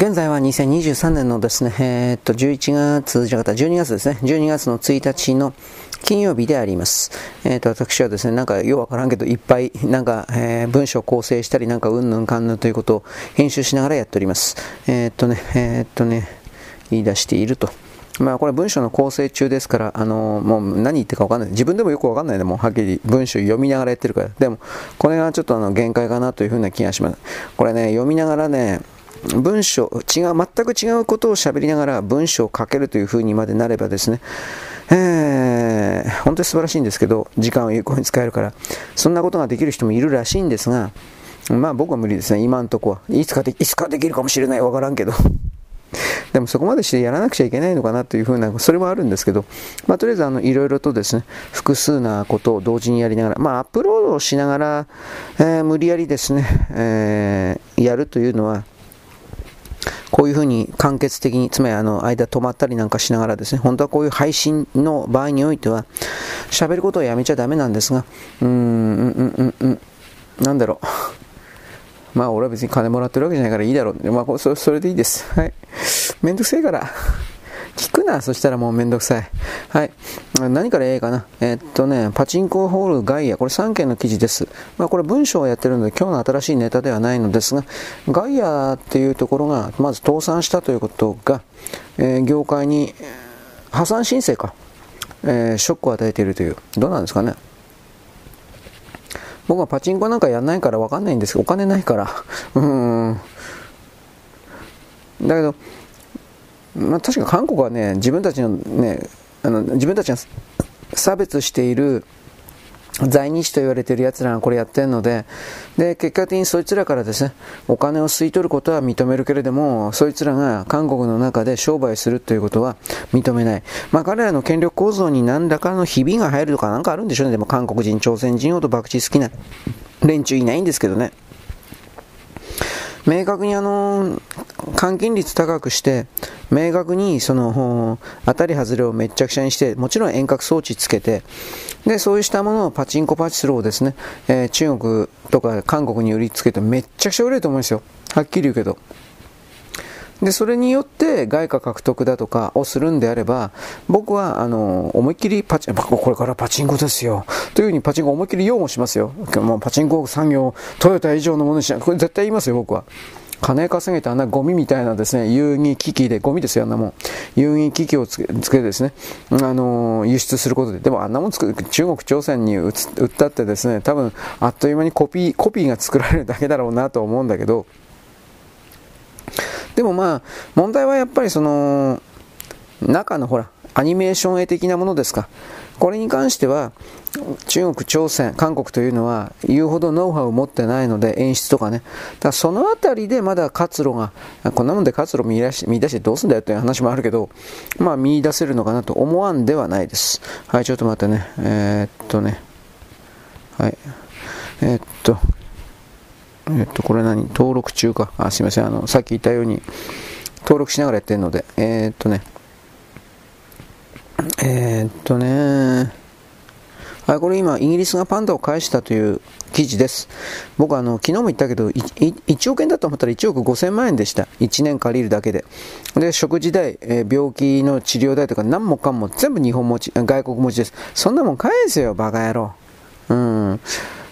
現在は2023年のですね、えー、っと、11月、じゃなかった、12月ですね、12月の1日の金曜日であります。えー、っと、私はですね、なんかようわからんけど、いっぱい、なんか、えー、文章構成したり、なんか、うんぬんかんぬんということを編集しながらやっております。えっとね、えっとね、言い出していると。まあこれ文章の構成中ですから、あのー、もう何言ってるか分かんない。自分でもよく分かんないでもはっきり文章読みながらやってるから。でも、これがちょっとあの限界かなというふうな気がします。これね、読みながらね、文章、違う、全く違うことを喋りながら文章を書けるというふうにまでなればですね、えー、本当に素晴らしいんですけど、時間を有効に使えるから、そんなことができる人もいるらしいんですが、まあ僕は無理ですね、今んとこは。いつかでいつかできるかもしれない、わからんけど。でもそこまでしてやらなくちゃいけないのかなというふうな、それもあるんですけど、まあ、とりあえずあのいろいろとですね、複数なことを同時にやりながら、まあ、アップロードをしながら、えー、無理やりですね、えー、やるというのは、こういうふうに間欠的に、つまりあの間止まったりなんかしながらですね、本当はこういう配信の場合においては、喋ることをやめちゃダメなんですが、うーん、うん、うん、うん、なんだろう。まあ俺は別に金もらってるわけじゃないからいいだろう。まあそそれでいいです。はい。めんどくせえから。聞くな、そしたらもうめんどくさい。はい。何からええかな。え、っとね、パチンコホールガイア。これ3件の記事です。まあこれ文章をやってるので今日の新しいネタではないのですが、ガイアっていうところがまず倒産したということが、えー、業界に破産申請か、えー、ショックを与えているという。どうなんですかね。僕はパチンコなんかやんないからわかんないんですけど、お金ないから。うん。だけど、まあ、確か韓国はね、自分たちのね、あの自分たちが差別している在日と言われている奴らがこれやってるので、で、結果的にそいつらからですね、お金を吸い取ることは認めるけれども、そいつらが韓国の中で商売するということは認めない。まあ彼らの権力構造に何らかのひびが入るとかなんかあるんでしょうね。でも韓国人、朝鮮人ほど博打好きな連中いないんですけどね。明確にあの、換金率高くして、明確にその、当たり外れをめっちゃくちゃにして、もちろん遠隔装置つけて、で、そうしたものをパチンコパチスローをですね、えー、中国とか韓国に売りつけてめっちゃくちゃ売れると思うんですよ。はっきり言うけど。で、それによって外貨獲得だとかをするんであれば、僕は、あの、思いっきりパチン、これからパチンコですよ。というふうにパチンコ思いっきり擁護しますよ。もうパチンコ産業、トヨタ以上のものにしない。これ絶対言いますよ、僕は。金稼げてあんなゴミみたいなですね、遊戯機器で、ゴミですよ、あんなもん。遊戯機器をつけつけてですね、あのー、輸出することで。でもあんなもん作る中国、朝鮮に売ったってですね、多分、あっという間にコピー、コピーが作られるだけだろうなと思うんだけど、でもまあ、問題はやっぱりその、中のほら、アニメーション絵的なものですか。これに関しては、中国、朝鮮、韓国というのは言うほどノウハウを持ってないので演出とかね。だそのあたりでまだ活路が、こんなもんで活路見出し見出してどうすんだよという話もあるけど、まあ見出せるのかなと思わんではないです。はい、ちょっと待ってね。えー、っとね。はい。えー、っと。え、っと、これ何？登録中か。あ、すいません。あの、さっき言ったように、登録しながらやってるので、えー、っとね。えー、っとね、はい、これ今、イギリスがパンダを返したという記事です。僕あの、昨日も言ったけど、1億円だと思ったら1億5000万円でした。1年借りるだけで。で、食事代、えー、病気の治療代とか何もかも全部日本持ち、外国持ちです。そんなもん返せよ、バカ野郎。うん。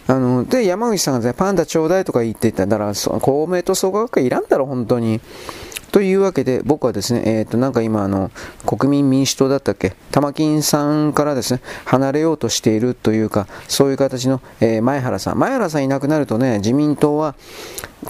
あの、で、山口さんが、ね、パンダちょうだいとか言ってた。だから、公明党総合学会いらんだろ、本当に。というわけで、僕はですね、え、ー、と、なんか今、あの、国民民主党だったっけ、玉金さんからですね、離れようとしているというか、そういう形の、えー、前原さん。前原さんいなくなるとね、自民党は、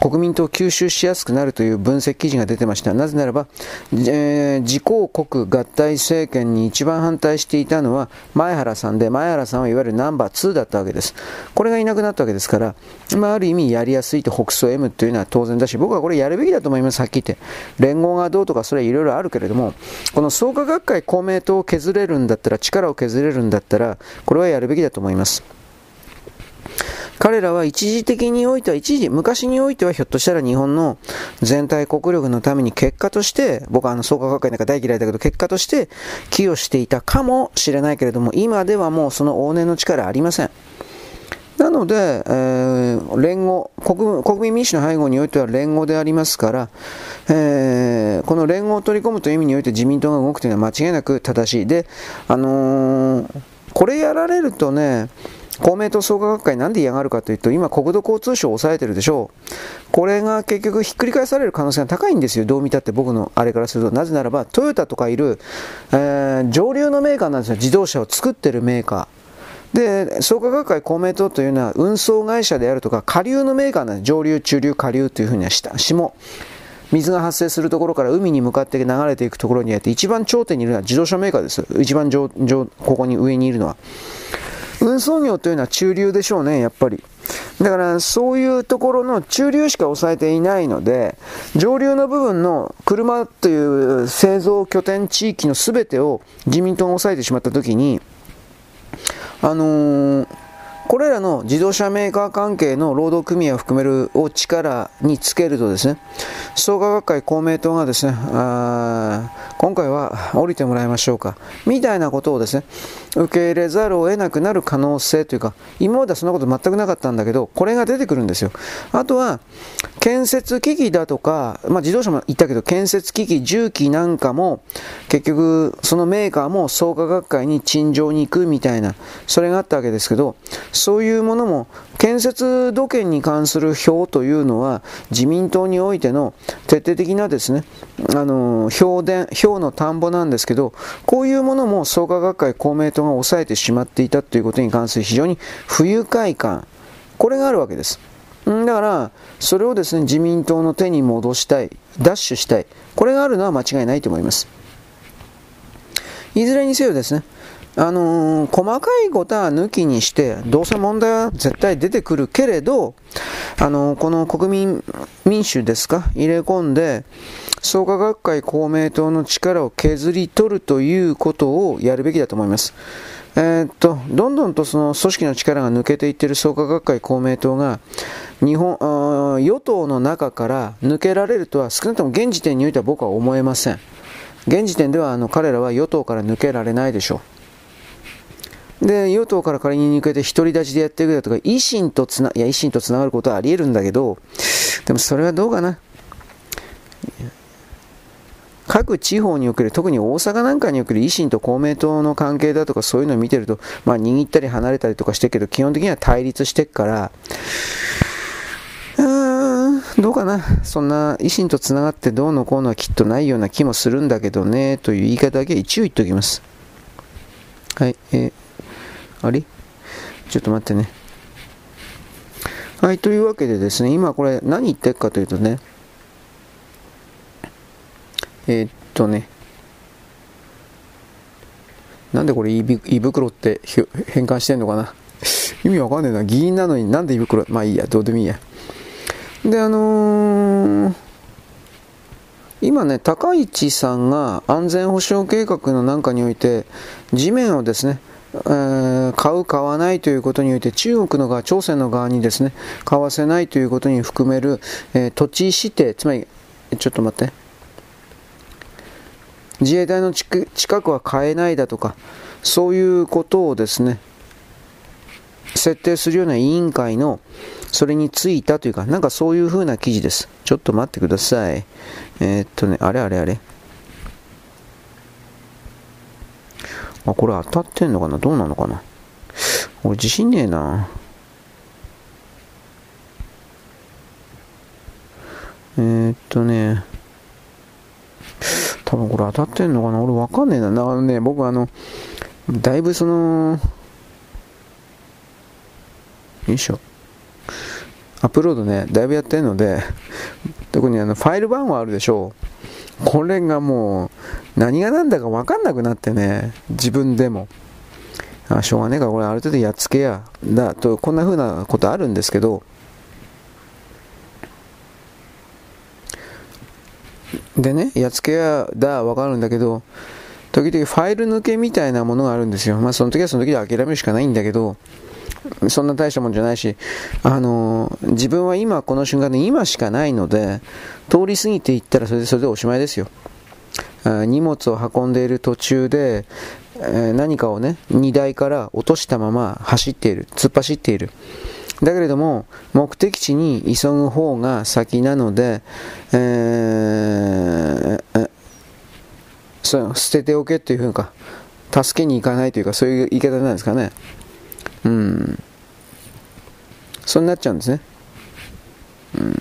国民党を吸収しやすくなるという分析記事が出てました。なぜならば、えー、自公国合体政権に一番反対していたのは前原さんで、前原さんはいわゆるナンバー2だったわけです。これがいなくなったわけですから、まあ、ある意味やりやすいと北総 M というのは当然だし、僕はこれやるべきだと思います、はっきり言って。連合がどうとかそれはいろいろあるけれども、この創価学会公明党を削れるんだったら、力を削れるんだったら、これはやるべきだと思います。彼らは一時的においては、一時、昔においてはひょっとしたら日本の全体国力のために結果として、僕はあの創価学会なんか大嫌いだけど、結果として寄与していたかもしれないけれども、今ではもうその往年の力ありません。なので、えー、連合国、国民民主の背後においては連合でありますから、えー、この連合を取り込むという意味において自民党が動くというのは間違いなく正しい。で、あのー、これやられるとね、公明党創価学会なんで嫌がるかというと、今国土交通省を抑えてるでしょう。これが結局ひっくり返される可能性が高いんですよ。どう見たって僕のあれからすると。なぜならば、トヨタとかいる、えー、上流のメーカーなんですよ。自動車を作ってるメーカー。で、創価学会公明党というのは運送会社であるとか、下流のメーカーなんです。上流、中流、下流というふうにはした。下。水が発生するところから海に向かって流れていくところにあって、一番頂点にいるのは自動車メーカーです。一番上、上、ここに上にいるのは。運送業というのは中流でしょうね、やっぱり。だからそういうところの中流しか抑えていないので、上流の部分の車という製造拠点地域の全てを自民党が抑えてしまったときに、あのー、これらの自動車メーカー関係の労働組合を含めるを力につけるとですね、創価学会公明党がですね、あ今回は降りてもらいましょうか、みたいなことをですね、受け入れざるを得なくなる可能性というか、今まではそんなこと全くなかったんだけど、これが出てくるんですよ。あとは、建設機器だとか、まあ、自動車も言ったけど、建設機器、重機なんかも、結局、そのメーカーも創価学会に陳情に行くみたいな、それがあったわけですけど、そういうものも、建設土建に関する票というのは、自民党においての徹底的なですね、あの、票田、票の田んぼなんですけど、こういうものも創価学会公明党が抑えてしまっていたということに関する非常に不愉快感、これがあるわけです。だから、それをですね、自民党の手に戻したい、ダッシュしたい、これがあるのは間違いないと思います。いずれにせよですね、あのー、細かいことは抜きにして、どうせ問題は絶対出てくるけれど、あのー、この国民民主ですか、入れ込んで、創価学会公明党の力を削り取るということをやるべきだと思います。えー、っと、どんどんとその組織の力が抜けていっている創価学会公明党が、日本、与党の中から抜けられるとは少なくとも現時点においては僕は思えません。現時点ではあの彼らは与党から抜けられないでしょう。で、与党から仮に抜けて独り立ちでやっていくだとか、維新とつな、いや、維新とつながることはあり得るんだけど、でもそれはどうかな。各地方における、特に大阪なんかにおける維新と公明党の関係だとかそういうのを見てると、まあ握ったり離れたりとかしてるけど、基本的には対立してっから、うーん、どうかな。そんな維新とつながってどうのこうのはきっとないような気もするんだけどね、という言い方だけ一応言っておきます。はい、えーあれちょっと待ってね。はい、というわけでですね、今これ何言ってるかというとね、えー、っとね、なんでこれ胃袋って変換してんのかな？意味わかんねえな。議員なのになんで胃袋？まあいいや、どうでもいいや。で、あのー、今ね、高市さんが安全保障計画のなんかにおいて、地面をですね、買う、買わないということにおいて中国の側、朝鮮の側にですね、買わせないということに含める、え土地指定、つまり、ちょっと待って、自衛隊の近くは買えないだとか、そういうことをですね、設定するような委員会のそれについたというか、なんかそういう風な記事です。ちょっと待ってください。えー、っとね、あれあれあれ。あ、これ当たってんのかな？どうなのかな？俺自信ねえな。えー、っとね、多分これ当たってんのかな？俺わかんねえな。だからね、僕あの、だいぶその、よいしょ。アップロードね、だいぶやってるので、特にあの、ファイル番号あるでしょう。これがもう何が何だか分かんなくなってね。自分でも。あしょうがねえかこれある程度やっつけや。だとこんな風なことあるんですけど。でねやっつけやだ分かるんだけど。時々ファイル抜けみたいなものがあるんですよ。まあその時はその時で諦めるしかないんだけど。そんな大したもんじゃないし、あの自分は今この瞬間で今しかないので、通り過ぎていったらそれでそれでおしまいですよ。荷物を運んでいる途中で、え何かをね、荷台から落としたまま走っている、突っ走っている。だけれども、目的地に急ぐ方が先なので、えー、そう捨てておけっていうふうか、助けに行かないというか、そういう言い方なんですかね。うん。そうなっちゃうんですね。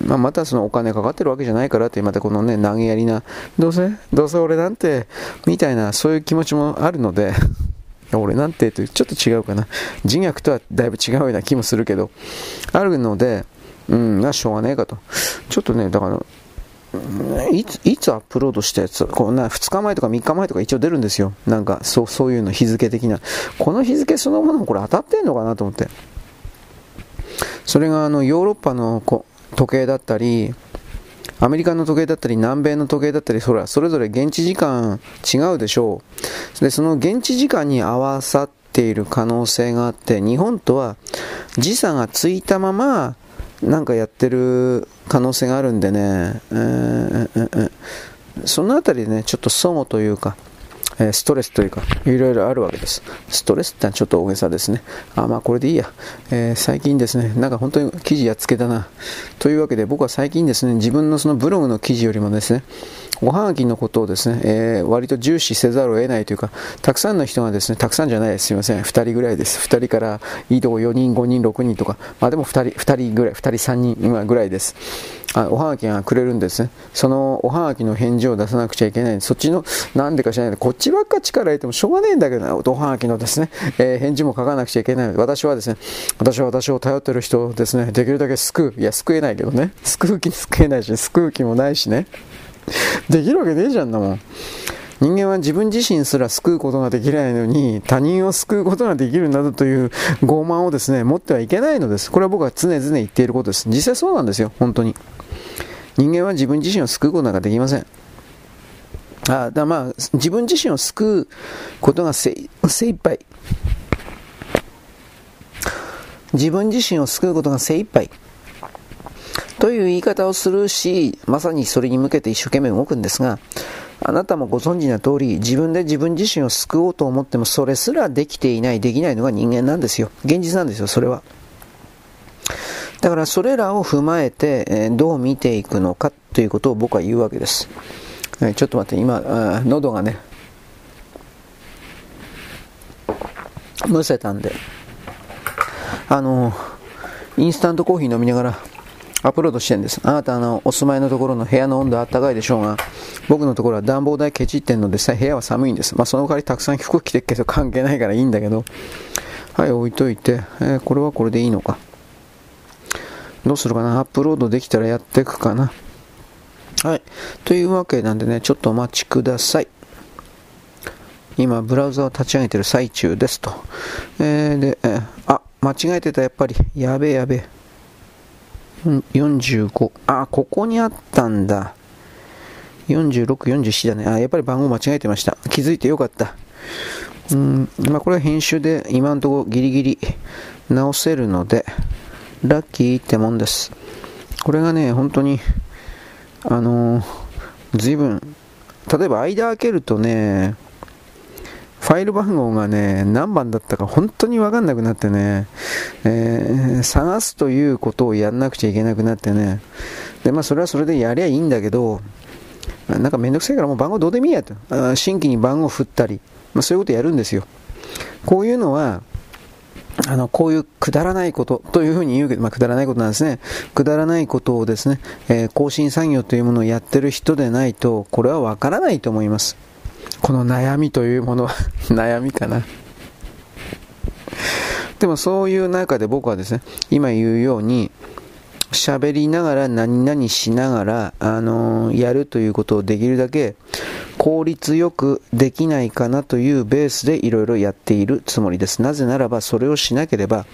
まあ、またそのお金かかってるわけじゃないからって、またこのね、投げやりな、どうせ、どうせ俺なんて、みたいな、そういう気持ちもあるので、俺なんてとちょっと違うかな。自虐とはだいぶ違うような気もするけど、あるので、うん、な、しょうがねえかと。ちょっとね、だから、いついつアップロードしたやつこうな2日前とか3日前とか一応出るんですよ。なんかそうそういうの日付的な。この日付そのものもこれ当たってんのかなと思って。それがあのヨーロッパの時計だったり、アメリカの時計だったり、南米の時計だったり、それそれぞれ現地時間違うでしょう。で、その現地時間に合わさっている可能性があって、日本とは時差がついたまま、なんかやってる可能性があるんでね、えーえー、そのあたりでね、ちょっと相互というか、えストレスというか、いろいろあるわけです。ストレスってのはちょっと大げさですね。あ、まあこれでいいや。えー、最近ですね、なんか本当に記事やっつけたな。というわけで僕は最近ですね、自分のそのブログの記事よりもですね、おはがきのことをですね、えー、割と重視せざるを得ないというか、たくさんの人がですね、たくさんじゃないです。すいません。2人ぐらいです。2人からいいとこ4人、5人、6人とか、まあでも2人、2人ぐらい、2人、3人ぐらいです。あおはがきがくれるんですね。そのおはがきの返事を出さなくちゃいけない。そっちの、なんでか知らないで、こっちばっか力入れてもしょうがねえんだけどな、おはがきのですね、えー、返事も書かなくちゃいけない。私はですね、私は私を頼ってる人をですね、できるだけ救う。いや、救えないけどね。救う気救えないし、救う気もないしね。できるわけねえじゃんだもん。人間は自分自身すら救うことができないのに、他人を救うことができるなどという傲慢をですね、持ってはいけないのです。これは僕は常々言っていることです。実際そうなんですよ、本当に。人間は自分自身を救うことなんかできません。あだまあ、自分自身を救うことが精精一杯。自分自身を救うことが精一杯。という言い方をするし、まさにそれに向けて一生懸命動くんですが、あなたもご存知の通り、自分で自分自身を救おうと思っても、それすらできていない、できないのが人間なんですよ。現実なんですよ、それは。だからそれらを踏まえて、どう見ていくのかということを僕は言うわけです。ちょっと待って、今、喉がね、むせたんで、あの、インスタントコーヒー飲みながら、アップロードしてるんです。あなたのお住まいのところの部屋の温度は暖かいでしょうが、僕のところは暖房代ケチってんのでさ、部屋は寒いんです。まあその代わりたくさん 服着てるけど関係ないからいいんだけど、はい、置いといて、えー、これはこれでいいのか。どうするかな？アップロードできたらやっていくかな。はい。というわけなんでね、ちょっとお待ちください。今、ブラウザを立ち上げてる最中ですと。えー、で、えー、あ、間違えてた、やっぱり。やべえやべえ。45。あ、ここにあったんだ。46、47だね。あ、やっぱり番号間違えてました。気づいてよかった。うん、まあこれは編集で今のところギリギリ直せるので、ラッキーってもんです。これがね、本当に、あのー、随分、例えば間開けるとね、ファイル番号がね、何番だったか本当にわかんなくなってね、えー、探すということをやんなくちゃいけなくなってね、で、まあそれはそれでやりゃいいんだけど、なんかめんどくさいからもう番号どうでもいいやと。新規に番号振ったり、まあそういうことやるんですよ。こういうのは、あの、こういうくだらないことというふうに言うけど、まあ、くだらないことなんですね。くだらないことをですね、えー、更新作業というものをやってる人でないと、これはわからないと思います。この悩みというものは 悩みかな。でもそういう中で僕はですね、今言うように、喋りながら何々しながら、あのー、やるということをできるだけ効率よくできないかなというベースでいろいろやっているつもりです。なぜならばそれをしなければ、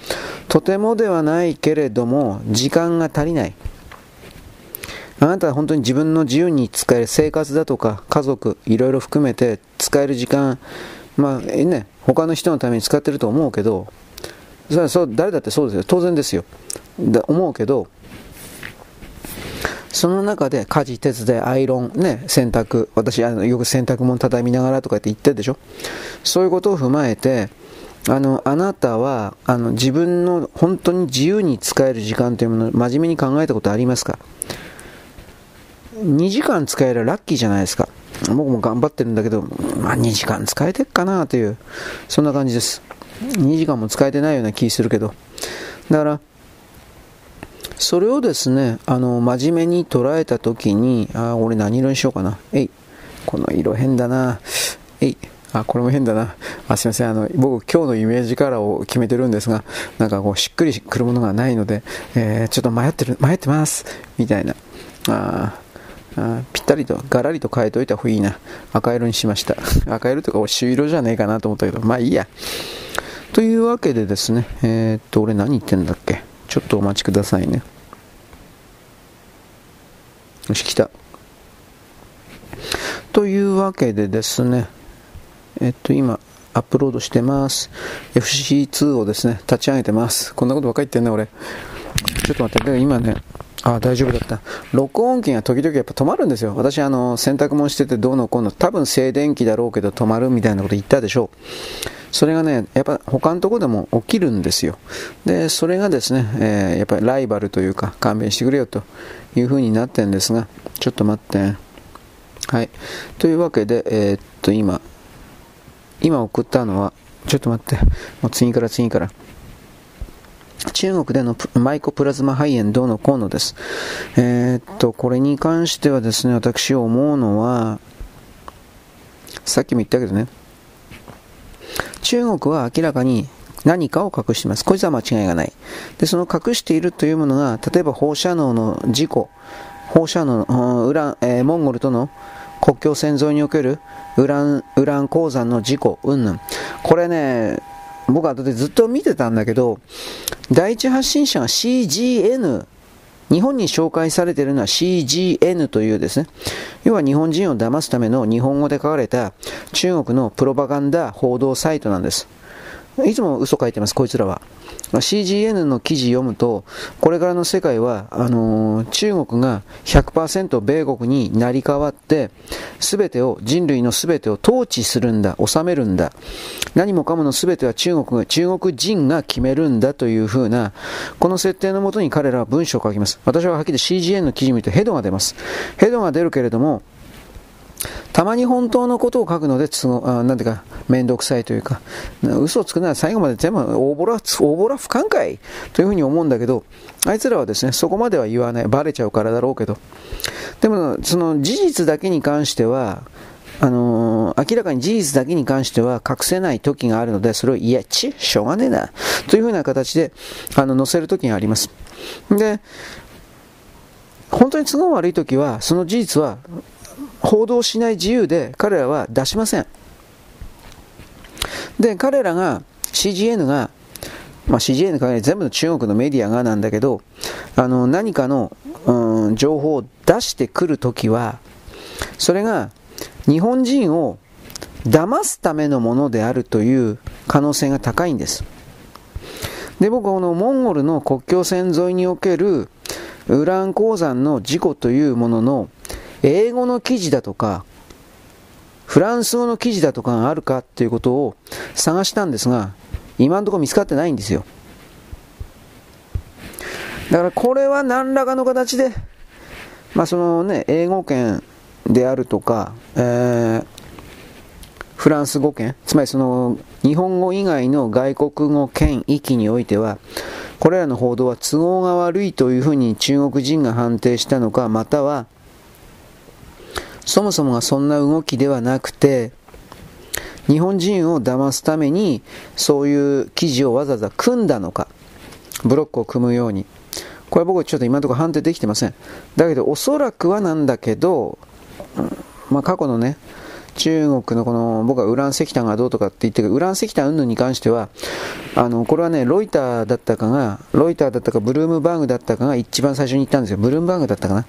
とてもではないけれども時間が足りない。あなたは本当に自分の自由に使える生活だとか家族いろいろ含めて使える時間まあね。他の人のために使ってると思うけどそれはそう誰だってそうですよ。当然ですよ。だ思うけどその中で家事、手伝い、アイロン、ね、洗濯、私あのよく洗濯物畳みながらとかって言ってるでしょ。そういうことを踏まえて、あの、あなたは、あの、自分の本当に自由に使える時間というものを真面目に考えたことありますか？?2 時間使えるラッキーじゃないですか。僕も頑張ってるんだけど、まあ2時間使えてっかなという、そんな感じです。2時間も使えてないような気するけど。だから、それをですね、あの、真面目に捉えたときに、あ、俺何色にしようかな。えい。この色変だな。えい。あ、これも変だな。あ、すいません。あの、僕今日のイメージカラーを決めてるんですが、なんかこう、しっくりくるものがないので、えー、ちょっと迷ってる、迷ってます。みたいな。ああぴったりと、ガラリと変えといた方がいいな。赤色にしました。赤色というか、朱色じゃねえかなと思ったけど、まあいいや。というわけでですね、えー、っと、俺何言ってんだっけ？ちょっとお待ちくださいね。よし、来た。というわけでですね、えっと、今、アップロードしてます。FC2 をですね、立ち上げてます。こんなことばっかり言ってんね、俺。ちょっと待って、今ね、あ、大丈夫だった。録音機が時々やっぱ止まるんですよ。私、あの、洗濯物しててどうのこうの、多分静電気だろうけど止まるみたいなこと言ったでしょう。それがね、やっぱ他のとこでも起きるんですよ。で、それがですね、えー、やっぱりライバルというか、勘弁してくれよというふうになってるんですが、ちょっと待って。はい。というわけで、えー、っと、今、今送ったのは、ちょっと待って、もう次から次から。中国でのマイコプラズマ肺炎どうのこうのです。えー、っと、これに関してはですね、私思うのは、さっきも言ったけどね、中国は明らかに何かを隠しています。こいつは間違いがない。で、その隠しているというものが、例えば放射能の事故、放射能の、ウラン、えー、モンゴルとの国境線沿いにおけるウラン、ウラン鉱山の事故、うんぬん。これね、僕は後でずっと見てたんだけど、第一発信者が CGN、日本に紹介されているのは CGN というですね、要は日本人を騙すための日本語で書かれた中国のプロパガンダ報道サイトなんです。いつも嘘書いてます、こいつらは。CGN の記事読むと、これからの世界は、あのー、中国が100%米国になり変わって、すべてを、人類のすべてを統治するんだ、治めるんだ。何もかものすべては中国が、中国人が決めるんだというふうな、この設定のもとに彼らは文章を書きます。私ははっきり CGN の記事見るとヘドが出ます。ヘドが出るけれども、たまに本当のことを書くので都合、あなんていうか、めんどくさいというか、嘘をつくなら最後まで全部大ボラ、大ボラ不寛解というふうに思うんだけど、あいつらはですね、そこまでは言わない。バレちゃうからだろうけど。でも、その事実だけに関しては、あのー、明らかに事実だけに関しては隠せない時があるので、それを、いや、ち、しょうがねえな、というふうな形で、あの、載せる時があります。で、本当に都合悪い時は、その事実は報道しない自由で彼らは出しません。で、彼らが、CGN が、まあ、CGN 限り全部の中国のメディアがなんだけど、あの、何かの、うん、情報を出してくるときは、それが日本人を騙すためのものであるという可能性が高いんです。で、僕はこのモンゴルの国境線沿いにおけるウラン鉱山の事故というものの英語の記事だとか、フランス語の記事だとかがあるかっていうことを探したんですが、今のところ見つかってないんですよ。だからこれは何らかの形で、まあそのね、英語圏であるとか、えー、フランス語圏、つまりその日本語以外の外国語圏域においては、これらの報道は都合が悪いというふうに中国人が判定したのか、またはそもそもがそんな動きではなくて、日本人を騙すためにそういう記事をわざわざ組んだのか、ブロックを組むように。これは僕はちょっと今のところ判定できてません。だけどおそらくはなんだけど、まあ、過去のね、中国のこの、僕はウラン石炭がどうとかって言ってるウラン石炭云々に関しては、あの、これはね、ロイターだったかが、ロイターだったか、ブルームバーグだったかが一番最初に言ったんですよ。ブルームバーグだったかな。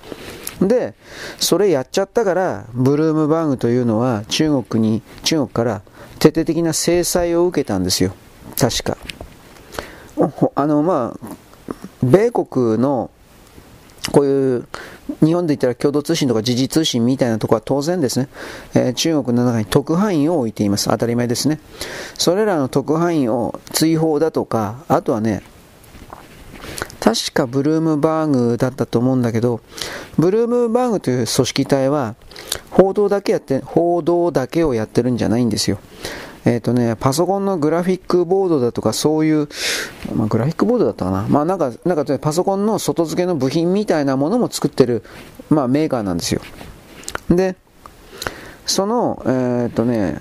で、それやっちゃったから、ブルームバーグというのは中国に、中国から徹底的な制裁を受けたんですよ。確か。あの、まあ、米国のこういう日本で言ったら共同通信とか時事通信みたいなところは当然ですね、えー、中国の中に特派員を置いています。当たり前ですね。それらの特派員を追放だとか、あとはね、確かブルームバーグだったと思うんだけど、ブルームバーグという組織体は、報道だけやって、報道だけをやってるんじゃないんですよ。えっ、ー、とね、パソコンのグラフィックボードだとかそういう、まあ、グラフィックボードだったかな。まあなんか、なんかパソコンの外付けの部品みたいなものも作ってる、まあメーカーなんですよ。で、その、えっ、ー、とね、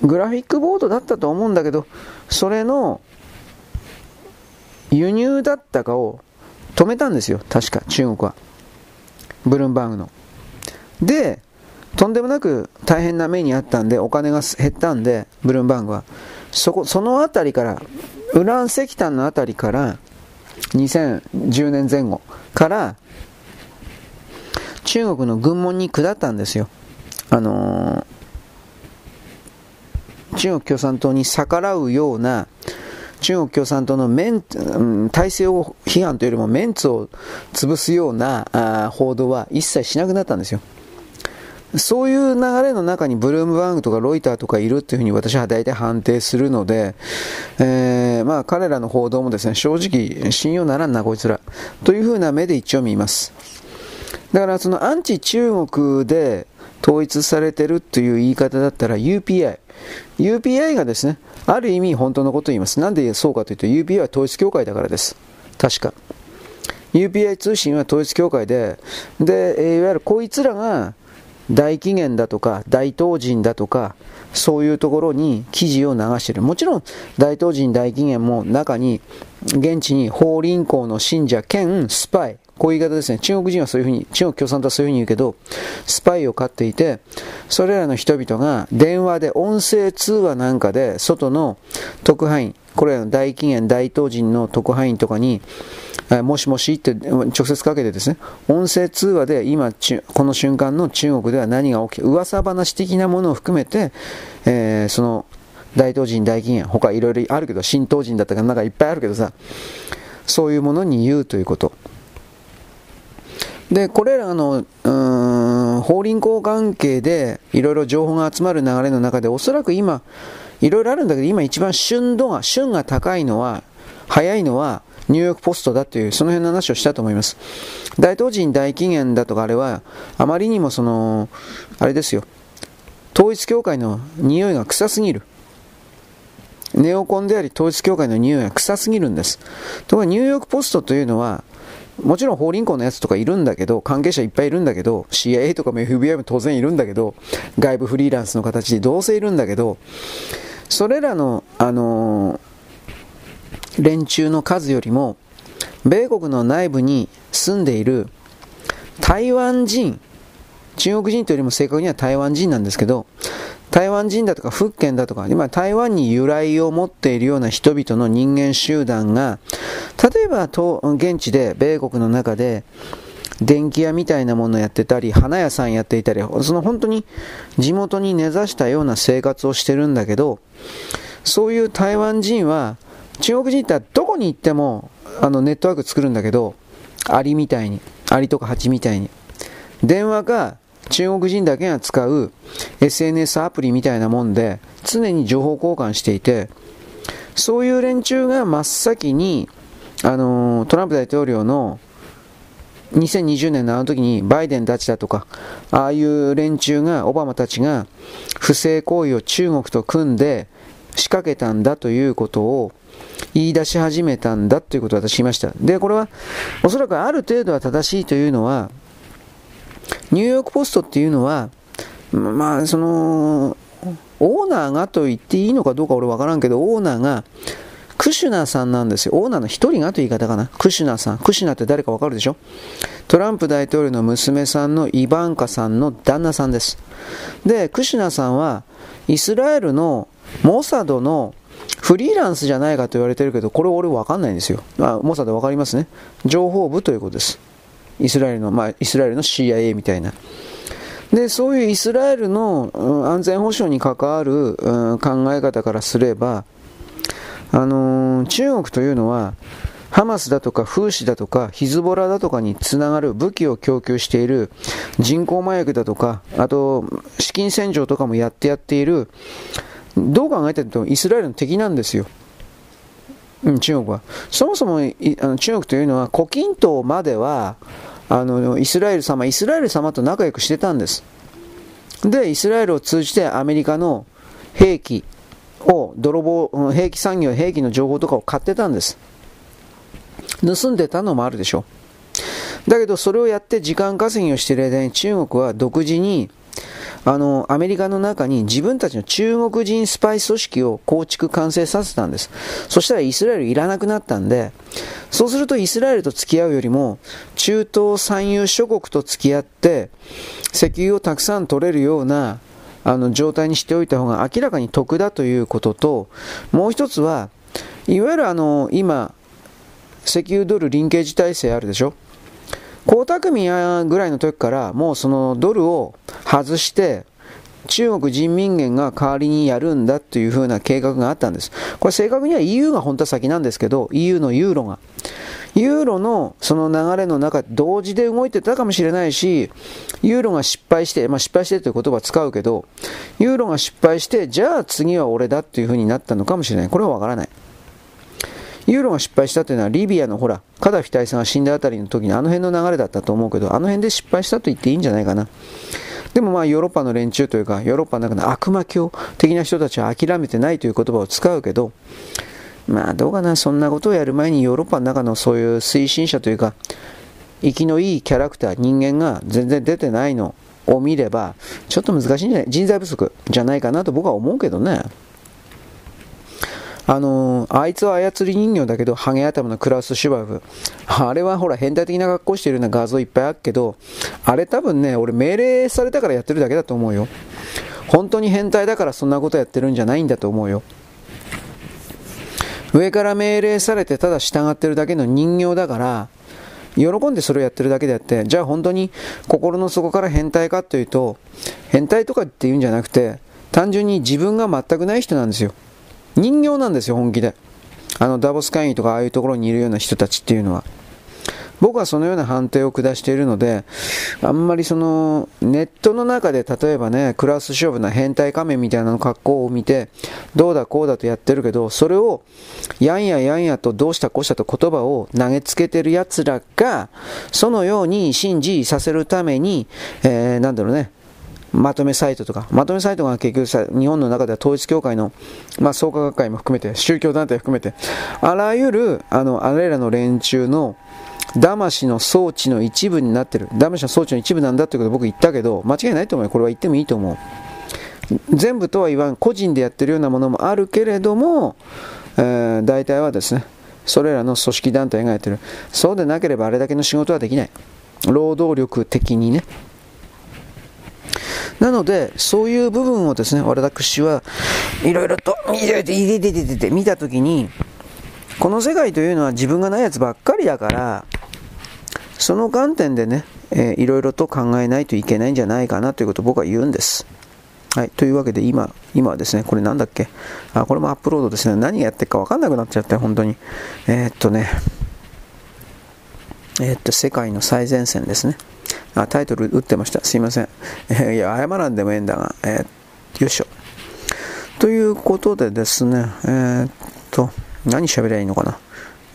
グラフィックボードだったと思うんだけど、それの輸入だったかを止めたんですよ。確か、中国は。ブルームバーグの。で、とんでもなく大変な目にあったんで、お金が減ったんで、ブルームバーグは。そこ、そのあたりから、ウラン石炭のあたりから、2010年前後から、中国の軍門に下ったんですよ。あのー、中国共産党に逆らうような、中国共産党のメン、体制を批判というよりもメンツを潰すようなあ報道は一切しなくなったんですよ。そういう流れの中にブルームバーグとかロイターとかいるっていうふうに私は大体判定するので、えー、まあ彼らの報道もですね、正直信用ならんなこいつら、というふうな目で一応見ます。だからそのアンチ中国で統一されてるという言い方だったら UPI。UPI がですね、ある意味本当のことを言います。なんでそうかというと UPI は統一教会だからです。確か。UPI 通信は統一教会で、で、いわゆるこいつらが大紀元だとか大東人だとかそういうところに記事を流しているもちろん大東人大紀元も中に現地に法輪功の信者兼スパイこういう言い方ですね中国人はそういうふうに中国共産党はそういうふうに言うけどスパイを飼っていてそれらの人々が電話で音声通話なんかで外の特派員これらの大紀元大東人の特派員とかにもしもしって直接かけてですね、音声通話で今、この瞬間の中国では何が起き、噂話的なものを含めて、えー、その大東人、大禁煙、他いろいろあるけど、新東人だったかなんかいっぱいあるけどさ、そういうものに言うということ。で、これらの、うん、法輪功関係でいろいろ情報が集まる流れの中で、おそらく今、いろいろあるんだけど、今一番旬度が、旬が高いのは、早いのは、ニューヨークポストだという、その辺の話をしたと思います。大東人大紀元だとかあれは、あまりにもその、あれですよ、統一教会の匂いが臭すぎる。ネオコンであり統一教会の匂いが臭すぎるんです。ところがニューヨークポストというのは、もちろん法輪功のやつとかいるんだけど、関係者いっぱいいるんだけど、CIA とかも FBI も当然いるんだけど、外部フリーランスの形でどうせいるんだけど、それらの、あのー連中の数よりも、米国の内部に住んでいる台湾人、中国人というよりも正確には台湾人なんですけど、台湾人だとか福建だとか、今台湾に由来を持っているような人々の人間集団が、例えば現地で米国の中で電気屋みたいなものやってたり、花屋さんやっていたり、その本当に地元に根ざしたような生活をしてるんだけど、そういう台湾人は中国人ってどこに行ってもあのネットワーク作るんだけど、アリみたいに、アリとかハチみたいに。電話が中国人だけが使う SNS アプリみたいなもんで、常に情報交換していて、そういう連中が真っ先に、あのトランプ大統領の2020年のあの時にバイデンたちだとか、ああいう連中が、オバマたちが不正行為を中国と組んで仕掛けたんだということを言い出し始めたんだということを私言いました。で、これはおそらくある程度は正しいというのは、ニューヨークポストっていうのは、まあ、その、オーナーがと言っていいのかどうか俺わからんけど、オーナーが、クシュナさんなんですよ。オーナーの一人がという言い方かな。クシュナさん。クシュナって誰かわかるでしょ？トランプ大統領の娘さんのイバンカさんの旦那さんです。で、クシュナさんは、イスラエルのモサドのフリーランスじゃないかと言われてるけど、これ俺わかんないんですよ。あ、モサドわかりますね。情報部ということです。イスラエルの、まあ、イスラエルの CIA みたいな。で、そういうイスラエルの、うん、安全保障に関わる、うん、考え方からすれば、あのー、中国というのは、ハマスだとかフーシだとかヒズボラだとかにつながる武器を供給している人工麻薬だとか、あと資金洗浄とかもやってやっている、どう考えてもイスラエルの敵なんですよ。うん、中国は。そもそもあの中国というのは、胡錦涛までは、あの、イスラエル様、イスラエル様と仲良くしてたんです。で、イスラエルを通じてアメリカの兵器を、泥棒、兵器産業、兵器の情報とかを買ってたんです。盗んでたのもあるでしょう。だけど、それをやって時間稼ぎをしている間に中国は独自に、あの、アメリカの中に自分たちの中国人スパイ組織を構築完成させたんです。そしたらイスラエルいらなくなったんで、そうするとイスラエルと付き合うよりも、中東産油諸国と付き合って、石油をたくさん取れるような、あの、状態にしておいた方が明らかに得だということと、もう一つは、いわゆるあの、今、石油ドルリンケージ体制あるでしょ江沢民ぐらいの時からもうそのドルを外して中国人民元が代わりにやるんだというふうな計画があったんです。これ正確には EU が本当は先なんですけど、EU のユーロが。ユーロのその流れの中、同時で動いてたかもしれないし、ユーロが失敗して、まあ、失敗してという言葉を使うけど、ユーロが失敗して、じゃあ次は俺だっていうふうになったのかもしれない。これはわからない。ユーロが失敗したというのはリビアのほら、カダフィ大佐が死んだあたりの時にあの辺の流れだったと思うけど、あの辺で失敗したと言っていいんじゃないかな。でもまあヨーロッパの連中というか、ヨーロッパの中の悪魔教的な人たちは諦めてないという言葉を使うけど、まあどうかな、そんなことをやる前にヨーロッパの中のそういう推進者というか、生きのいいキャラクター、人間が全然出てないのを見れば、ちょっと難しいんじゃない人材不足じゃないかなと僕は思うけどね。あのー、あいつは操り人形だけど、ハゲ頭のクラウス・シュバブ。あれはほら、変態的な格好してるような画像いっぱいあるけど、あれ多分ね、俺命令されたからやってるだけだと思うよ。本当に変態だからそんなことやってるんじゃないんだと思うよ。上から命令されてただ従ってるだけの人形だから、喜んでそれをやってるだけであって、じゃあ本当に心の底から変態かというと、変態とかっていうんじゃなくて、単純に自分が全くない人なんですよ。人形なんですよ、本気で。あの、ダボス会議とかああいうところにいるような人たちっていうのは。僕はそのような判定を下しているので、あんまりその、ネットの中で例えばね、クラス勝負な変態仮面みたいなの格好を見て、どうだこうだとやってるけど、それを、やんややんやとどうしたこうしたと言葉を投げつけてる奴らが、そのように信じさせるために、えー、なんだろうね、まとめサイトとか、まとめサイトが結局さ、日本の中では統一教会の、まあ、創価学会も含めて、宗教団体含めて、あらゆる、あの、あれらの連中の、魂の装置の一部になってる。魂の装置の一部なんだってことを僕言ったけど、間違いないと思うよ。これは言ってもいいと思う。全部とは言わん、個人でやってるようなものもあるけれども、えー、大体はですね、それらの組織団体がやってる。そうでなければあれだけの仕事はできない。労働力的にね。なので、そういう部分をですね、私はいろいろと見たときに、この世界というのは自分がないやつばっかりだから、その観点でね、え、いろいろと考えないといけないんじゃないかなということを僕は言うんです。はい。というわけで今、今はですね、これなんだっけ？あ、これもアップロードですね。何やってるかわかんなくなっちゃって、本当に。えー、っとね、えー、っと、世界の最前線ですね。あ、タイトル打ってました。すいません。いや、謝らんでもええんだが、えー、よいしょ。ということでですね、えー、っと、何喋りゃいいのかな。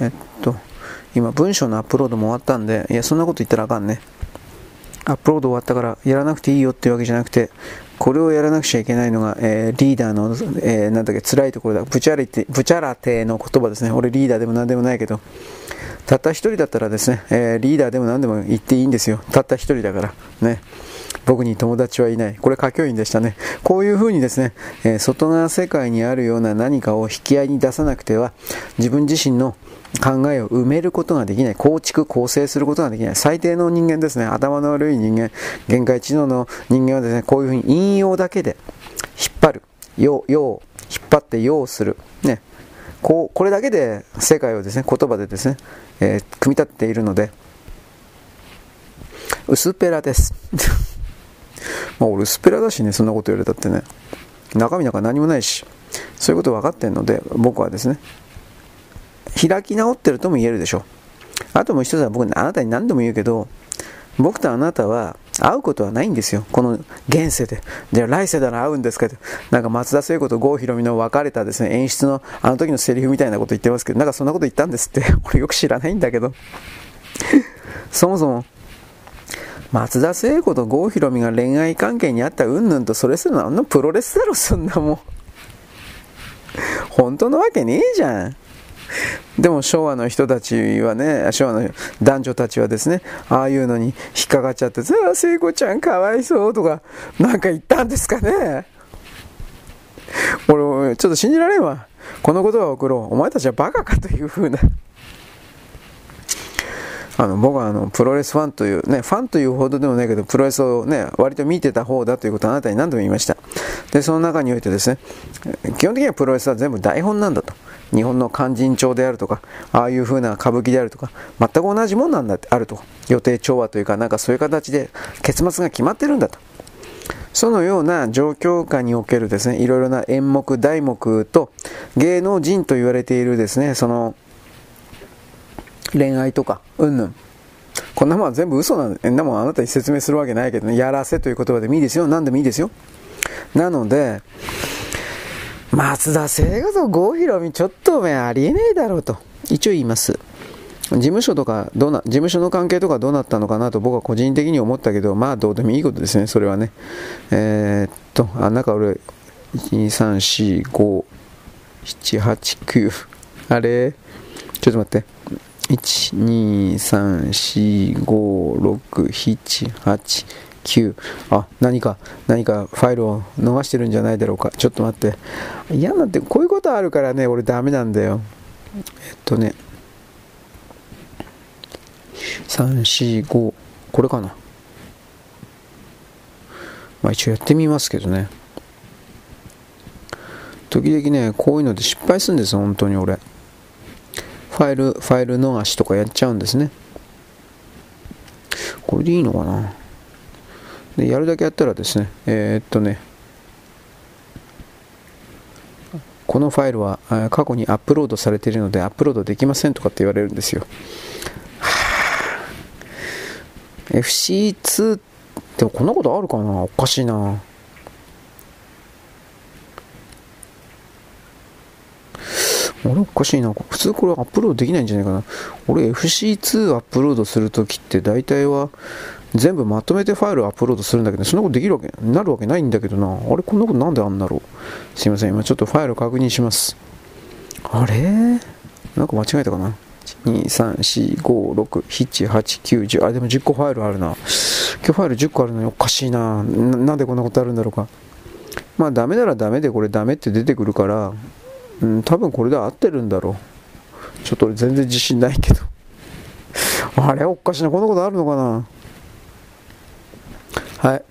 えっと、今、文章のアップロードも終わったんで、いや、そんなこと言ったらあかんね。アップロード終わったからやらなくていいよっていうわけじゃなくて、これをやらなくちゃいけないのが、えー、リーダーの、えー、なんだっけ、辛いところだ。ブチャリテブチャラテの言葉ですね。俺リーダーでも何でもないけど、たった一人だったらですね、えー、リーダーでも何でも言っていいんですよ。たった一人だから。ね。僕に友達はいない。これ歌教員でしたね。こういうふうにですね、えー、外側世界にあるような何かを引き合いに出さなくては、自分自身の考えを埋めることができない。構築、構成することができない。最低の人間ですね。頭の悪い人間、限界知能の人間はですね、こういうふうに引用だけで引っ張る。用、用、引っ張って用する。ね。こう、これだけで世界をですね、言葉でですね、えー、組み立てているので、薄っぺらです。まあ俺薄っぺらだしね、そんなこと言われたってね。中身なんか何もないし、そういうこと分かってんので、僕はですね、開き直ってるとも言えるでしょう。あともう一つは僕、あなたに何度も言うけど、僕とあなたは会うことはないんですよ。この現世で。じゃあ来世なら会うんですかと。なんか松田聖子と郷ひろみの別れたですね、演出のあの時のセリフみたいなこと言ってますけど、なんかそんなこと言ったんですって。俺よく知らないんだけど。そもそも、松田聖子と郷ひろみが恋愛関係にあったうんぬんとそれするのあのプロレスだろ、そんなもん。本当のわけねえじゃん。でも昭和の人たちはね、昭和の男女たちはですね、ああいうのに引っかかっちゃって、さあ、聖子ちゃんかわいそうとか、なんか言ったんですかね。俺、ちょっと信じられんわ。この言葉を送ろう。お前たちはバカかというふうな。あの僕はあのプロレスファンという、ね、ファンというほどでもないけど、プロレスを、ね、割と見てた方だということをあなたに何度も言いました。で、その中においてですね、基本的にはプロレスは全部台本なんだと。日本の勧進帳であるとか、ああいう風な歌舞伎であるとか、全く同じもんなんだってあると。予定調和というか、なんかそういう形で結末が決まってるんだと。そのような状況下におけるですね、いろいろな演目、題目と芸能人と言われているですね、その恋愛とか、うんぬん。こんなもんは全部嘘なんだ。もんあなたに説明するわけないけどね、やらせという言葉でもいいですよ。何でもいいですよ。なので、松田聖子と郷ひろみちょっとおめありえねえだろうと一応言います。事務所とかどうな、事務所の関係とかどうなったのかなと僕は個人的に思ったけど、まあどうでもいいことですね、それはね。えー、っと、あ、なんか俺、1、2、3、4、5、7、8、9、あれ？ちょっと待って。123456789 9あ何か何かファイルを逃してるんじゃないだろうか。ちょっと待って。嫌なってこういうことあるからね俺ダメなんだよ。えっとね。345これかな。まあ一応やってみますけどね。時々ねこういうので失敗するんですよ本当に俺。ファイル、ファイル逃しとかやっちゃうんですね。これでいいのかな。で、やるだけやったらですね、えー、っとね、このファイルは過去にアップロードされているのでアップロードできませんとかって言われるんですよ。FC2 ってこんなことあるかな？おかしいな。あれ？おかしいな。普通これアップロードできないんじゃないかな。俺 FC2 アップロードするときって大体は全部まとめてファイルをアップロードするんだけど、そんなことできるわけ、なるわけないんだけどな。あれこんなことなんであんだろう。すいません。今ちょっとファイル確認します。あれ？なんか間違えたかな？2、3、4、5、6、7、8、9、10。あ、でも10個ファイルあるな。今日ファイル10個あるのにおかしいな。なんでこんなことあるんだろうか。まあダメならダメでこれダメって出てくるから、うん、多分これで合ってるんだろう。ちょっと俺全然自信ないけど。あれおかしいな、こんなことあるのかな？はい。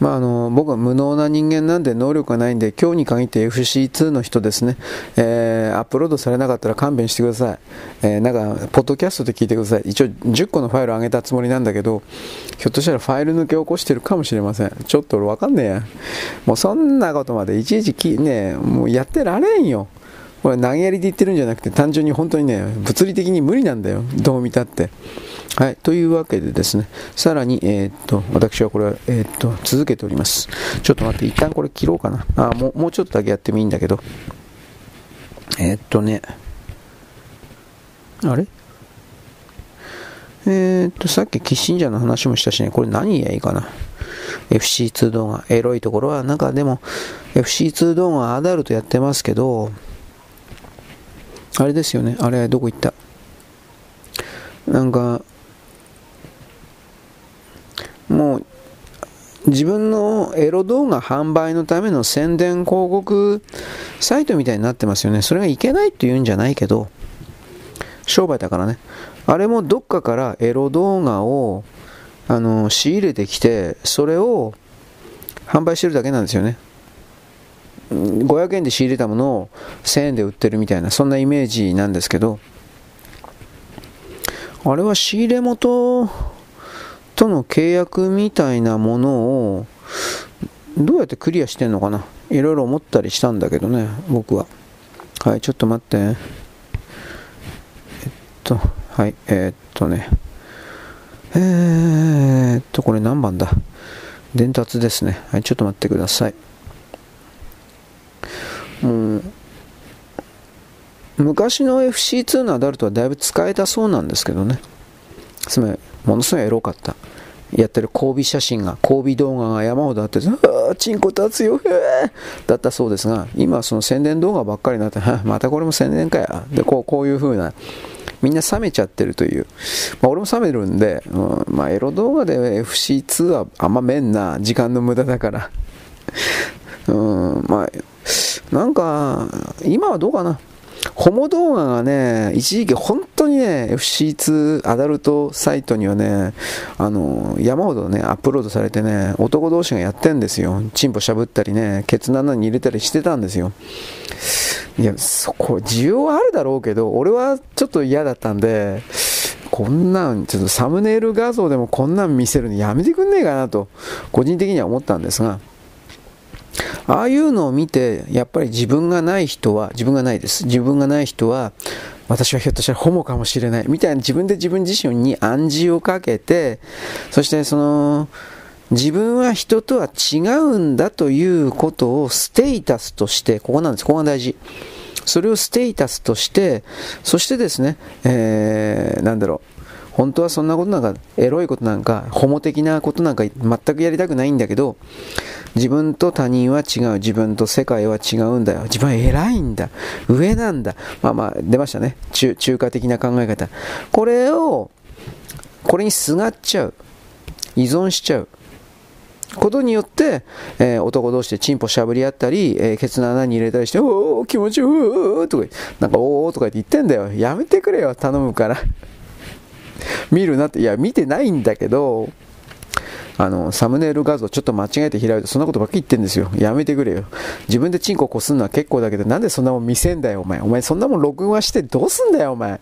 まあ、あの僕は無能な人間なんで能力がないんで今日に限って FC2 の人ですね、えー、アップロードされなかったら勘弁してください、えー、なんかポッドキャストで聞いてください。一応10個のファイル上げたつもりなんだけどひょっとしたらファイル抜け起こしてるかもしれません。ちょっと俺分かんねえや。もうそんなことまでいちいちきねもうやってられんよ。これ投げやりで言ってるんじゃなくて単純に本当にね物理的に無理なんだよ。どう見たって。はい、というわけでですね、さらに、えー、っと、私はこれは、えー、っと、続けております。ちょっと待って、一旦これ切ろうかな。あ、もう、もうちょっとだけやってもいいんだけど。えー、っとね、あれ？えー、っと、さっきキッシンジャーの話もしたしね、これ何やいいかな。FC2 動画、エロいところは、なんかでも、FC2 動画アダルトやってますけど、あれですよね、あれ、どこ行った？なんか、もう自分のエロ動画販売のための宣伝広告サイトみたいになってますよね。それがいけないって言うんじゃないけど、商売だからね。あれもどっかからエロ動画をあの仕入れてきて、それを販売してるだけなんですよね。500円で仕入れたものを1000円で売ってるみたいな、そんなイメージなんですけど、あれは仕入れ元との契約みたいなものをどうやってクリアしてんのかな？いろいろ思ったりしたんだけどね僕ははいちょっと待ってえっとはい、えー、っとね。えー、っと、これ何番だ？伝達ですね。はい、ちょっと待ってください。もう、昔の FC2 のアダルトはだいぶ使えたそうなんですけどね。つまり、ものすごいエロかった。やってる交尾写真が、交尾動画が山ほどあって、ああ、チンコ立つよへえ、だったそうですが、今その宣伝動画ばっかりになって、またこれも宣伝かや。で、こうこういう風な、みんな冷めちゃってるという。まあ、俺も冷めるんで、うん、まあ、エロ動画で FC2 はあんまめんな、時間の無駄だから。うん、まあ、なんか、今はどうかな。ホモ動画がね、一時期本当にね、FC2 アダルトサイトにはね、あの、山ほどね、アップロードされてね、男同士がやってんですよ。チンポしゃぶったりね、ケツの穴に入れたりしてたんですよ。いや、そこ、需要はあるだろうけど、俺はちょっと嫌だったんで、こんなん、ちょっとサムネイル画像でもこんなん見せるのやめてくんねえかなと、個人的には思ったんですが、ああいうのを見て、やっぱり自分がない人は、自分がないです。自分がない人は、私はひょっとしたらホモかもしれない。みたいな自分で自分自身に暗示をかけて、そしてその、自分は人とは違うんだということをステータスとして、ここなんです。ここが大事。それをステータスとして、そしてですね、えー、なんだろう。本当はそんなことなんか、エロいことなんか、ホモ的なことなんか全くやりたくないんだけど、自分と他人は違う、自分と世界は違うんだよ。自分は偉いんだ。上なんだ。まあまあ、出ましたね。中中華的な考え方。これを、これにすがっちゃう。依存しちゃう。ことによって、えー、男同士でチンポしゃぶり合ったり、えー、ケツの穴に入れたりして、おお、気持ちいい、とか言って、なんか、おおとか言ってんだよ。やめてくれよ、頼むから。見るなって、いや、見てないんだけど、あの、サムネイル画像ちょっと間違えて開いて、そんなことばっかり言ってんですよ。やめてくれよ。自分でチンコこすんのは結構だけど、なんでそんなもん見せんだよ、お前。お前そんなもん録画してどうすんだよ、お前。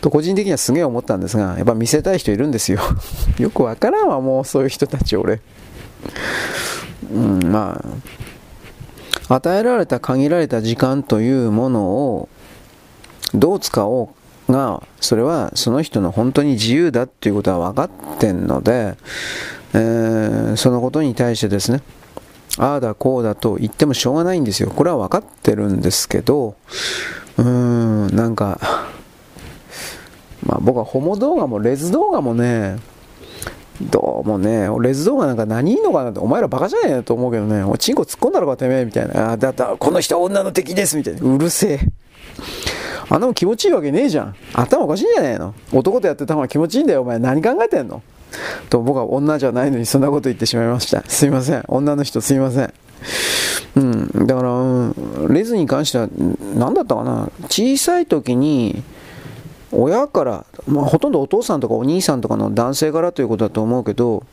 と個人的にはすげえ思ったんですが、やっぱ見せたい人いるんですよ。よくわからんわ、もうそういう人たち、俺。うん、まあ、与えられた限られた時間というものをどう使おうが、それはその人の本当に自由だっていうことは分かってんので、えー、そのことに対してですね、ああだこうだと言ってもしょうがないんですよ。これは分かってるんですけど、うーん、なんか、まあ僕はホモ動画もレズ動画もね、どうもね、レズ動画なんか何いいのかなって、お前らバカじゃねえと思うけどね、おチンコ突っ込んだろかてめえみたいな、あだったこの人女の敵ですみたいな、うるせえ。あんなもん気持ちいいわけねえじゃん。頭おかしいんじゃねえの？男とやってた方が気持ちいいんだよ、お前。何考えてんの？と僕は女じゃないのにそんなこと言ってしまいました。すいません。女の人すいません。うん。だから、うん、レズに関しては、何だったかな？小さい時に、親から、まあ、ほとんどお父さんとかお兄さんとかの男性からということだと思うけど、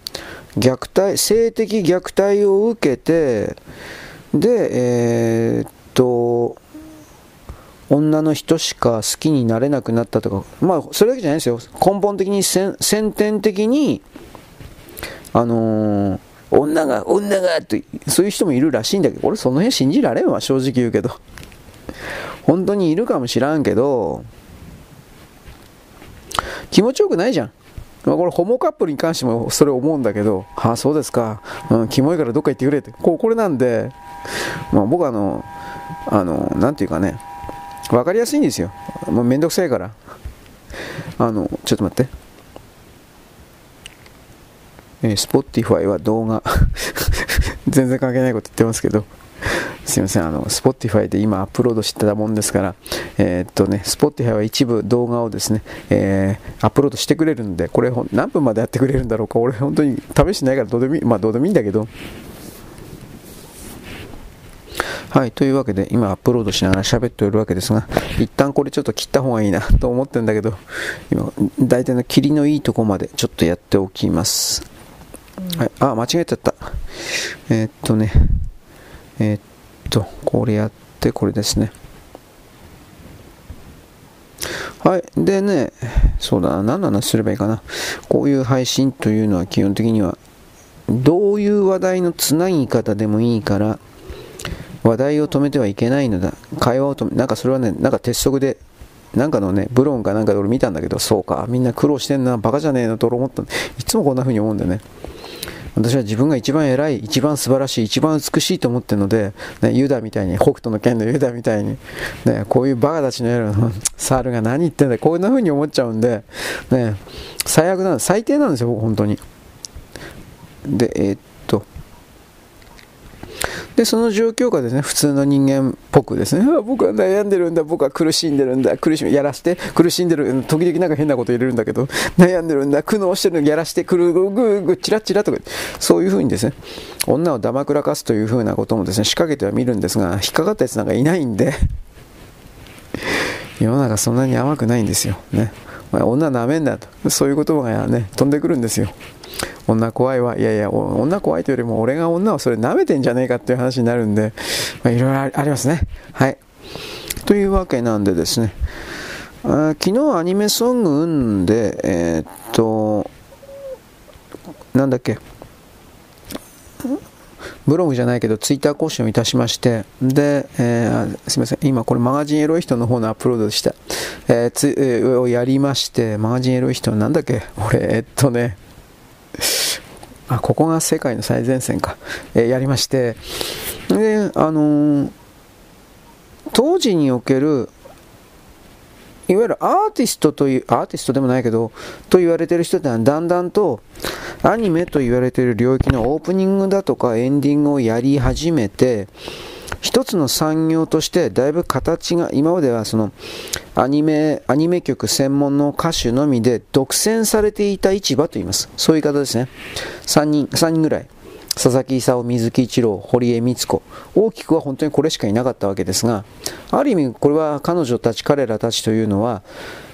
虐待、性的虐待を受けて、で、えー、っと、女の人しか好きになれなくなったとか、まあ、それだけじゃないですよ。根本的に先天的に、あのー、女が、女がって、そういう人もいるらしいんだけど、俺その辺信じられんわ、正直言うけど。本当にいるかもしらんけど、気持ちよくないじゃん。まあ、これ、ホモカップルに関してもそれ思うんだけど、ああ、そうですか、うん、キモいからどっか行ってくれって、こうこれなんで、まあ、僕はあの、あの、なんていうかね、分かりやすいんですよ。もうめんどくさいから。あの、ちょっと待って。えー、Spotify は動画 全然関係ないこと言ってますけど、すいません、あの、Spotify で今アップロードしてたもんですから、えー、っとね、Spotify は一部動画をですね、えー、アップロードしてくれるんで、これ何分までやってくれるんだろうか、俺本当に試してないからどうでもいい、まあどうでもいいんだけど、はい、というわけで今アップロードしながら喋っておるわけですが、一旦これちょっと切った方がいいなと思ってるんだけど、今、大体の切りのいいとこまでちょっとやっておきます。はい、あ、間違えちゃった。えー、っとね、えー、っと、これやって、これですね。はい。でね、そうだな、何の話すればいいかな。こういう配信というのは基本的には、どういう話題のつなぎ方でもいいから、話題を止めてはいけないのだ。会話を止め、なんかそれはね、なんか鉄則でなんかのね、ブロンかなんかで俺見たんだけど、そうか、みんな苦労してんな、バカじゃねえなと思った。いつもこんな風に思うんだよね。私は自分が一番偉い、一番素晴らしい、一番美しいと思ってるので、ね、ユダみたいに、北斗の剣のユダみたいに、ね、こういうバカたちのやる猿が何言ってんだこんな風に思っちゃうんで、ね、最悪なん最低なんですよ、僕、本当に。で、えー、っで、その状況下でね、普通の人間っぽくですね、僕は悩んでるんだ、僕は苦しんでるんだ、苦しみ、やらして、苦しんでる、時々なんか変なこと入れるんだけど、悩んでるんだ、苦悩してるのやらして、くるぐぐぐ、チラチラとか、そういうふうにですね、女をだまくらかすというふうなこともですね、仕掛けてはみるんですが、引っかかったやつなんかいないんで、世の中そんなに甘くないんですよ。ね。女なめんなと、そういう言葉がね、飛んでくるんですよ。女怖いわ。いやいや、女怖いというよりも、俺が女をそれ舐めてんじゃねえかっていう話になるんで、ま、いろいろありますね。はい。というわけなんでですね、あ昨日アニメソングんで、えー、っと、なんだっけ、ブログじゃないけど、ツイッター更新をいたしまして、で、えー、すみません、今これマガジンエロい人の方のアップロードでした。えー、つ、えー、をやりまして、マガジンエロい人なんだっけ俺、えっとね、あ、ここが世界の最前線か、えー、やりまして、で、あのー、当時における、いわゆるアーティストという、アーティストでもないけど、と言われてる人ってのはだんだんと、アニメと言われている領域のオープニングだとかエンディングをやり始めて、一つの産業としてだいぶ形が今まではそのアニメアニメ曲専門の歌手のみで独占されていた市場と言います。そういう方ですね。3人 ,3 人ぐらい。佐々木勲、水木一郎、堀江光子。大きくは本当にこれしかいなかったわけですがある意味これは彼女たち彼らたちというのは、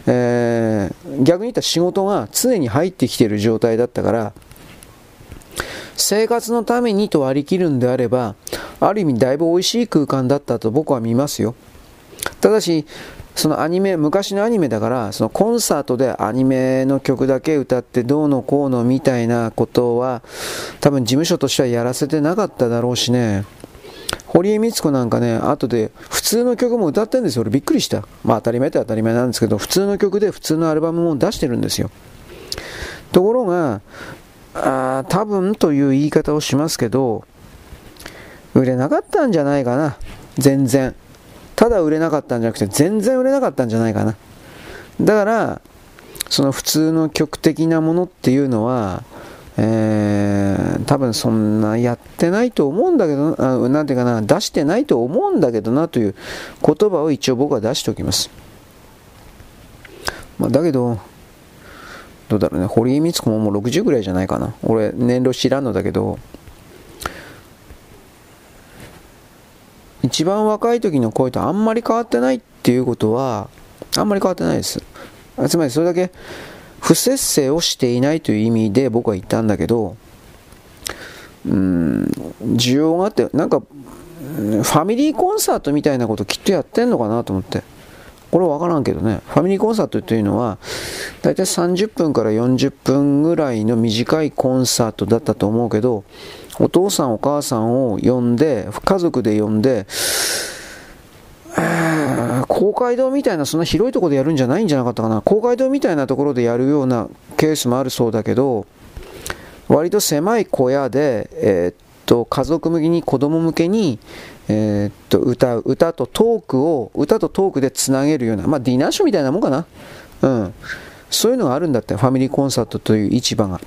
えー、逆に言ったら仕事が常に入ってきている状態だったから生活のためにと割り切るんであれば、ある意味だいぶ美味しい空間だったと僕は見ますよ。ただし、そのアニメ、昔のアニメだから、そのコンサートでアニメの曲だけ歌ってどうのこうのみたいなことは、多分事務所としてはやらせてなかっただろうしね。堀江光子なんかね、後で普通の曲も歌ってるんですよ。俺びっくりした。まあ当たり前って当たり前なんですけど、普通の曲で普通のアルバムも出してるんですよ。ところが、あ多分という言い方をしますけど、売れなかったんじゃないかな。全然。ただ売れなかったんじゃなくて、全然売れなかったんじゃないかな。だから、その普通の曲的なものっていうのは、えー、多分そんなやってないと思うんだけど、あなんていうかな、出してないと思うんだけどなという言葉を一応僕は出しておきます。まあ、だけど、どうだろうね、堀井光子ももう60ぐらいじゃないかな。俺、年齢知らんのだけど、一番若い時の声とあんまり変わってないっていうことは、あんまり変わってないです。つまりそれだけ不節制をしていないという意味で僕は言ったんだけど、うん、需要があって、なんか、ファミリーコンサートみたいなこときっとやってんのかなと思って。これは分からんけどね、ファミリーコンサートというのは、大体30分から40分ぐらいの短いコンサートだったと思うけど、お父さんお母さんを呼んで、家族で呼んで、公会堂みたいなそんな広いところでやるんじゃないんじゃなかったかな。公会堂みたいなところでやるようなケースもあるそうだけど、割と狭い小屋で、えー、っと、家族向けに子供向けに、えー、っと歌う歌とトークを歌とトークでつなげるような、まあ、ディナーショーみたいなもんかな、うん、そういうのがあるんだってファミリーコンサートという市場が。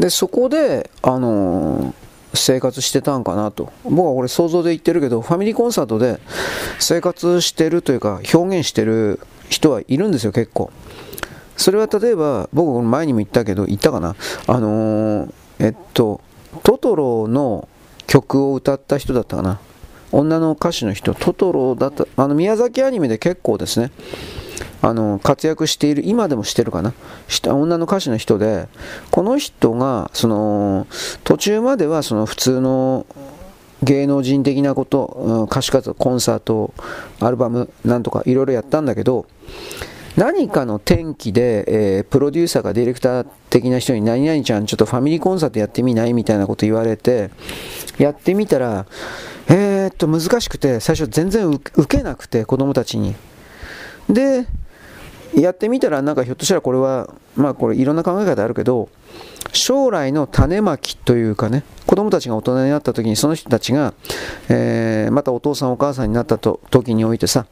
でそこで、あのー、生活してたんかなと。僕はこれ想像で言ってるけどファミリーコンサートで生活してるというか表現してる人はいるんですよ結構。それは例えば僕前にも言ったけど言ったかな。あのー、えっとトトロの曲を歌った人だったかな。女の歌手の人。トトロだった。あの宮崎アニメで結構ですね。あの活躍している今でもしてるかな。女の歌手の人でこの人がその途中まではその普通の芸能人的なこと、歌手活動、コンサート、アルバム、なんとかいろいろやったんだけど、何かの転機で、えー、プロデューサーがディレクター的な人に何々ちゃんちょっとファミリーコンサートやってみない？みたいなこと言われて、やってみたら、えー、っと難しくて、最初全然受けなくて子供たちに。で、やってみたら、なんかひょっとしたらこれは、まあこれいろんな考え方あるけど、将来の種まきというかね、子供たちが大人になった時にその人たちが、えー、またお父さんお母さんになったと時においてさ、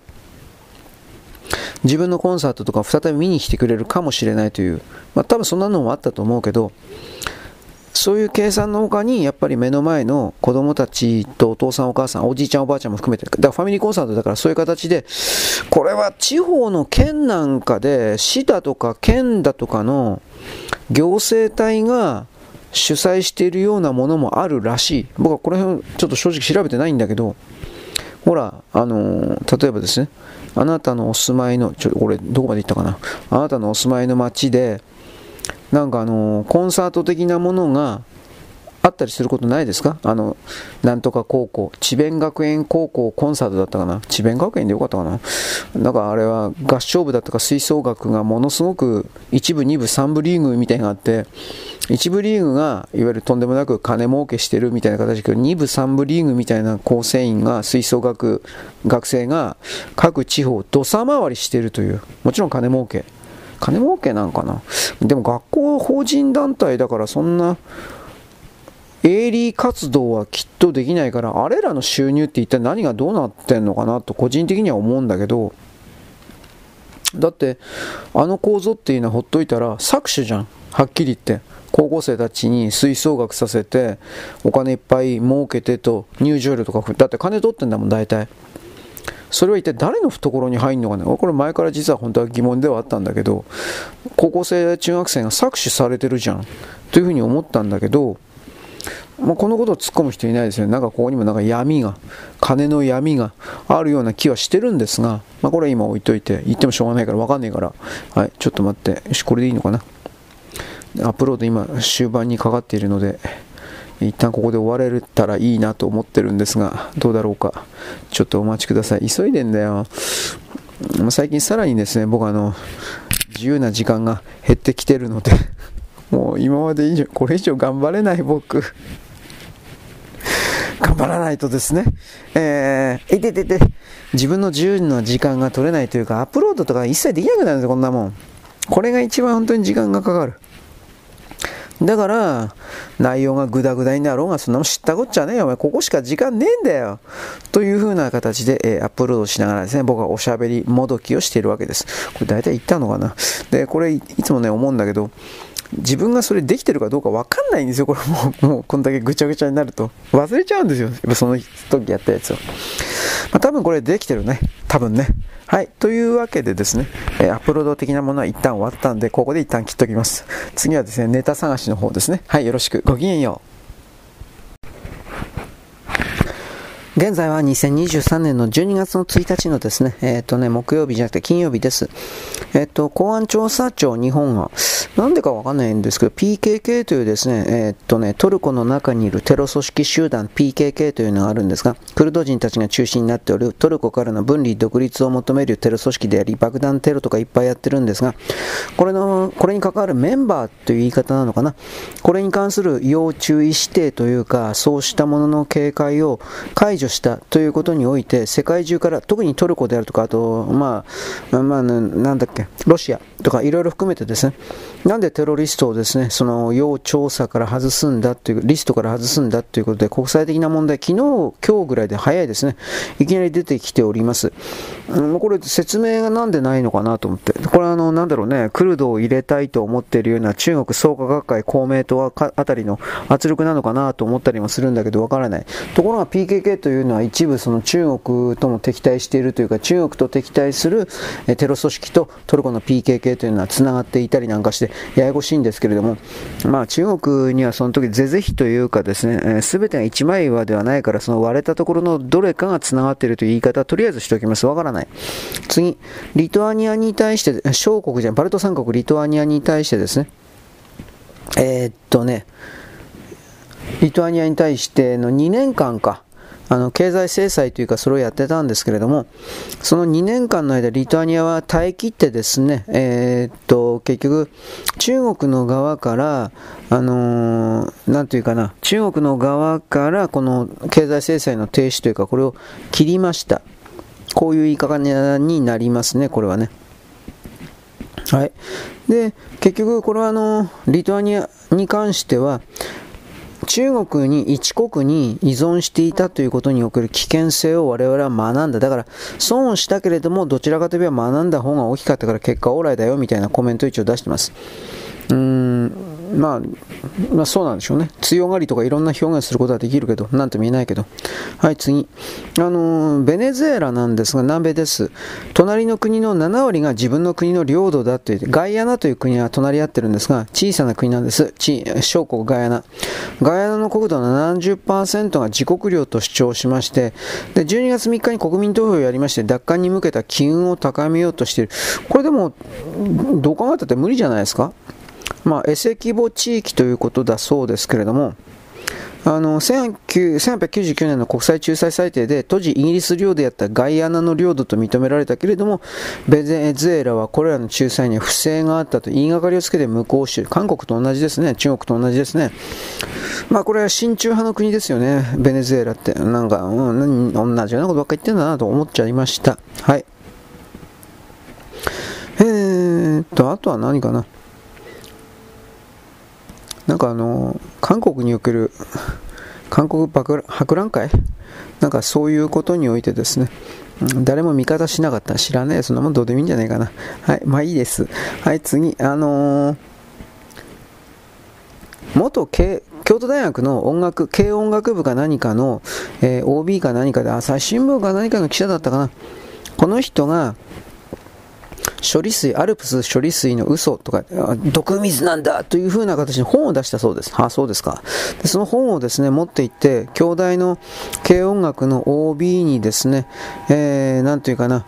自分のコンサートとか再び見に来てくれるかもしれないという、まあ多分そんなのもあったと思うけど、そういう計算の他に、やっぱり目の前の子供たちとお父さんお母さん、おじいちゃんおばあちゃんも含めて、だからファミリーコンサートだからそういう形で、これは地方の県なんかで、市だとか県だとかの行政体が主催しているようなものもあるらしい。僕はこの辺ちょっと正直調べてないんだけど、ほら、あの、例えばですね、あなたのお住まいの、ちょ、これどこまで行ったかな、あなたのお住まいの街で、なんかあのコンサート的なものがあったりすることないですか？あの、なんとか高校、智弁学園高校コンサートだったかな？智弁学園でよかったかな？なんかあれは合唱部だったか吹奏楽がものすごく1部、2部、3部リーグみたいなのがあって、1部リーグがいわゆるとんでもなく金儲けしてるみたいな形だけど、2部、3部リーグみたいな構成員が、吹奏楽学生が各地方土佐回りしてるという、もちろん金儲け。金儲けなんかな？でも学校法人団体だからそんな営利活動はきっとできないからあれらの収入って一体何がどうなってんのかなと個人的には思うんだけどだってあの構造っていうのはほっといたら搾取じゃん。はっきり言って。高校生たちに吹奏楽させてお金いっぱい儲けてと入場料とかだって金取ってんだもん大体。それは一体誰の懐に入るのかなこれ前から実は本当は疑問ではあったんだけど高校生中学生が搾取されてるじゃん。というふうに思ったんだけどまあ、このことを突っ込む人いないですよね。なんかここにもなんか闇が、金の闇があるような気はしてるんですが、まあ、これは今置いといて、言ってもしょうがないから分かんないから、はい、ちょっと待って、よし、これでいいのかな？アップロード今終盤にかかっているので、一旦ここで終われたらいいなと思ってるんですが、どうだろうか。ちょっとお待ちください。急いでんだよ。最近さらにですね、僕あの、自由な時間が減ってきてるのでもう今まで以上、これ以上頑張れない僕。頑張らないとですね、えー、いててて、自分の自由な時間が取れないというか、アップロードとか一切できなくなるんですよ、こんなもん。これが一番本当に時間がかかる。だから、内容がグダグダになろうが、そんなもん知ったこっちゃねえよ。お前、ここしか時間ねえんだよ。という風な形で、えー、アップロードしながらですね、僕はおしゃべりもどきをしているわけです。これ大体言ったのかな。で、これいつもね、思うんだけど、自分がそれできてるかどうか分かんないんですよ、これもう、もうこんだけぐちゃぐちゃになると。忘れちゃうんですよ、やっぱその時やったやつを。まあ、多分これできてるね、多分ね。はい、というわけでですね、えー、アップロード的なものは一旦終わったんで、ここで一旦切っときます。次はですね、ネタ探しの方ですね。はい、よろしく。ごきげんよう。現在は2023年の12月の1日のですね、えっ、ー、とね、木曜日じゃなくて金曜日です。えっ、ー、と、公安調査庁日本が、なんでかわかんないんですけど、PKK というですね、えっ、ー、とね、トルコの中にいるテロ組織集団 PKK というのがあるんですが、クルド人たちが中心になっておるトルコからの分離独立を求めるテロ組織であり、爆弾テロとかいっぱいやってるんですが、これの、これに関わるメンバーという言い方なのかな？これに関する要注意指定というか、そうしたものの警戒を解除除したということにおいて、世界中から、特にトルコであるとか、あと、まあ、まあ、なんだっけ、ロシア。とかいろいろ含めてですね、なんでテロリストをですね、その要調査から外すんだという、リストから外すんだということで、国際的な問題、昨日、今日ぐらいで早いですね、いきなり出てきております。うん、これ説明がなんでないのかなと思って、これはあの、なんだろうね、クルドを入れたいと思っているような中国創価学会、公明党あたりの圧力なのかなと思ったりもするんだけど、わからない。ところが PKK というのは一部その中国とも敵対しているというか、中国と敵対するテロ組織とトルコの PKK というのは繋がっていたりなんかして、ややこしいんですけれども、まあ中国にはその時是々非というかですね、す、べ、てが一枚岩ではないから、その割れたところのどれかが繋がっているという言い方はとりあえずしておきます。わからない。次、リトアニアに対して、小国じゃん、バルト三国リトアニアに対してですね、えー、っとね、リトアニアに対しての2年間か、あの経済制裁というかそれをやってたんですけれどもその2年間の間リトアニアは耐え切ってですね、えー、っと結局中国の側からあのー、ていうかな中国の側からこの経済制裁の停止というかこれを切りましたこういう言い方になりますね、これはね。はい。で、結局、これはあの、リトアニアに関しては、中国に一国に依存していたということにおける危険性を我々は学んだ。だから、損をしたけれども、どちらかといえば学んだ方が大きかったから結果オーライだよみたいなコメントを一応出してます。うーんまあ、まあ、そうなんでしょうね。強がりとかいろんな表現することはできるけど、なんとも言えないけど。はい、次。あの、ベネズエラなんですが、南米です。隣の国の7割が自分の国の領土だと言って、ガイアナという国は隣り合ってるんですが、小さな国なんです。小国ガイアナ。ガイアナの国土の70%が自国領と主張しまして、で、12月3日に国民投票をやりまして、奪還に向けた機運を高めようとしている。これでも、どう考えたって無理じゃないですか？まあ、エセ規模地域ということだそうですけれども、あの1899年の国際仲裁裁定で当時イギリス領であったガイアナの領土と認められたけれどもベネズエラはこれらの仲裁に不正があったと言いがかりをつけて無効している。韓国と同じですね。中国と同じですね。まあこれは親中派の国ですよね。ベネズエラって。なんか、うん、同じようなことばっかり言ってんだなと思っちゃいました。はい。えーっとあとは何かな。なんかあの、韓国における韓国博覧会？なんかそういうことにおいてですね、誰も味方しなかった。知らねえ。そんなもんどうでもいいんじゃないかな。はい。まあいいです。はい、次。あのー、元京都大学の音楽、軽音楽部か何かの、えー、OB か何かで、朝日新聞か何かの記者だったかな。この人が、処理水、アルプス処理水の嘘とか、毒水なんだという風な形に本を出したそうです。あ、そうですか。でその本をですね、持って行って、兄弟の軽音楽の OB にですね、えー、なんていうかな、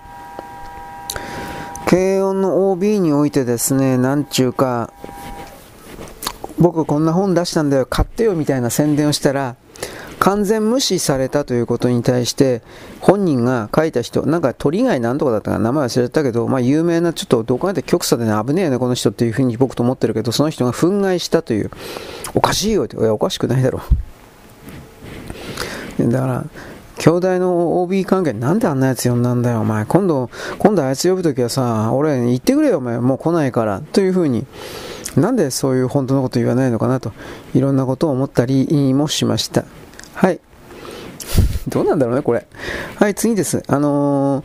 軽音の OB においてですね、なんちゅうか、僕こんな本出したんだよ、買ってよみたいな宣伝をしたら、完全無視されたということに対して本人が書いた人なんか鳥貝なんとかだったか名前忘れたけど、まあ、有名なちょっとどこまで極左でね危ねえよねこの人っていうふうに僕と思ってるけどその人が憤慨したというおかしいよっていやおかしくないだろう。だから兄弟の OB 関係なんであんなやつ呼んだんだよお前。今度今度あいつ呼ぶときはさ俺言ってくれよお前。もう来ないからというふうに。なんでそういう本当のこと言わないのかなといろんなことを思ったりもしました。はい。どうなんだろうね、これ。はい、次です。あのー、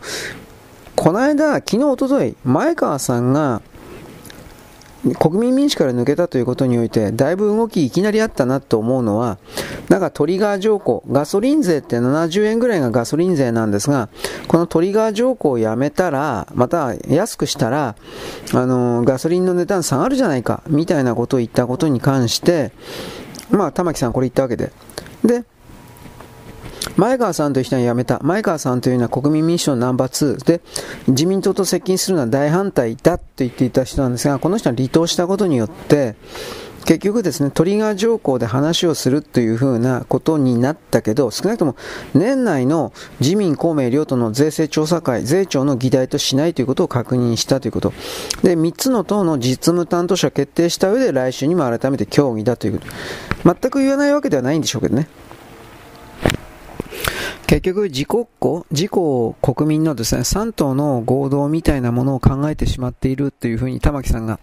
この間、昨日、おととい、前川さんが、国民民主から抜けたということにおいて、だいぶ動きいきなりあったなと思うのは、なんかトリガー条項、ガソリン税って70円ぐらいがガソリン税なんですが、このトリガー条項をやめたら、また安くしたら、あのー、ガソリンの値段下がるじゃないか、みたいなことを言ったことに関して、まあ、玉木さんこれ言ったわけで。で、前川さんという人は辞めた。前川さんというのは国民民主党のナンバー2で、自民党と接近するのは大反対だと言っていた人なんですが、この人は離党したことによって、結局ですね、トリガー条項で話をするというふうなことになったけど、少なくとも年内の自民、公明両党の税制調査会、税調の議題としないということを確認したということ。で、3つの党の実務担当者決定した上で来週にも改めて協議だということ。全く言わないわけではないんでしょうけどね。結局自国庫、自公国民のですね、3党の合同みたいなものを考えてしまっているというふうに玉木さんが、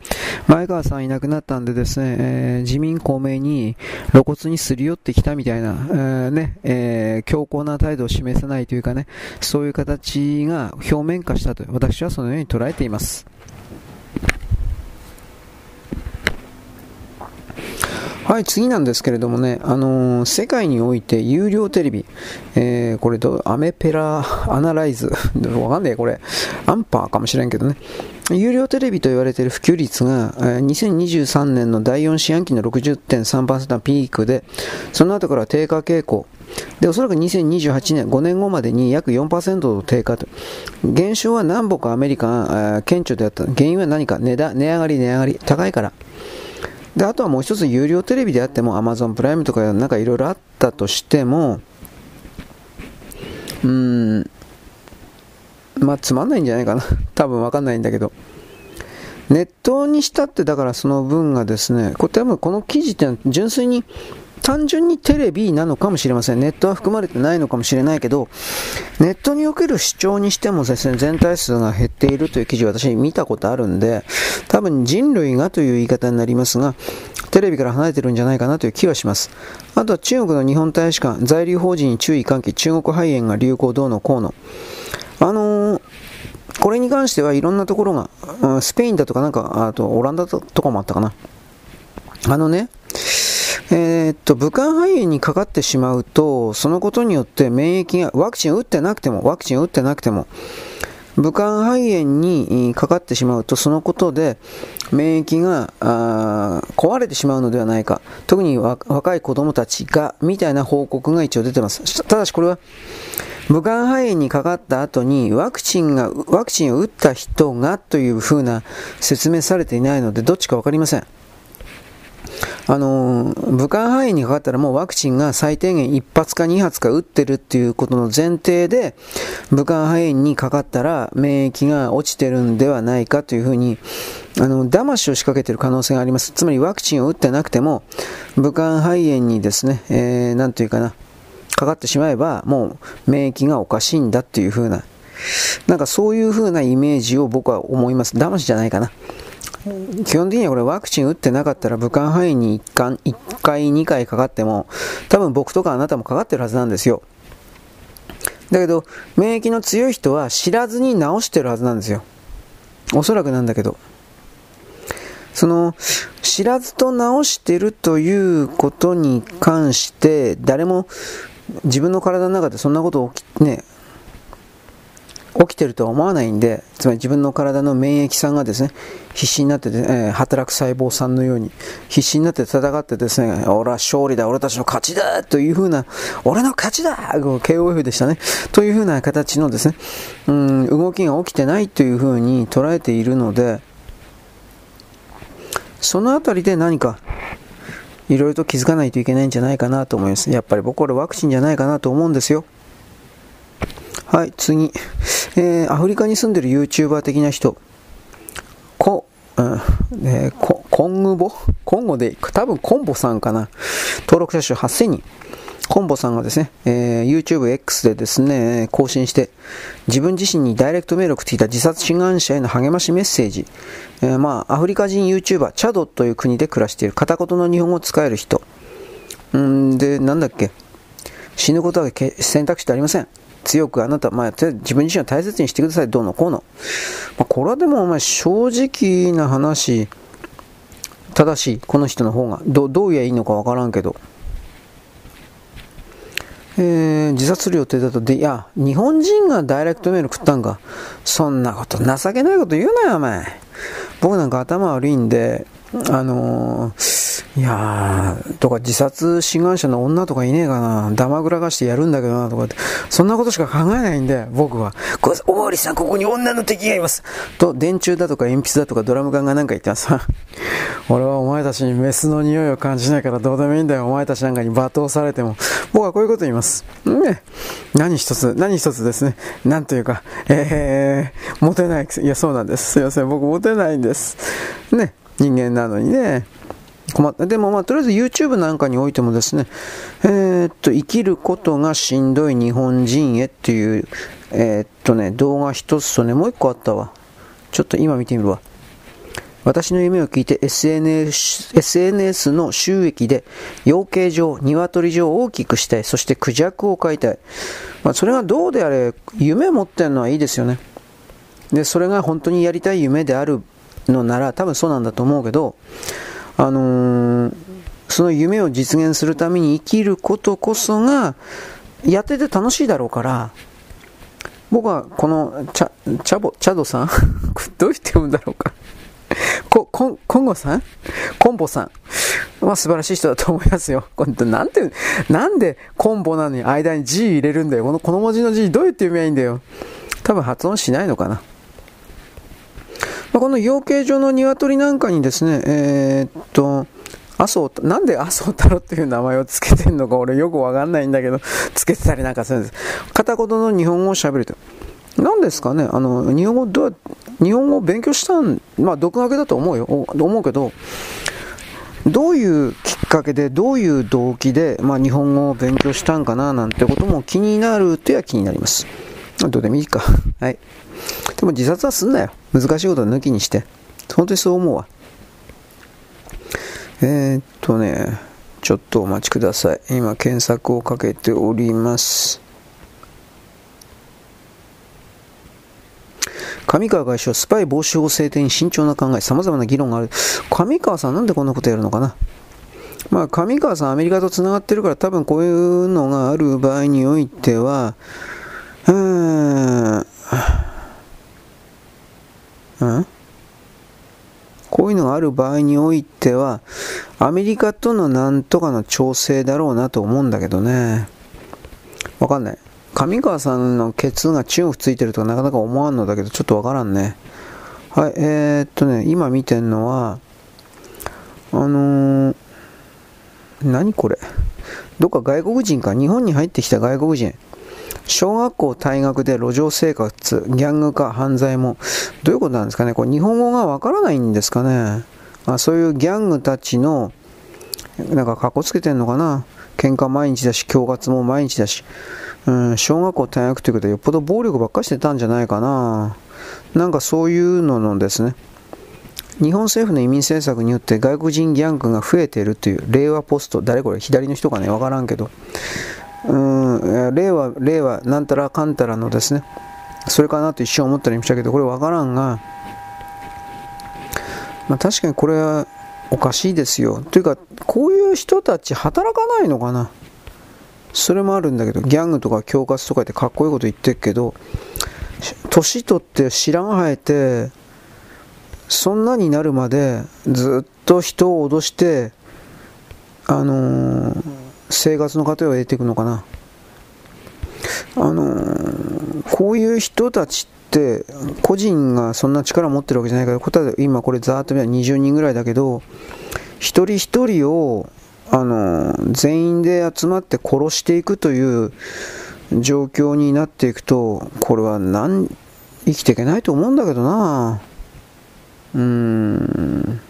前川さんいなくなったんでですね、えー、自民公明に露骨にすり寄ってきたみたいな、えー、ね、えー、強硬な態度を示さないというかね、そういう形が表面化したと、私はそのように捉えています。はい、次なんですけれどもね、あのー、世界において有料テレビ、えー、これど、アメペラ アナライズ、わかんねえ、これ、アンパーかもしれんけどね。有料テレビと言われている普及率が、2023年の第4四半期の60.3%のピークで、その後から低下傾向。で、おそらく2028年、5年後までに約4%の低下と。減少は南北アメリカが顕著であった。原因は何か？値段、値上がり、値上がり、高いから。で、あとはもう一つ有料テレビであっても Amazon プライムとかなんかいろいろあったとしても、うん、まあつまんないんじゃないかな。多分わかんないんだけど。ネットにしたってだからその分がですね、これ多分この記事って純粋に単純にテレビなのかもしれません。ネットは含まれてないのかもしれないけど、ネットにおける主張にしてもですね、全体数が減っているという記事を私見たことあるんで、多分人類がという言い方になりますが、テレビから離れてるんじゃないかなという気はします。あとは中国の日本大使館、在留邦人に注意喚起、中国肺炎が流行どうのこうの。あのーこれに関してはいろんなところが、スペインだとかなんか、あとオランダとかもあったかな。あのね、えー、っと、武漢肺炎にかかってしまうと、そのことによって免疫が、ワクチン打ってなくても、ワクチン打ってなくても、武漢肺炎にかかってしまうと、そのことで免疫が壊れてしまうのではないか、特に若い子供たちが、みたいな報告が一応出てます。ただしこれは、武漢肺炎にかかった後にワクチンが、ワクチンを打った人がというふうな説明されていないので、どっちかわかりません。あの武漢肺炎にかかったらもうワクチンが最低限1発か2発か打ってるっていうことの前提で武漢肺炎にかかったら免疫が落ちてるんではないかというふうにあの騙しを仕掛けてる可能性があります。つまりワクチンを打ってなくても武漢肺炎にですね、えー、なんというかなかかってしまえばもう免疫がおかしいんだっていうふうななんかそういうふうなイメージを僕は思います。騙しじゃないかな。基本的にはこれワクチン打ってなかったら武漢肺炎に 1, 回1回、2回かかっても多分僕とかあなたもかかってるはずなんですよ。だけど免疫の強い人は知らずに治してるはずなんですよ。おそらくなんだけど。その知らずと治してるということに関して誰も自分の体の中でそんなこと起きね起きてるとは思わないんで、つまり自分の体の免疫さんがですね、必死になってて、え、働く細胞さんのように、必死になって戦ってですね、俺は勝利だ、俺たちの勝ちだというふうな、俺の勝ちだ !KOF でしたね。というふうな形のですね、うん、動きが起きてないというふうに捉えているので、そのあたりで何か、いろいろと気づかないといけないんじゃないかなと思います。やっぱり僕はワクチンじゃないかなと思うんですよ。はい、次。えー、アフリカに住んでる YouTuber 的な人。こ、うんえー、こコングボ？コンゴで、多分コンボさんかな。登録者数8000人。コンボさんがですね、えー、YouTubeX でですね、更新して、自分自身にダイレクトメールを送っていた自殺志願者への励ましメッセージ。えー、まあ、アフリカ人 YouTuber、チャドという国で暮らしている片言の日本語を使える人。んで、なんだっけ。死ぬことは選択肢ってありません。強くあなた、まあ、自分自身を大切にしてください、どうのこうの。まあ、これはでも、お前、正直な話、正しい、この人の方が。どどう言えばいいのかわからんけど。えー、自殺する予定だと、で、いや、日本人がダイレクトメール食ったんか。そんなこと、情けないこと言うなよ、お前。僕なんか頭悪いんで、あのー、いやー、とか自殺志願者の女とかいねえかな、ダマぐらがしてやるんだけどな、とかって、そんなことしか考えないんで、僕は。おまわりさん、ここに女の敵がいます。と、電柱だとか鉛筆だとかドラム缶がなんか言ってます。俺はお前たちにメスの匂いを感じないからどうでもいいんだよ。お前たちなんかに罵倒されても。僕はこういうこと言います。ね。何一つ、何一つですね。なんというか、えー、モテない。いや、そうなんです。すいません。僕モテないんです。ね。人間なのにね。困った。でもまあ、とりあえず YouTube なんかにおいてもですね、えー、っと、生きることがしんどい日本人へっていう、えー、っとね、動画一つとね、もう一個あったわ。ちょっと今見てみるわ。私の夢を聞いて SNS, SNS の収益で養鶏場、鶏場を大きくしたい。そしてクジャクを飼いたい。まあ、それがどうであれ、夢持ってるのはいいですよね。で、それが本当にやりたい夢であるのなら多分そうなんだと思うけど、あのー、その夢を実現するために生きることこそがやってて楽しいだろうから僕はこのチャチャボチャドさん どう言って読むんだろうかこ、こん、コンゴさん？コンボさん？は素晴らしい人だと思いますよ。これなんて、なんでコンボなのに間に G 入れるんだよ。この、この文字の G どうやって読めばいいんだよ。多分発音しないのかな。まあ、この養鶏場の鶏なんかにですね、えー、っと、麻生、なんで麻生太郎っていう名前を付けてんのか俺よくわかんないんだけど、付けてたりなんかするんです。片言の日本語を喋ると。何ですかね、あの、日本語どう日本語を勉強したん、まあ独学だと思うよ、思うけど、どういうきっかけで、どういう動機で、まあ、日本語を勉強したんかななんてことも気になるとは気になります。どうでもいいか。はい。でも自殺はすんなよ。難しいことは抜きにして。本当にそう思うわ。えー、っとね、ちょっとお待ちください。今検索をかけております。上川外相、スパイ防止法制定に慎重な考え、様々な議論がある。上川さんなんでこんなことやるのかなまあ、上川さん、アメリカと繋がってるから、多分こういうのがある場合においては、うーん、ん？こういうのがある場合においては、アメリカとのなんとかの調整だろうなと思うんだけどね。わかんない。上川さんのケツが中国ついてるとかなかなか思わんのだけど、ちょっとわからんね。はい、えー、っとね、今見てんのは、あのー、何これ？どっか外国人か、日本に入ってきた外国人。小学校退学で路上生活、ギャング化、犯罪も、どういうことなんですかね、これ日本語がわからないんですかね、あ、そういうギャングたちの、なんかかっこつけてんのかな、喧嘩毎日だし、恐喝も毎日だし、うん、小学校退学ということで、よっぽど暴力ばっかしてたんじゃないかな、なんかそういうののですね、日本政府の移民政策によって外国人ギャングが増えているという令和ポスト、誰これ、左の人かね、わからんけど、うん令和、令和、なんたらかんたらのですね、それかなと一瞬思ったりもしたけど、これわからんが、まあ、確かにこれはおかしいですよ。というか、こういう人たち働かないのかな。それもあるんだけど、ギャングとか恐喝とかってかっこいいこと言ってるけど、年取って白髪生えて、そんなになるまでずっと人を脅して、あのー生活の糧を得ていくのかな。あのー、こういう人たちって個人がそんな力を持ってるわけじゃないから今これざーっと見たら20人ぐらいだけど一人一人をあのー、全員で集まって殺していくという状況になっていくとこれは何生きていけないと思うんだけどなうーん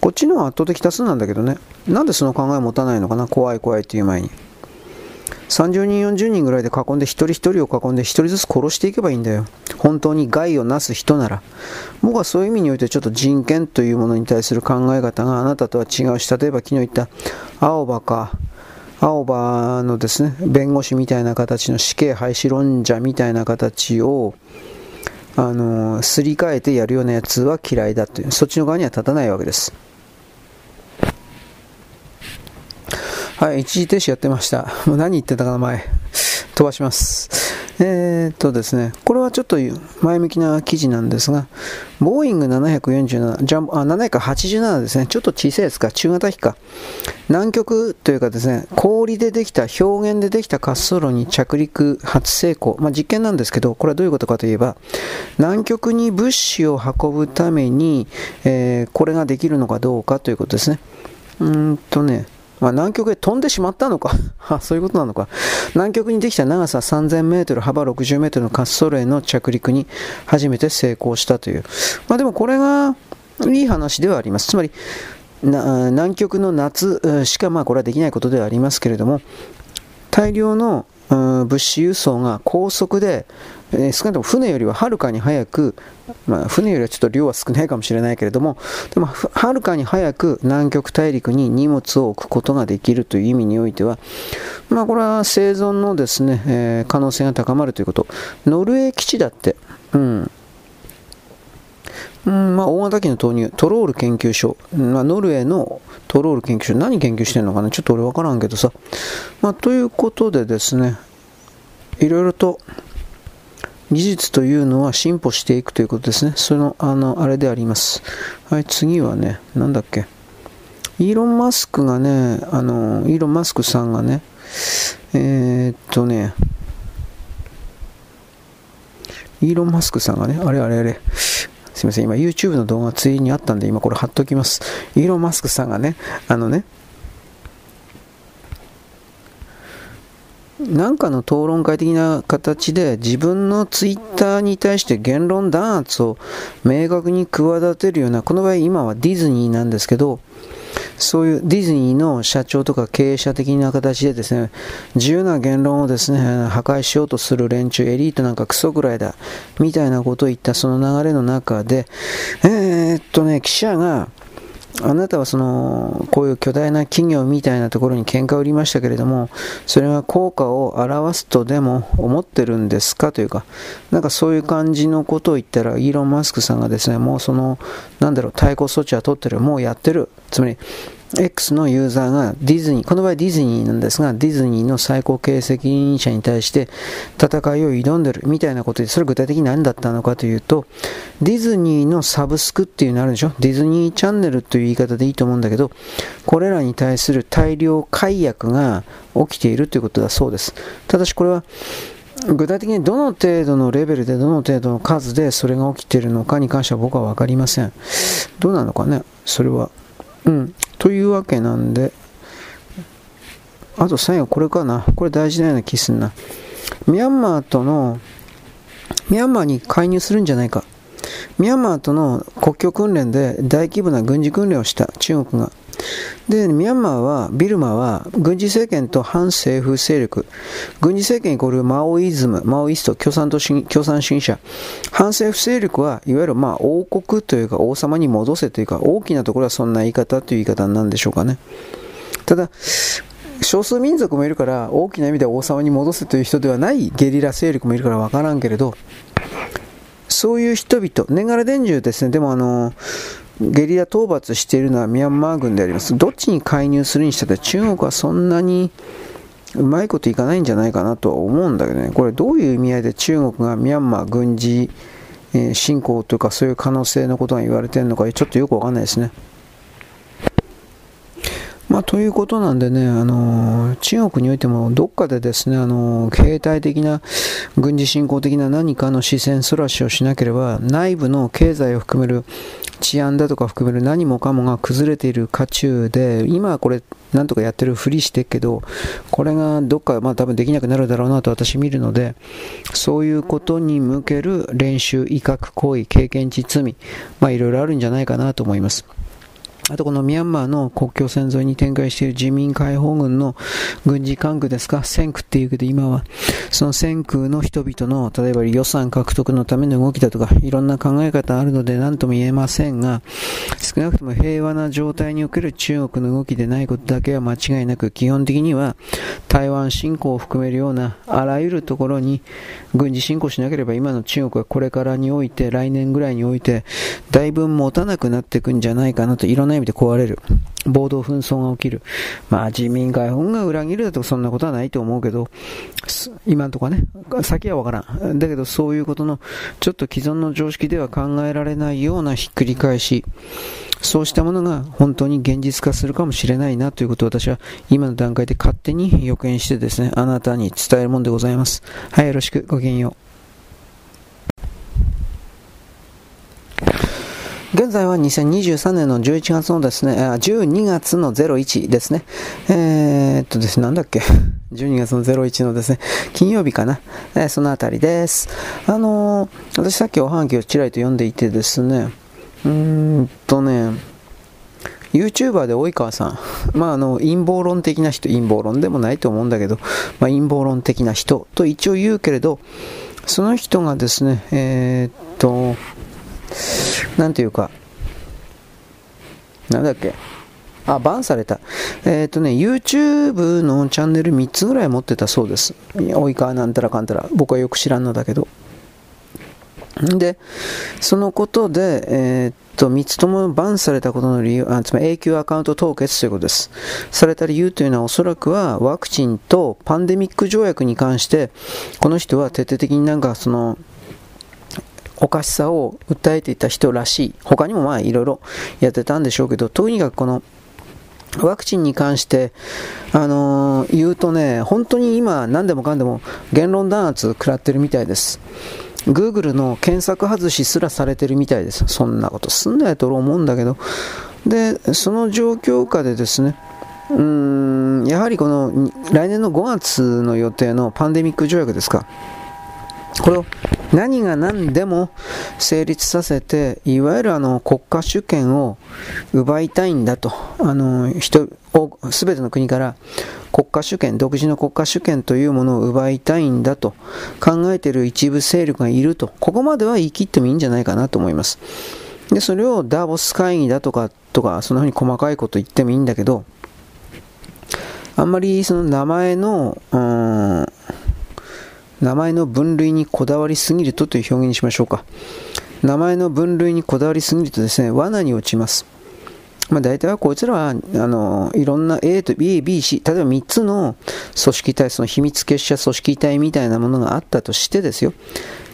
こっちの方が圧倒的多数なんだけどね。なんでその考えを持たないのかな？怖い怖いっていう前に。30人、40人ぐらいで囲んで一人一人を囲んで一人ずつ殺していけばいいんだよ。本当に害をなす人なら。僕はそういう意味においてちょっと人権というものに対する考え方があなたとは違うし、例えば昨日言った青葉か、青葉のですね、弁護士みたいな形の死刑廃止論者みたいな形を、あのすり替えてやるようなやつは嫌いだという、そっちの側には立たないわけです。はい、一時停止やってました。何言ってたかな、前。飛ばします。えー、っとですね、これはちょっと前向きな記事なんですが、ボーイング747、ジャンボ、あ、787ですね、ちょっと小さいですか、中型機か。南極というかですね、氷でできた、表現でできた滑走路に着陸初成功。まあ、実験なんですけど、これはどういうことかといえば、南極に物資を運ぶために、えー、これができるのかどうかということですね。うんとね、まあ、南極へ飛んでしまったのか そういうことなのか。南極にできた長さ3000メートル、幅60メートルの滑走路への着陸に初めて成功したという。まあ、でもこれがいい話ではあります。つまり、南極の夏しかまあこれはできないことではありますけれども、大量の物資輸送が高速でえ少なくとも船よりははるかに早く、まあ、船よりはちょっと量は少ないかもしれないけれども、でもはるかに早く南極大陸に荷物を置くことができるという意味においては、まあ、これは生存のですね、えー、可能性が高まるということ。ノルウェー基地だって、うん、うんまあ、大型機の投入、トロール研究所、まあ、ノルウェーのトロール研究所、何研究してるのかな、ちょっと俺分からんけどさ。まあ、ということでですね、いろいろと技術というのは進歩していくということですね。その、あの、あれであります。はい、次はね、なんだっけ。イーロン・マスクがね、あの、イーロン・マスクさんがね、えー、っとね、イーロン・マスクさんがね、あれあれあれ、すいません、今 YouTube の動画ついにあったんで、今これ貼っときます。イーロン・マスクさんがね、あのね、なんかの討論会的な形で自分のツイッターに対して言論弾圧を明確に企てるような、この場合今はディズニーなんですけど、そういうディズニーの社長とか経営者的な形でですね、自由な言論をですね、破壊しようとする連中、エリートなんかクソぐらいだ、みたいなことを言ったその流れの中で、えー、っとね、記者が、あなたはその、こういう巨大な企業みたいなところに喧嘩を売りましたけれども、それは効果を表すとでも思ってるんですか？というか、なんかそういう感じのことを言ったら、イーロン・マスクさんがですね、もうその、なんだろう、対抗措置は取ってる、もうやってる。つまり、X のユーザーがディズニー、この場合ディズニーなんですが、ディズニーの最高経営責任者に対して戦いを挑んでるみたいなことで、それ具体的に何だったのかというと、ディズニーのサブスクっていうのあるでしょ？ディズニーチャンネルという言い方でいいと思うんだけど、これらに対する大量解約が起きているということだそうです。ただしこれは、具体的にどの程度のレベルでどの程度の数でそれが起きているのかに関しては僕は分かりません。どうなのかね？それは。うん。というわけなんで、あと最後これかな。これ大事なような気すんな。ミャンマーとの、ミャンマーに介入するんじゃないか。ミャンマーとの国境訓練で大規模な軍事訓練をした中国が。で、ミャンマーは、ビルマは、軍事政権と反政府勢力、軍事政権イコールマオイズム、マオイスト、共産党共産主義者、反政府勢力はいわゆるまあ王国というか王様に戻せというか、大きなところはそんな言い方という言い方なんでしょうかね。ただ、少数民族もいるから大きな意味で王様に戻せという人ではないゲリラ勢力もいるから分からんけれどそういう人々、年がら年中ですね、でもあの、ゲリラ討伐しているのはミャンマー軍であります。どっちに介入するにしたって中国はそんなにうまいこといかないんじゃないかなとは思うんだけどね。これどういう意味合いで中国がミャンマー軍事侵攻というかそういう可能性のことが言われてるのかちょっとよくわかんないですね。まあ、ということなんでね、あの中国においてもどっかでですね、あの経済的な軍事侵攻的な何かの視線そらしをしなければ内部の経済を含める治安だとか含める何もかもが崩れている渦中で今はこれなんとかやってるふりしてるけどこれがどっかまあ多分できなくなるだろうなと私見るのでそういうことに向ける練習威嚇行為経験値罪まあいろいろあるんじゃないかなと思います。あとこのミャンマーの国境線沿いに展開している人民解放軍の軍事管区ですか、戦区っていうけど今は、その戦区の人々の、例えば予算獲得のための動きだとか、いろんな考え方あるので何とも言えませんが、少なくとも平和な状態における中国の動きでないことだけは間違いなく、基本的には台湾侵攻を含めるようなあらゆるところに軍事侵攻しなければ今の中国はこれからにおいて、来年ぐらいにおいて、だいぶ持たなくなっていくんじゃないかなと、いろんな意味で壊れる。暴動紛争が起きる。まあ人民解放が裏切るだとそんなことはないと思うけど、今んとこはね、先はわからん。だけどそういうことのちょっと既存の常識では考えられないようなひっくり返し、そうしたものが本当に現実化するかもしれないなということを私は今の段階で勝手に予見してですね、あなたに伝えるもんでございます。はい、よろしく。ごきげんよう。現在は2023年の11月のですね、12月の01ですね。えー、っとですね、なんだっけ？12月の01のですね、金曜日かな。えー、そのあたりです。あのー、私さっきおはがきをちらりと読んでいてですね、うーんとね、YouTuber で及川さん、まあ、あの陰謀論的な人、陰謀論でもないと思うんだけど、まあ、陰謀論的な人と一応言うけれど、その人がですね、えー、っと、なんていうか、なんだっけ、あ、バンされた。えっ、ー、とね、YouTube のチャンネル3つぐらい持ってたそうです。及川なんたらかんたら。僕はよく知らんのだけど。で、そのことで、えー、っと、3つともバンされたことの理由、あつまり永久アカウント凍結ということです。された理由というのはおそらくはワクチンとパンデミック条約に関して、この人は徹底的になんかその、おかしさを訴えていた人らしい。他にもまあいろいろやってたんでしょうけど、とにかくこのワクチンに関して、あのー、言うとね、本当に今何でもかんでも言論弾圧食らってるみたいです。Google の検索外しすらされてるみたいです。そんなことすんなよと思うんだけど。で、その状況下でですね、うーん、やはりこの来年の5月の予定のパンデミック条約ですか。これを何が何でも成立させて、いわゆるあの国家主権を奪いたいんだと、あの人すべての国から国家主権、独自の国家主権というものを奪いたいんだと。考えている一部勢力がいると、ここまでは言い切ってもいいんじゃないかなと思います。で、それをダーボス会議だとか、とか、そんな風に細かいこと言ってもいいんだけど、あんまりその名前の、うん、名前の分類にこだわりすぎるとという表現にしましょうか。名前の分類にこだわりすぎるとですね、罠に落ちます。まあ、大体はこいつらはあのいろんな A と B、B、C、例えば3つの組織体、その秘密結社組織体みたいなものがあったとしてですよ、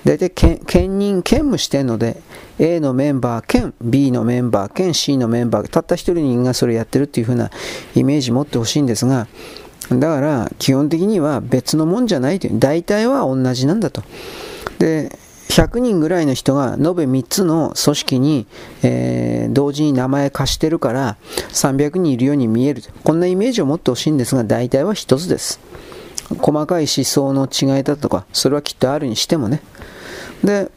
大体兼任、兼務してるので、A のメンバー兼 B のメンバー兼 C のメンバー、たった一人がそれやってるっていう風なイメージ持ってほしいんですが、だから基本的には別のもんじゃないという、大体は同じなんだと。で、100人ぐらいの人が延べ3つの組織に、えー、同時に名前貸してるから300人いるように見えるこんなイメージを持ってほしいんですが大体は1つです。細かい思想の違いだとかそれはきっとあるにしてもね。で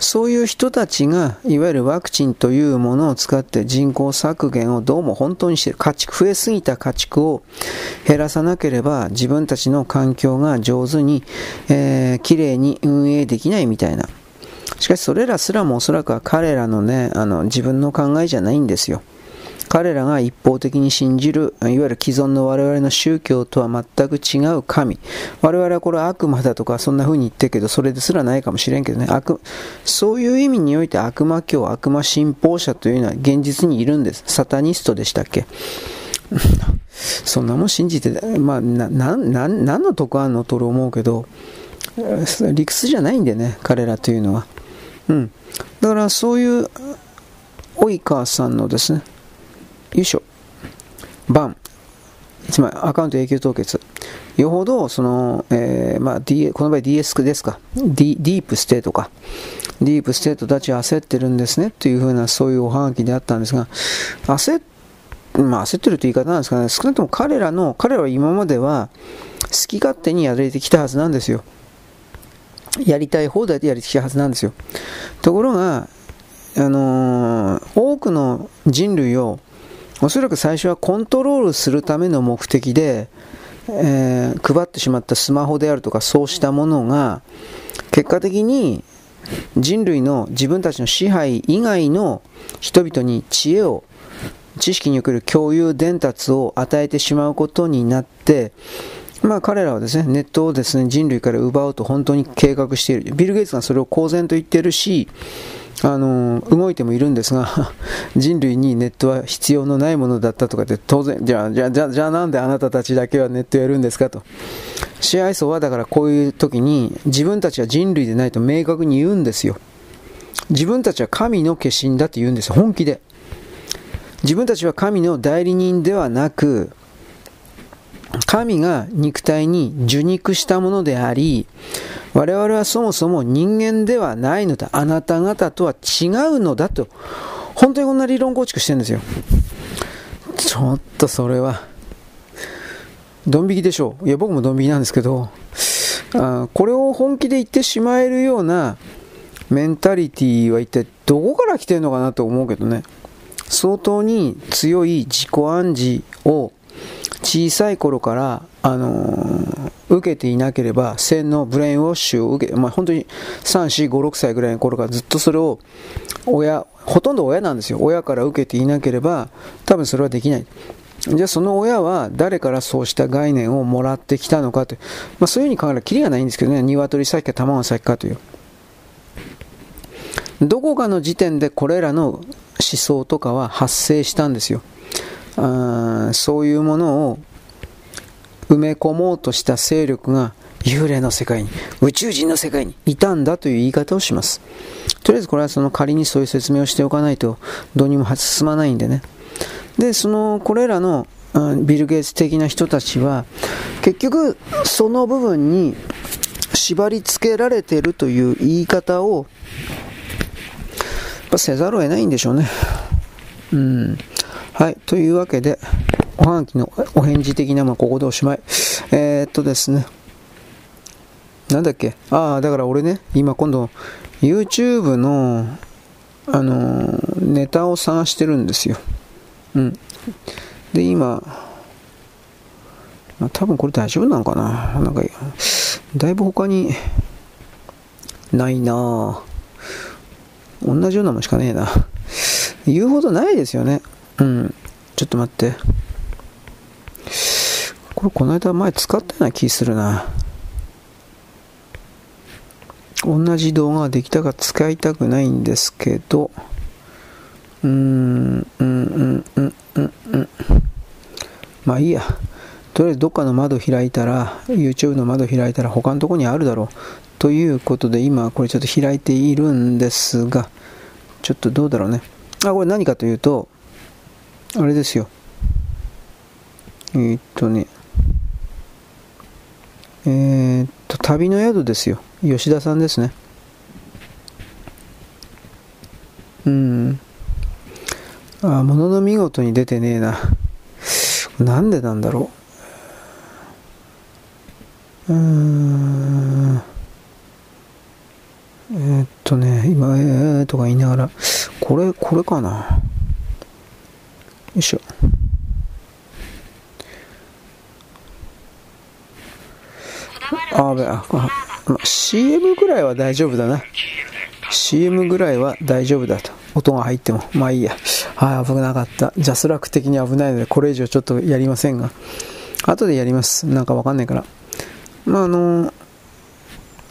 そういう人たちが、いわゆるワクチンというものを使って人口削減をどうも本当にしている。家畜、増えすぎた家畜を減らさなければ自分たちの環境が上手に、えー、きれいに運営できないみたいな。しかしそれらすらもおそらくは彼らのね、あの自分の考えじゃないんですよ。彼らが一方的に信じる、いわゆる既存の我々の宗教とは全く違う神。我々はこれは悪魔だとかそんな風に言ってるけど、それですらないかもしれんけどね。悪そういう意味において悪魔教、悪魔信奉者というのは現実にいるんです。サタニストでしたっけ？そんなもん信じて、まあ、な、な、な何の得あんのと思うけど、理屈じゃないんでね、彼らというのは。うん。だからそういう、及川さんのですね、よいしょ。バン。つまりアカウント永久凍結。よほど、その、えー、まあ、D、この場合 DS ですか。ディディープステートか。ディープステートたち焦ってるんですね。というふうな、そういうおはがきであったんですが、焦まあ、焦ってるという言い方なんですかね。少なくとも彼らの、彼らは今までは、好き勝手にやれてきたはずなんですよ。やりたい放題でやりてきたはずなんですよ。ところが、あのー、多くの人類をおそらく最初はコントロールするための目的で、えー、配ってしまったスマホであるとかそうしたものが結果的に人類の自分たちの支配以外の人々に知恵を知識における共有伝達を与えてしまうことになってまあ彼らはですね、ネットをですね、人類から奪うと本当に計画している。ビル・ゲイツがそれを公然と言っているし、あの動いてもいるんですが 人類にネットは必要のないものだったとかって当然じゃあじゃあじゃあじゃなんであなたたちだけはネットやるんですかと。支配層はだからこういう時に自分たちは人類でないと明確に言うんですよ。自分たちは神の化身だって言うんです本気で。自分たちは神の代理人ではなく神が肉体に受肉したものであり我々はそもそも人間ではないのだ。あなた方とは違うのだと。本当にこんな理論構築してるんですよ。ちょっとそれは、ドン引きでしょう。いや、僕もドン引きなんですけど、あこれを本気で言ってしまえるようなメンタリティは一体どこから来てるのかなと思うけどね。相当に強い自己暗示を小さい頃から、あの、受けていなければ、洗脳、ブレインウォッシュを受け、まあ、本当に3、4、5、6歳ぐらいの頃からずっとそれを親、ほとんど親なんですよ。親から受けていなければ、多分それはできない。じゃあその親は誰からそうした概念をもらってきたのかと、まあ、そういうふうに考えるきりがないんですけどね、鶏先か卵先かという。どこかの時点でこれらの思想とかは発生したんですよ。あそういうものを埋め込もうとした勢力が幽霊の世界に、宇宙人の世界にいたんだという言い方をします。とりあえずこれはその仮にそういう説明をしておかないとどうにも進まないんでね。で、その、これらのビル・ゲイツ的な人たちは結局その部分に縛り付けられているという言い方をやっぱせざるを得ないんでしょうね。うん。はい。というわけで、おはがきのお返事的なもここでおしまい。えー、っとですね。なんだっけ？ああ、だから俺ね、今今度、YouTube の、あのー、ネタを探してるんですよ。うん。で、今、多分これ大丈夫なのかな？なんか、だいぶ他に、ないなぁ同じようなもんしかねえな。言うほどないですよね。うん。ちょっと待って。これこの間前使ったような気するな。同じ動画ができたか使いたくないんですけど、うーん、うん、うん、うん、うん、うん。まあいいや。とりあえずどっかの窓開いたら、YouTube の窓開いたら他のとこにあるだろう。ということで今これちょっと開いているんですが、ちょっとどうだろうね。あ、これ何かというと、あれですよ。えー、っとね、えー、っと、旅の宿ですよ。吉田さんですね。うん。あ、ものの見事に出てねえな。なんでなんだろう。うん。えー、っとね、今、えーとか言いながら、これ、これかな。よいしょ。あ、べ、ああ、CM ぐらいは大丈夫だな。CM ぐらいは大丈夫だと。音が入っても。まあいいや。はい、危なかった。ジャスラック的に危ないので、これ以上ちょっとやりませんが。後でやります。なんかわかんないから。まああの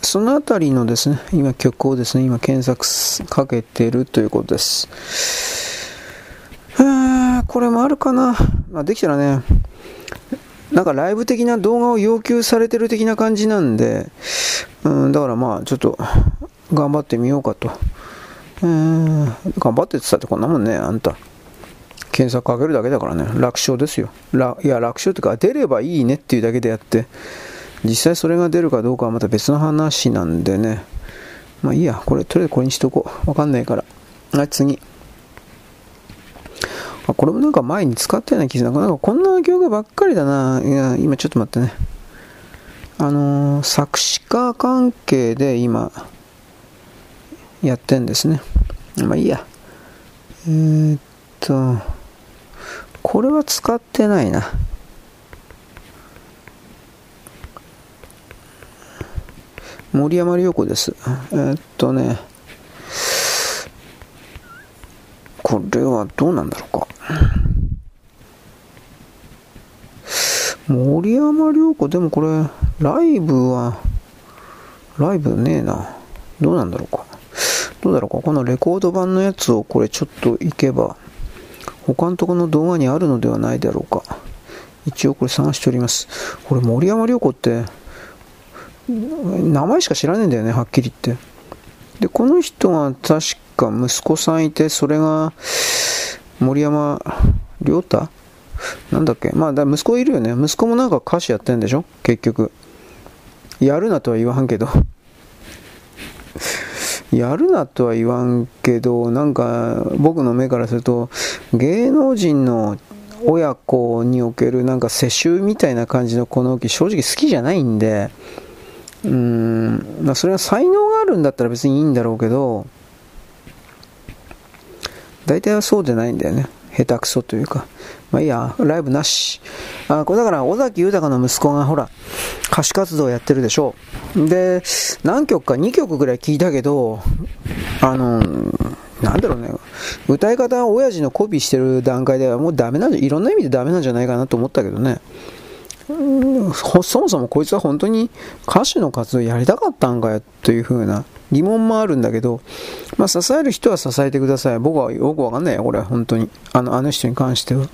そのあたりのですね、今曲をですね、今検索かけてるということです。これもあるかな。まあ、できたらね、なんかライブ的な動画を要求されてる的な感じなんで、うん、だからまあちょっと頑張ってみようかと。うん、頑張ってって言ったってこんなもんね、あんた。検索かけるだけだからね、楽勝ですよ。いや、楽勝っていうか、出ればいいねっていうだけでやって、実際それが出るかどうかはまた別の話なんでね。まあいいや、これ、とりあえずこれにしとこう。わかんないから。はい、次。あ、これもなんか前に使ったような気がする。なんかこんな業界ばっかりだな。いや、今ちょっと待ってね。あのー、作詞家関係で今、やってんですね。まあいいや。えー、っと、これは使ってないな。森山良子です。え、っとね、これはどうなんだろうか。森山良子、でもこれ、ライブは、ライブねえな。どうなんだろうか。どうだろうか。このレコード版のやつをこれちょっといけば、他のところの動画にあるのではないだろうか。一応これ探しております。これ森山良子って、名前しか知らねえんだよね、はっきり言って。で、この人が確か息子さんいて、それが森山良太？なんだっけ？まあ、だ息子いるよね。息子もなんか歌手やってんでしょ？結局。やるなとは言わんけど。やるなとは言わんけど、なんか僕の目からすると、芸能人の親子におけるなんか世襲みたいな感じのこの木正直好きじゃないんで、うん、まあ、それは才能があるんだったら別にいいんだろうけど、大体はそうじゃないんだよね。下手くそというか。まあいいや、ライブなし。あ、これだから尾崎豊の息子がほら、歌手活動やってるでしょう。で、何曲か2曲ぐらい聞いたけど、あの、なんだろうね、歌い方は親父のコピーしてる段階ではもうダメなんじゃ、いろんな意味でダメなんじゃないかなと思ったけどね。そもそもこいつは本当に歌手の活動やりたかったんかよというふうな疑問もあるんだけど、まあ、支える人は支えてください。僕はよくわかんないよ、これ本当に。あのあの人に関しては。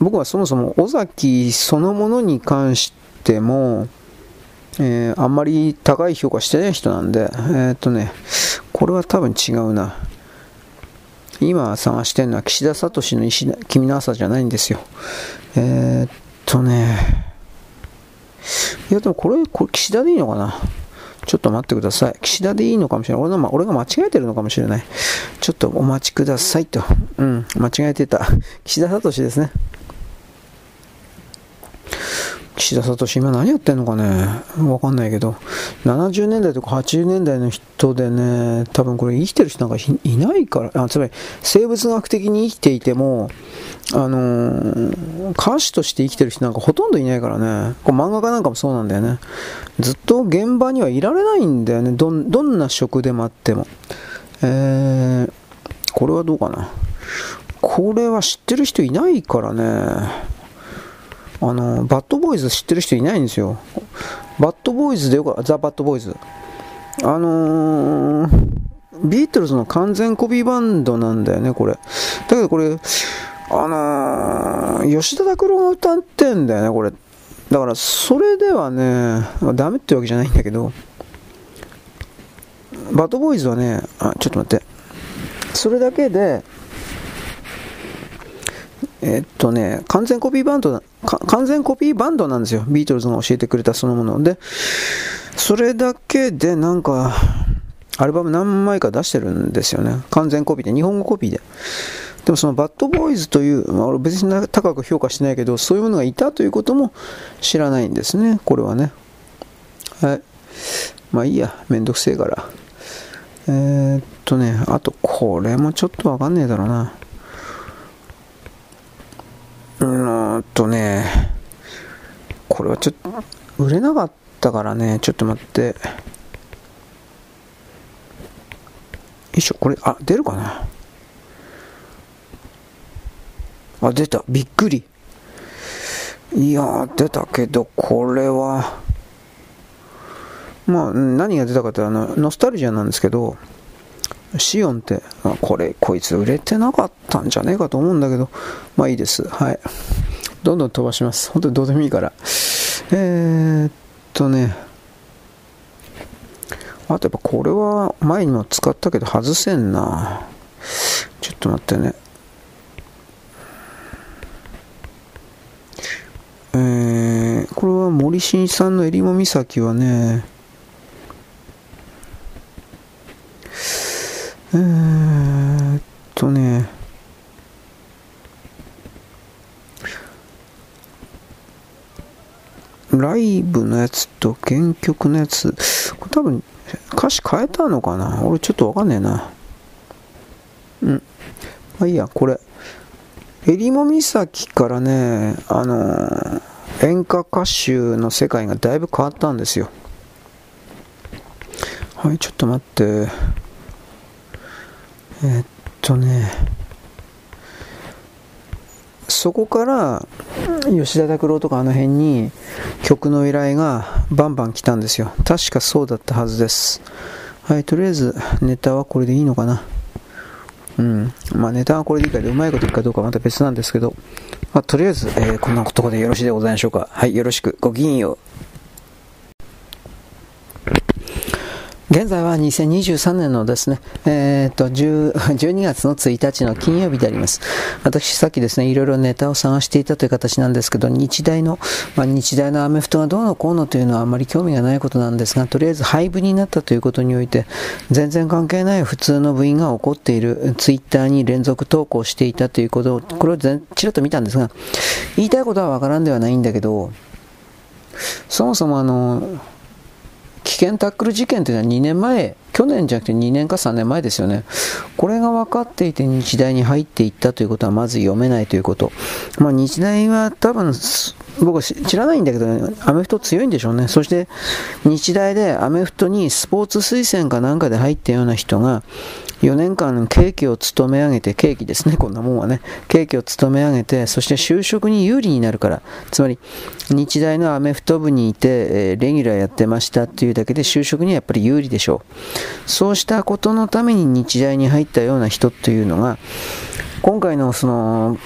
僕はそもそも尾崎そのものに関しても、えー、あんまり高い評価してない人なんで、えー、っとね、これは多分違うな。今探してるのは岸田聡の石君の朝じゃないんですよ。えー、っとね、いやでもこれ、これ岸田でいいのかな？ちょっと待ってください。岸田でいいのかもしれない。俺の、ま俺が間違えてるのかもしれない。ちょっとお待ちくださいと。うん、間違えてた。岸田聡ですね。岸田聡今何やってんのかね？わかんないけど、70年代とか80年代の人でね、多分これ生きてる人なんかいないから、あつまり生物学的に生きていても、あのー、歌手として生きてる人なんかほとんどいないからね、これ漫画家なんかもそうなんだよね。ずっと現場にはいられないんだよね、どんな職でもあっても。えー、これはどうかな？これは知ってる人いないからね。あの、バッドボーイズ知ってる人いないんですよ。バッドボーイズでよかったザ・バッドボーイズ。あのー、ビートルズの完全コピーバンドなんだよね、これ。だけどこれ、あのー、吉田拓郎が歌ってんだよね、これ。だから、それではね、ダメってわけじゃないんだけど、バッドボーイズはね、あ、ちょっと待って。それだけで、えっとね、完全コピーバンド完全コピーバンドなんですよ。ビートルズが教えてくれたそのもの。で、それだけでなんか、アルバム何枚か出してるんですよね。完全コピーで、日本語コピーで。でもそのバッドボーイズという、まあ、俺別に高く評価してないけど、そういうものがいたということも知らないんですね。これはね。はい。まあいいや。めんどくせえから。えー、っとね、あとこれもちょっとわかんねえだろうな。うーんとね、これはちょっと、売れなかったからね、ちょっと待って。よいしょ、これ、あ、出るかな？あ、出た。びっくり。いや出たけど、これは、まあ、何が出たかってあの、ノスタルジアなんですけど、シオンって、あ、これ、こいつ売れてなかったんじゃねえかと思うんだけど、まあいいです。はい。どんどん飛ばします。本当にどうでもいいから。えー、っとね、あとやっぱこれは前にも使ったけど外せんな。ちょっと待ってね。えー、これは森進一さんの襟裳岬はね、え、っとね、ライブのやつと原曲のやつ、これ多分歌詞変えたのかな？俺ちょっとわかんねえな。うん。まあいいや、これ。えりも岬からね、あのー、演歌歌手の世界がだいぶ変わったんですよ。はい、ちょっと待って。えっとね、そこから吉田拓郎とかあの辺に曲の依頼がバンバン来たんですよ。確かそうだったはずです。はい、とりあえずネタはこれでいいのかな。うん。まあネタはこれでいいかでうまいこといくかどうかまた別なんですけど、まあ、とりあえず、えー、こんなところでよろしいでございましょうか。はい、よろしく。ごきげんよう。現在は2023年のですね、えっ、ー、と、12 月の1日の金曜日であります。私さっきですね、いろいろネタを探していたという形なんですけど、日大の、まあ、日大のアメフトがどうのこうのというのはあまり興味がないことなんですが、とりあえず廃部になったということにおいて、全然関係ない普通の部員が起こっているツイッターに連続投稿していたということを、これをちらっと見たんですが、言いたいことはわからんではないんだけど、そもそもあの、危険タックル事件というのは2年前、去年じゃなくて2年か3年前ですよね。これが分かっていて日大に入っていったということはまず読めないということ。まあ、日大は多分、僕は知らないんだけど、アメフト強いんでしょうね。そして日大でアメフトにスポーツ推薦かなんかで入ったような人が、4年間刑期を務め上げて、刑期ですね、こんなもんはね、刑期を務め上げて、そして就職に有利になるから、つまり、日大のアメフト部にいて、え、レギュラーやってましたっていうだけで就職にはやっぱり有利でしょう。そうしたことのために日大に入ったような人というのが、今回のその、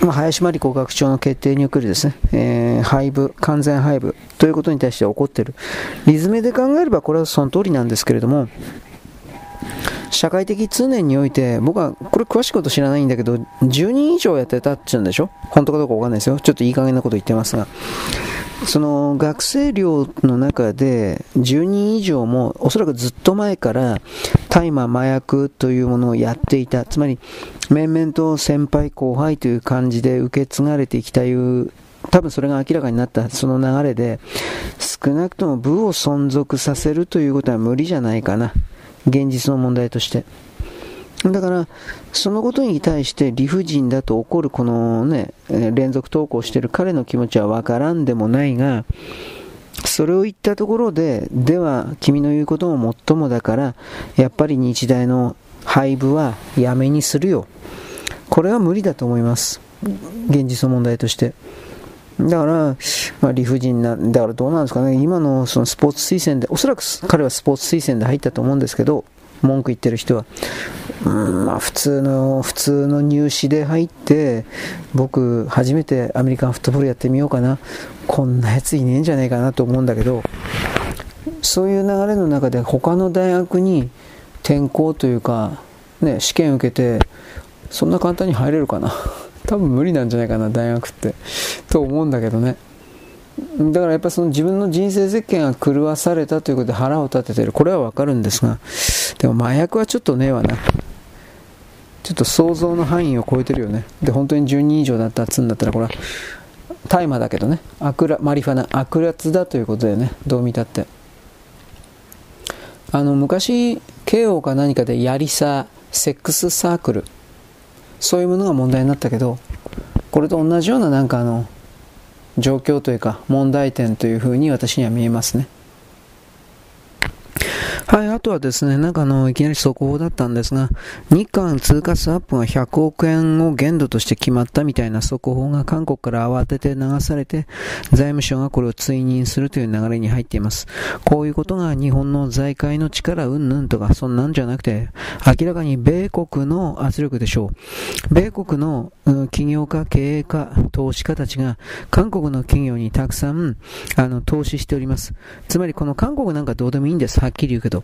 まあ、林真理子学長の決定におけるですね、えー、廃部、完全廃部ということに対して起こっている。リズムで考えればこれはその通りなんですけれども、社会的通念において、僕はこれ詳しいこと知らないんだけど、10人以上やってたって言うんでしょ？本当かどうかわかんないですよ。ちょっといい加減なこと言ってますが。その学生寮の中で10人以上もおそらくずっと前から大麻麻薬というものをやっていたつまり面々と先輩後輩という感じで受け継がれてきたいう多分それが明らかになったその流れで、少なくとも部を存続させるということは無理じゃないかな。現実の問題として。だから、そのことに対して理不尽だと怒るこのね、連続投稿している彼の気持ちはわからんでもないが、それを言ったところで、では君の言うことももっともだから、やっぱり日大の廃部はやめにするよ。これは無理だと思います。現実の問題として。だから、まあ、理不尽な、だからどうなんですかね、今のそのスポーツ推薦で、おそらく彼はスポーツ推薦で入ったと思うんですけど、文句言ってる人は、うんまあ、普通の普通の入試で入って僕初めてアメリカンフットボールやってみようかな。こんなやついねえんじゃないかなと思うんだけどそういう流れの中で他の大学に転校というか、ね、試験受けてそんな簡単に入れるかな。多分無理なんじゃないかな大学って。と思うんだけどね。だからやっぱその自分の人生設計が狂わされたということで腹を立ててる。これはわかるんですがでも麻薬はちょっとねえわな。ちょっと想像の範囲を超えてるよね。で本当に10人以上だったっつんだったらこれは大麻だけどね。アクラマリファナ悪辣だということだよね。どう見たって。あの昔慶応か何かでやりさセックスサークル。そういうものが問題になったけどこれと同じようななんかあの状況というか問題点というふうに私には見えますね。はい、あとはですね、なんかあの、いきなり速報だったんですが、日韓通貨スワップが100億円を限度として決まったみたいな速報が韓国から慌てて流されて、財務省がこれを追認するという流れに入っています。こういうことが日本の財界の力うんぬんとか、そんなんじゃなくて、明らかに米国の圧力でしょう。米国の、うん、起業家、経営家、投資家たちが、韓国の企業にたくさん、あの、投資しております。つまりこの韓国なんかどうでもいいんです。はっきり言うけど。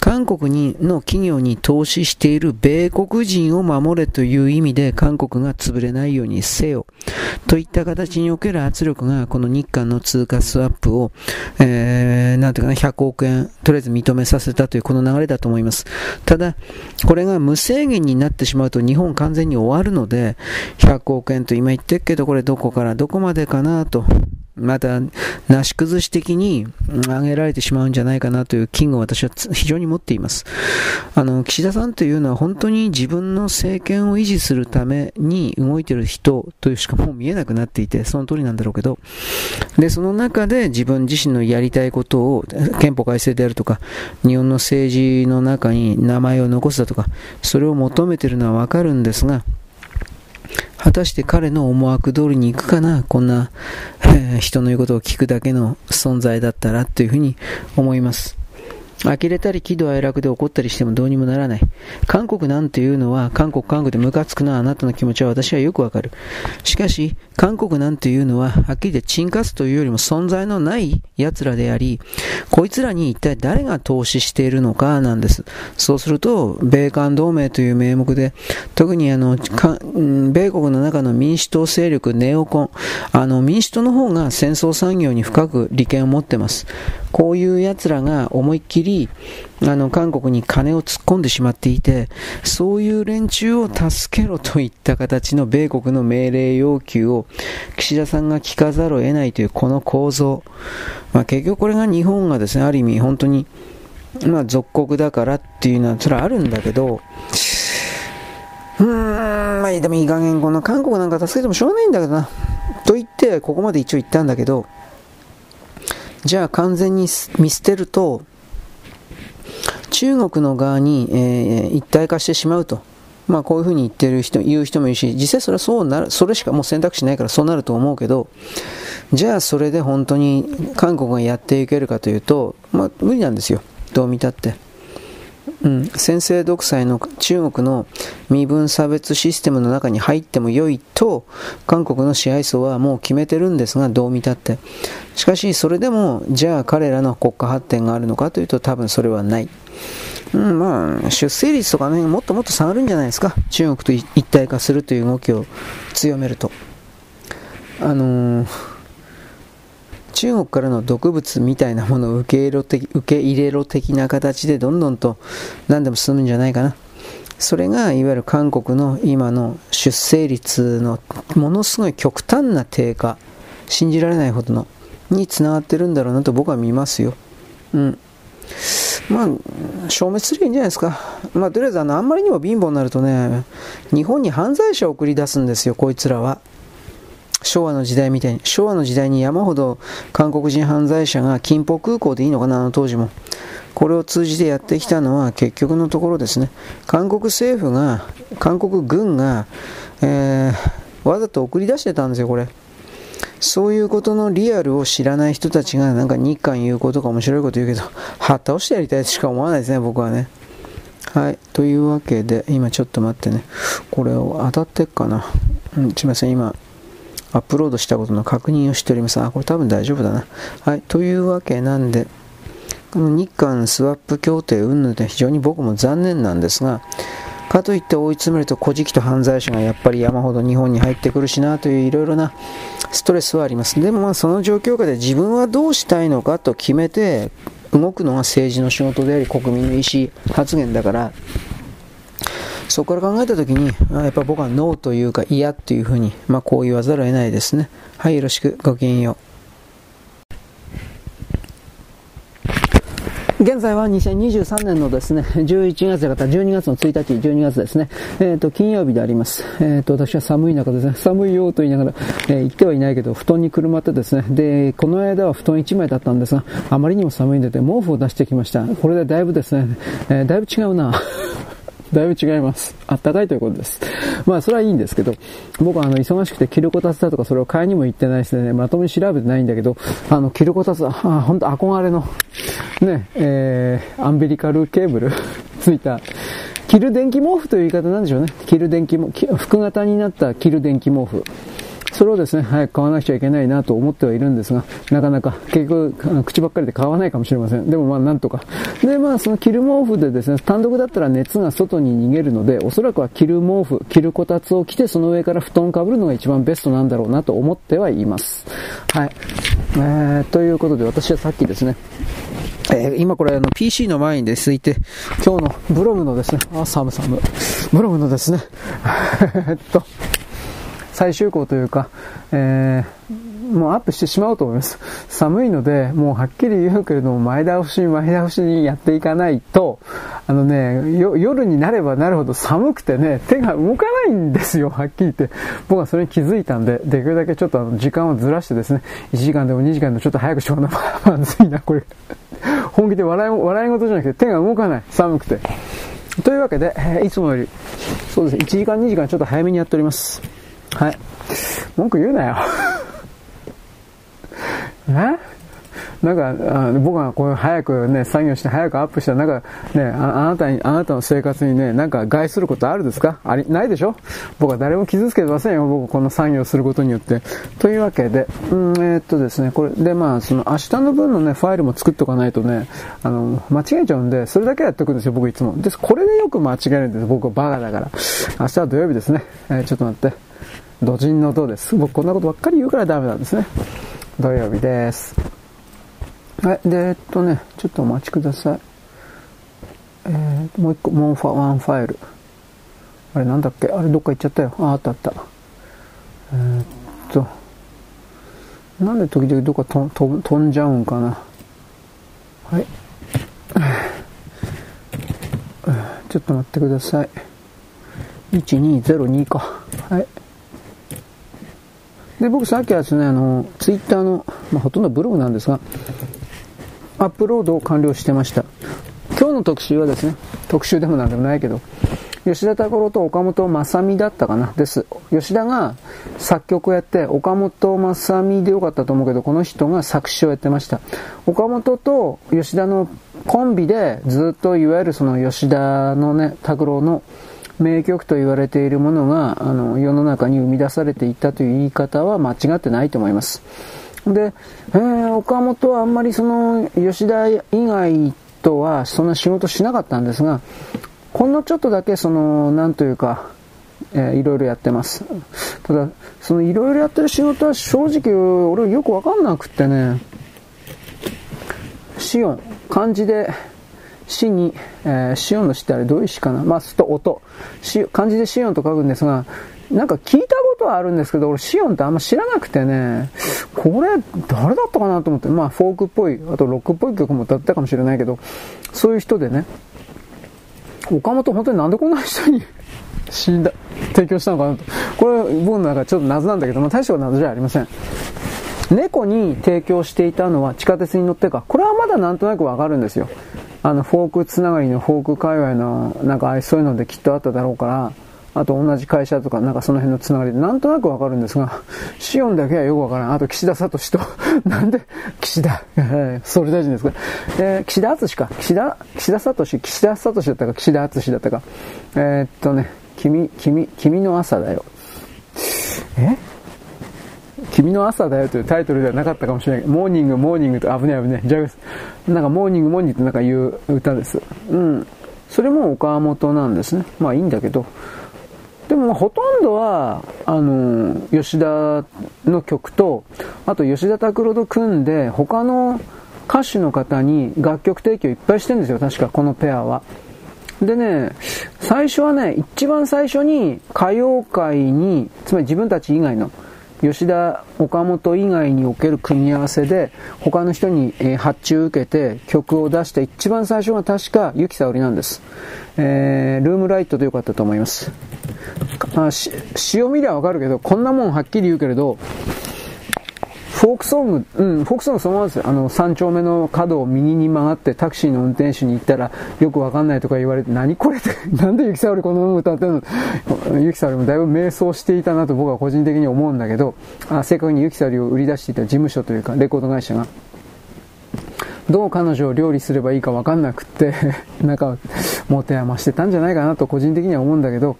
韓国にの企業に投資している米国人を守れという意味で韓国が潰れないようにせよといった形における圧力がこの日韓の通貨スワップを、えー、なんていうかな、100億円とりあえず認めさせたというこの流れだと思います。ただ、これが無制限になってしまうと日本完全に終わるので、100億円と今言ってるけど、これどこからどこまでかなとまた、なし崩し的に上げられてしまうんじゃないかなという危惧を私は非常に持っています。あの、岸田さんというのは本当に自分の政権を維持するために動いている人というしかもう見えなくなっていて、その通りなんだろうけど、で、その中で自分自身のやりたいことを、憲法改正であるとか、日本の政治の中に名前を残すだとか、それを求めているのはわかるんですが、果たして彼の思惑通りに行くかな？こんな、えー、人の言うことを聞くだけの存在だったらというふうに思います。呆れたり喜怒哀楽で怒ったりしてもどうにもならない。韓国なんていうのは、韓国韓国でムカつくなあなたの気持ちは私はよくわかる。しかし、韓国なんていうのは、はっきり言ってチンカスというよりも存在のない奴らであり、こいつらに一体誰が投資しているのかなんです。そうすると、米韓同盟という名目で、特にあの、米国の中の民主党勢力、ネオコン、あの、民主党の方が戦争産業に深く利権を持ってます。こういう奴らが思いっきり、あの、韓国に金を突っ込んでしまっていて、そういう連中を助けろといった形の米国の命令要求を岸田さんが聞かざるを得ないというこの構造。まあ、結局これが日本がですね、ある意味本当に、まあ、属国だからっていうのはそれはあるんだけど、うーん、まあ、でもいい加減この韓国なんか助けてもしょうがないんだけどな。と言って、ここまで一応言ったんだけど、じゃあ完全に見捨てると、中国の側に、えー、一体化してしまうと。まあこういうふうに言ってる人、言う人もいるし、実際それはそうなる、それしかもう選択肢ないからそうなると思うけど、じゃあそれで本当に韓国がやっていけるかというと、まあ無理なんですよ。どう見たって。うん、先制独裁の中国の身分差別システムの中に入っても良いと韓国の支配層はもう決めてるんですがどう見たって。しかしそれでもじゃあ彼らの国家発展があるのかというと多分それはない、うん、まあ出生率とかねもっともっと下がるんじゃないですか。中国と一体化するという動きを強めると。あのー中国からの毒物みたいなものを受け入れろ的受け入れろ的な形でどんどんと何でも進むんじゃないかな。それがいわゆる韓国の今の出生率のものすごい極端な低下信じられないほどの、につながってるんだろうなと僕は見ますよ。うん。まあ、消滅すりゃいいんじゃないですか。まあ、とりあえずあの、あんまりにも貧乏になるとね、日本に犯罪者を送り出すんですよ、こいつらは。昭和の時代みたいに。昭和の時代に山ほど韓国人犯罪者が金浦空港でいいのかな、あの当時も。これを通じてやってきたのは結局のところですね。韓国政府が、韓国軍が、えー、わざと送り出してたんですよ、これ。そういうことのリアルを知らない人たちがなんか日韓言うことか面白いこと言うけど、はっ倒してやりたいとしか思わないですね、僕はね。はい。というわけで、今ちょっと待ってね。これを当たってっかな。うん、すみません、今、アップロードしたことの確認をしております。あ、これ多分大丈夫だな。はい。というわけなんで、この日韓スワップ協定云々で非常に僕も残念なんですが、かといって追い詰めると古事記と犯罪者がやっぱり山ほど日本に入ってくるしなといういろいろなストレスはあります。でもまあその状況下で自分はどうしたいのかと決めて動くのが政治の仕事であり国民の意思発言だからそこから考えたときに、やっぱ僕はノーというか嫌というふうに、まあこう言わざるを得ないですね。はい、よろしく。ごきげんよう。現在は2023年のですね、11月だ12月の1日、12月ですね、えっ、ー、と、金曜日であります。えっ、ー、と、私は寒い中ですね、寒いよと言いながら、えー、言ってはいないけど、布団にくるまってですね、で、この間は布団1枚だったんですが、あまりにも寒いので、毛布を出してきました。これでだいぶですね、えだいぶ違うな。だいぶ違います。あったかいということです。まあ、それはいいんですけど、僕はあの、忙しくて着るこたつだとかそれを買いにも行ってないしね、まともに調べてないんだけど、あの、着るこたつは、あ、ほんと憧れの、ね、えー、アンビリカルケーブル ついた、着る電気毛布という言い方なんでしょうね。着る電気も、服型になった着る電気毛布。それをですね、早く買わなくちゃいけないなと思ってはいるんですが、なかなか結局、口ばっかりで買わないかもしれません。でもまあなんとか。で、まあその着る毛布でですね、単独だったら熱が外に逃げるので、おそらくは着る毛布、着るこたつを着て、その上から布団をかぶるのが一番ベストなんだろうなと思ってはいます。はい。えー、ということで私はさっきですね、えー、今これあの PC の前にですいて、今日のブログのですね、あ、寒寒。ブログのですね、えっと、最終稿というか、えー、もうアップしてしまうと思います。寒いので、もうはっきり言うけれども、前倒しに前倒しにやっていかないと、あのね、夜になればなるほど寒くてね、手が動かないんですよ、はっきり言って。僕はそれに気づいたんで、できるだけちょっとあの時間をずらしてですね、1時間でも2時間でもちょっと早くしような。まずいな、これ。本気で笑い、笑い事じゃなくて手が動かない。寒くて。というわけで、いつもより、そうですね、1時間2時間ちょっと早めにやっております。はい。文句言うなよ。え？なんか、あ僕がこう早くね、作業して早くアップしたら、なんかねあ、あなたに、あなたの生活にね、なんか害することあるですか？あり、ないでしょ？僕は誰も傷つけてませんよ、僕この作業することによって。というわけで、うん、えー、っとですね、これでまあ、その明日の分のね、ファイルも作っとかないとね、あの、間違えちゃうんで、それだけやっておくんですよ、僕いつも。です、これでよく間違えるんです僕はバカだから。明日は土曜日ですね。えー、ちょっと待って。土人の土です。僕こんなことばっかり言うからダメなんですね。土曜日です。はい。で、えっとね、ちょっとお待ちください。えー、もう一個、もうファ、ワンファイル。あれなんだっけ？あれどっか行っちゃったよ。あ、あったあった。えー、っと、なんで時々どっかと飛飛んじゃうんかな。はい。ちょっと待ってください。1202か。はい。で、僕さっきはですね、あの、ツイッターの、まあ、ほとんどブログなんですが、アップロードを完了してました。今日の特集はですね、特集でもなんでもないけど、吉田拓郎と岡本正美だったかなです。吉田が作曲をやって、岡本正美でよかったと思うけど、この人が作詞をやってました。岡本と吉田のコンビでずっといわゆるその吉田のね、拓郎の名曲と言われているものがあの世の中に生み出されていったという言い方は間違ってないと思います。で、えー、岡本はあんまりその吉田以外とはそんな仕事しなかったんですが、ほんのちょっとだけその、なんというか、えー、いろいろやってます。ただ、そのいろいろやってる仕事は正直俺よくわかんなくってね、シオン、漢字で死に、えー、シオンの死ってあれどういう死かな？まあ、すと音。漢字でシオンと書くんですが、なんか聞いたことはあるんですけど、俺シオンってあんま知らなくてね、これ誰だったかなと思って、まあフォークっぽい、あとロックっぽい曲も歌ったかもしれないけど、そういう人でね、岡本本当になんでこんな人に 死んだ、提供したのかなと。これ僕の中ちょっと謎なんだけど、まあ大した謎じゃありません。猫に提供していたのは地下鉄に乗ってか、これはまだなんとなくわかるんですよ。あの、フォークつながりのフォーク界隈の、なんかそういうのできっとあっただろうから、あと同じ会社とか、なんかその辺のつながりで、なんとなくわかるんですが、シオンだけはよくわからん。あと岸田聡と、なんで、岸田、総理大臣ですか。えー、岸田敦か。岸田、岸田聡、岸田聡だったか、岸田敦だったか。えー、っとね、君、君、君の朝だよ。え？君の朝だよというタイトルではなかったかもしれない、モーニング、モーニングと、危ない危ない、ジャグス。なんか、モーニング、モーニングってなんか言う歌です。うん。それも岡本なんですね。まあいいんだけど。でもほとんどは、あの、吉田の曲と、あと吉田拓郎と組んで、他の歌手の方に楽曲提供いっぱいしてるんですよ、確かこのペアは。でね、最初はね、一番最初に歌謡界に、つまり自分たち以外の、吉田、岡本以外における組み合わせで、他の人に、え発注受けて曲を出した一番最初が確か、ゆきさおりなんです。えー、ルームライトでよかったと思います。あ、し、詩を見りゃわかるけど、こんなもんはっきり言うけれど、フォークソング、うん、フォークソングそのままですよ。あの、三丁目の角を右に曲がってタクシーの運転手に行ったら、よくわかんないとか言われて、何これって、なんでゆきさおりこのまま歌ってんのゆきさおりもだいぶ迷走していたなと僕は個人的に思うんだけど、あ正確にゆきさおりを売り出していた事務所というか、レコード会社が、どう彼女を料理すればいいかわかんなくってなんか、持て余してたんじゃないかなと個人的には思うんだけど、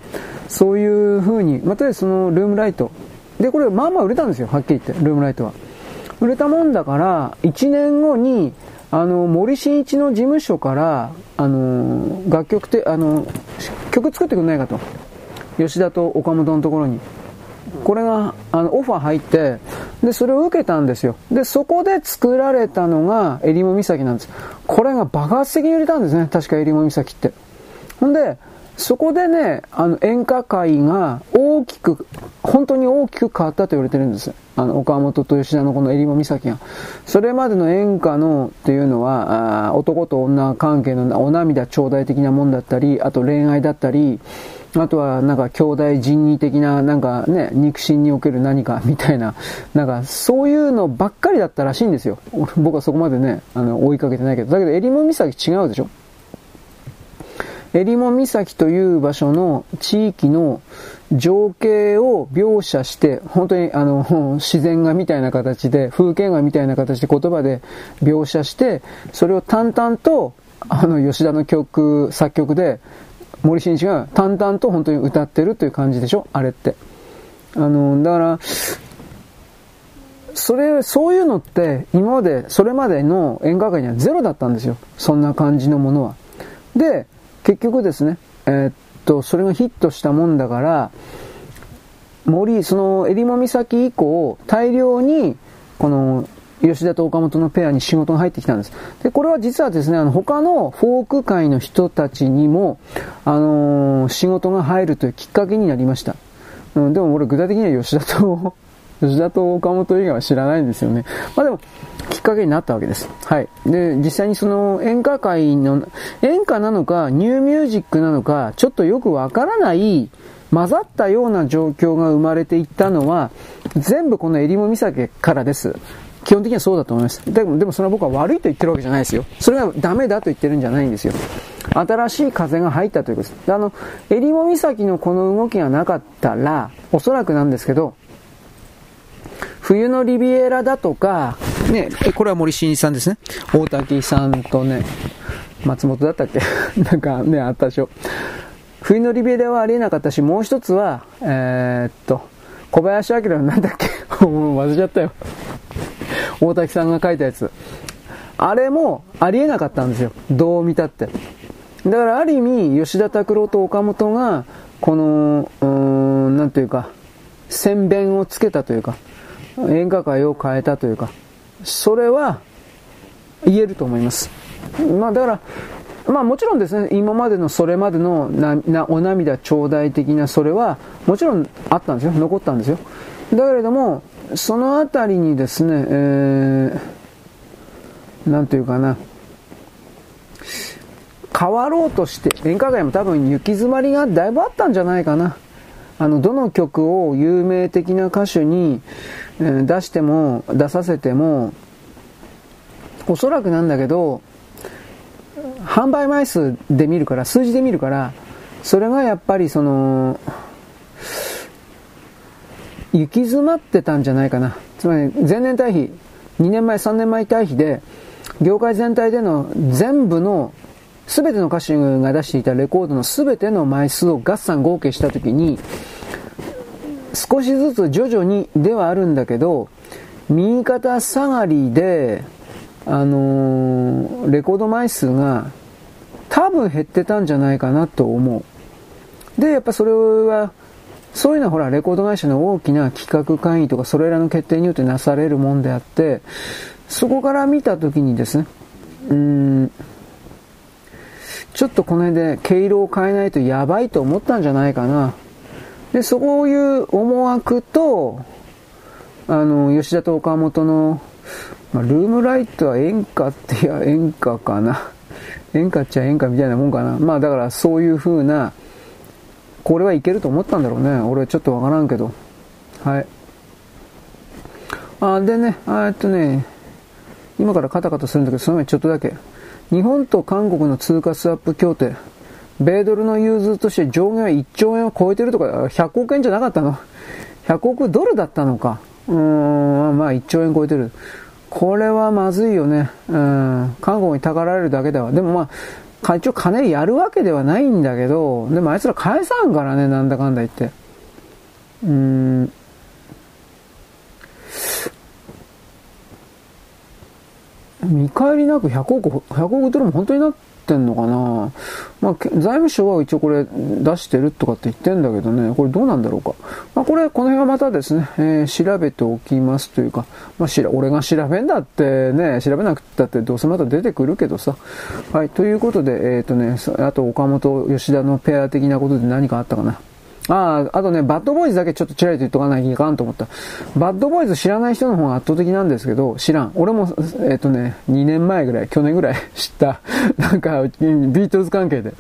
そういう風に、またそのルームライト。で、これまあまあ売れたんですよ、はっきり言って、ルームライトは。売れたもんだから、1年後に、あの、森進一の事務所から、あの、楽曲って、あの、曲作ってくんないかと。吉田と岡本のところに。これが、あの、オファー入って、で、それを受けたんですよ。で、そこで作られたのが、えりも岬なんです。これが爆発的に売れたんですね。確かえりも岬って。ほんで、そこでね、あの、演歌界が大きく、本当に大きく変わったと言われてるんです。あの、岡本と吉田のこの襟裳岬が。それまでの演歌のっていうのは、あ男と女関係のお涙頂戴的なもんだったり、あと恋愛だったり、あとはなんか兄弟人為的ななんかね、肉親における何かみたいな、なんかそういうのばっかりだったらしいんですよ。僕はそこまでね、あの、追いかけてないけど。だけど、襟裳岬違うでしょ襟裳岬という場所の地域の情景を描写して、本当にあの、自然画みたいな形で、風景画みたいな形で言葉で描写して、それを淡々と、あの、吉田の曲、作曲で、森進一が淡々と本当に歌ってるという感じでしょ？あれって。あの、だから、それ、そういうのって、今まで、それまでの演歌界にはゼロだったんですよ。そんな感じのものは。で、結局ですね、えー、っと、それがヒットしたもんだから、森、その、襟裳岬以降、大量に、この、吉田と岡本のペアに仕事が入ってきたんです。で、これは実はですね、あの、他のフォーク界の人たちにも、あのー、仕事が入るというきっかけになりました。うん、でも俺具体的には吉田と 吉田と岡本以外は知らないんですよね。まあでも、きっかけになったわけです。はい。で、実際にその演歌界の、演歌なのか、ニューミュージックなのか、ちょっとよくわからない、混ざったような状況が生まれていったのは、全部この襟裳岬からです。基本的にはそうだと思います。でも、でもそれは僕は悪いと言ってるわけじゃないですよ。それがダメだと言ってるんじゃないんですよ。新しい風が入ったということです。あの、襟裳岬のこの動きがなかったら、おそらくなんですけど、冬のリビエラだとか、ね、これは森進一さんですね。大滝さんとね、松本だったっけ？なんかね、あったでしょ。冬のリビエラはありえなかったし、もう一つは、えー、っと、小林明のなんだっけ？もう忘れちゃったよ。大滝さんが書いたやつ。あれもありえなかったんですよ。どう見たって。だからある意味、吉田拓郎と岡本が、この、うーん、なんていうか、宣弁をつけたというか、演歌界を変えたというか、それは言えると思います。まあだから、まあもちろんですね、今までのそれまでのなお涙頂戴的なそれは、もちろんあったんですよ。残ったんですよ。だけれども、そのあたりにですね、えー、なんていうかな、変わろうとして、演歌界も多分行き詰まりがだいぶあったんじゃないかな。あの、どの曲を有名的な歌手に、出しても、出させても、おそらくなんだけど、販売枚数で見るから、数字で見るから、それがやっぱりその、行き詰まってたんじゃないかな。つまり前年対比、2年前、3年前対比で、業界全体での全部の全ての歌手が出していたレコードの全ての枚数を合算合計したときに、少しずつ徐々にではあるんだけど、右肩下がりで、あのー、レコード枚数が多分減ってたんじゃないかなと思う。で、やっぱそれは、そういうのはほら、レコード会社の大きな企画会議とか、それらの決定によってなされるもんであって、そこから見たときにですね、うーん、ちょっとこの辺で毛色を変えないとやばいと思ったんじゃないかな。で、そういう思惑と、あの、吉田と岡本の、まあ、ルームライトは演歌っていや演歌かな。演歌っちゃ演歌みたいなもんかな。まあだからそういう風な、これはいけると思ったんだろうね。俺はちょっとわからんけど。はい。あ、でね、えっとね、今からカタカタするんだけど、その前にちょっとだけ。日本と韓国の通貨スワップ協定、米ドルの融通として上限は1兆円を超えてるとか、100億円じゃなかったの ?100 億ドルだったのか？うーん、まあ1兆円超えてる。これはまずいよね。うん、韓国にたかられるだけでは。でもまあ、一応金やるわけではないんだけど、でもあいつら返さんからね、なんだかんだ言って。うーん。見返りなく100億、100億ドルも本当になっててんのかなまあ、財務省は一応これ出してるとかって言ってんだけどね、これどうなんだろうか。まあ、これ、この辺はまたですね、えー、調べておきますというか、まあ、しら、俺が調べんだってね、調べなくたってどうせまた出てくるけどさ。はい、ということで、えっ、ー、とね、あと岡本、吉田のペア的なことで何かあったかな。ああ、あとね、バッドボーイズだけちょっとチラリと言っとかないといかんと思った。バッドボーイズ知らない人の方が圧倒的なんですけど、知らん。俺も、えっ、とね、2年前ぐらい、去年ぐらい 知った、なんか、ビートルズ関係で。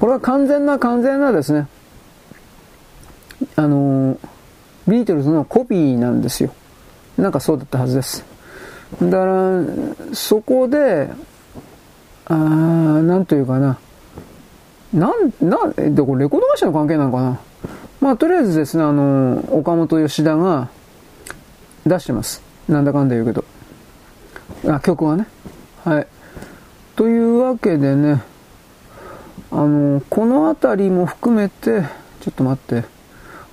これは完全な、完全なですね、あの、ビートルズのコピーなんですよ。なんかそうだったはずです。だから、そこで、あなんというかな、なん、なん、で、これレコード会社の関係なのかな？まあ、とりあえずですね、あの、岡本吉田が出してます。なんだかんだ言うけど。あ、曲はね。はい。というわけでね、あの、この辺りも含めて、ちょっと待って。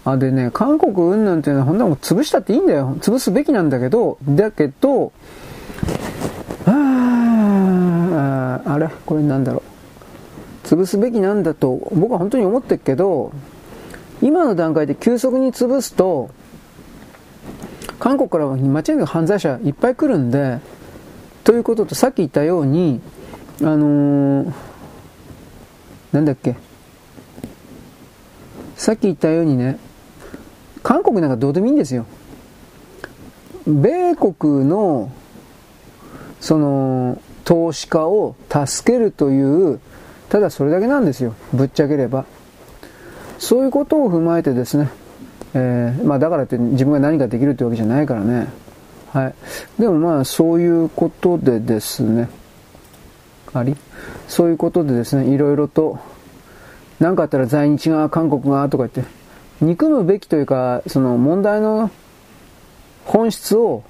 あ、でね、韓国云々っていうのは、ほんなもう潰したっていいんだよ。潰すべきなんだけど、だけど、ああ、あれ？これなんだろう？潰すべきなんだと僕は本当に思ってるけど今の段階で急速に潰すと韓国からは間違いなく犯罪者いっぱい来るんでということとさっき言ったようにあのー、なんだっけさっき言ったようにね韓国なんかどうでもいいんですよ。米国のその投資家を助けるというただそれだけなんですよ。ぶっちゃければ。そういうことを踏まえてですね、えー、まあだからって自分が何かできるってわけじゃないからね。はい。でもまあそういうことでですね、あり？そういうことでですね、いろいろと、何かあったら在日が韓国がとか言って、憎むべきというか、その問題の本質を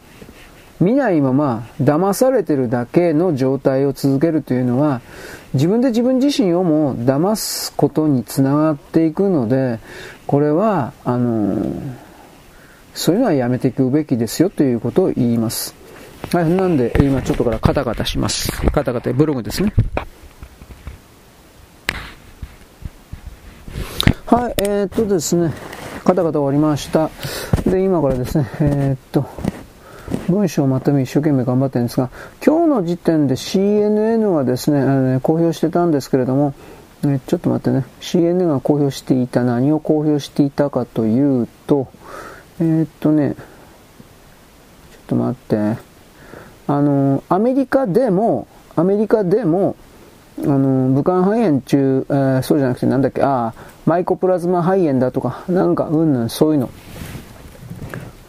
見ないまま騙されてるだけの状態を続けるというのは自分で自分自身をも騙すことにつながっていくのでこれはあのそういうのはやめていくべきですよということを言います。はい、なんで今ちょっとからカタカタします。カタカタブログですね。はい、えー、っとですね、カタカタ終わりました。で、今からですね、えー、っと、文章をまとめ一生懸命頑張ってるんですが、今日の時点で CNN はですね、あのね公表してたんですけれども、ね、ちょっと待ってね、CNN が公表していた、何を公表していたかというと、えー、っとね、ちょっと待って、あの、アメリカでも、アメリカでも、あの、武漢肺炎中、えー、そうじゃなくてなんだっけ、ああ、マイコプラズマ肺炎だとか、なんか、うんぬん、そういうの。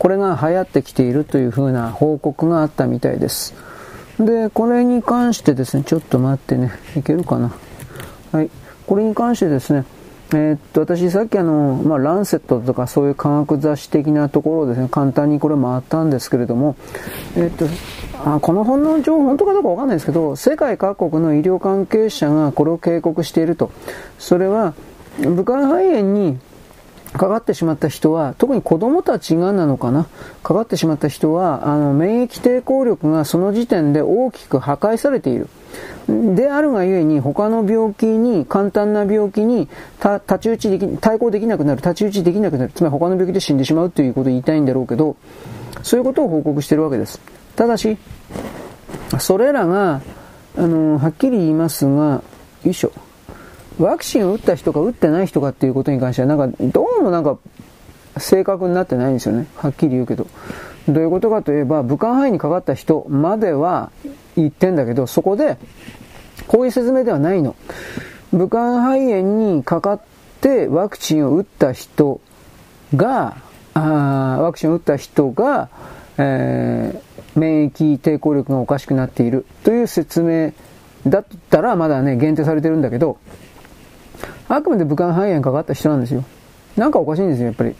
これが流行ってきているというふうな報告があったみたいです。で、これに関してですね、ちょっと待ってね、いけるかな？はい。これに関してですね、えー、っと、私さっきあの、まあ、ランセットとかそういう科学雑誌的なところをですね、簡単にこれ回ったんですけれども、えー、っと、あこの本の情報、本当かどうかわかんないですけど、世界各国の医療関係者がこれを警告していると。それは、武漢肺炎にかかってしまった人は、特に子供たちがなのかな、かかってしまった人は、あの、免疫抵抗力がその時点で大きく破壊されている。であるがゆえに、他の病気に、簡単な病気に、太刀打ちでき、対抗できなくなる、太刀打ちできなくなる。つまり他の病気で死んでしまうということを言いたいんだろうけど、そういうことを報告しているわけです。ただし、それらが、あの、はっきり言いますが、よいしょ。ワクチンを打った人か打ってない人かっていうことに関しては、なんか、どうもなんか、正確になってないんですよね。はっきり言うけど。どういうことかといえば、武漢肺炎にかかった人までは言ってんだけど、そこで、こういう説明ではないの。武漢肺炎にかかってワクチンを打った人が、あワクチンを打った人が、えー、免疫抵抗力がおかしくなっているという説明だったらまだね、限定されてるんだけど、あくまで武漢肺炎かかった人なんですよ。なんかおかしいんですよ、やっぱり。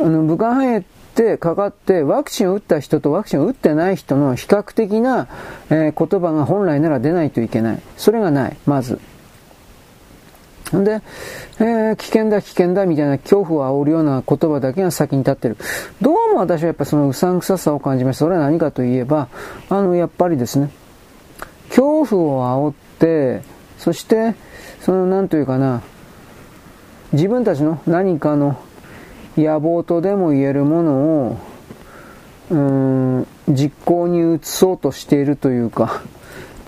あの、武漢肺炎ってかかって、ワクチンを打った人とワクチンを打ってない人の比較的な、えー、言葉が本来なら出ないといけない。それがない、まず。んで、えー、危険だ危険だみたいな恐怖を煽るような言葉だけが先に立ってる。どうも私はやっぱそのうさんくささを感じました。それは何かといえば、あの、やっぱりですね、恐怖を煽って、そして、その、なんというかな、自分たちの何かの野望とでも言えるものを、うーん、実行に移そうとしているというか、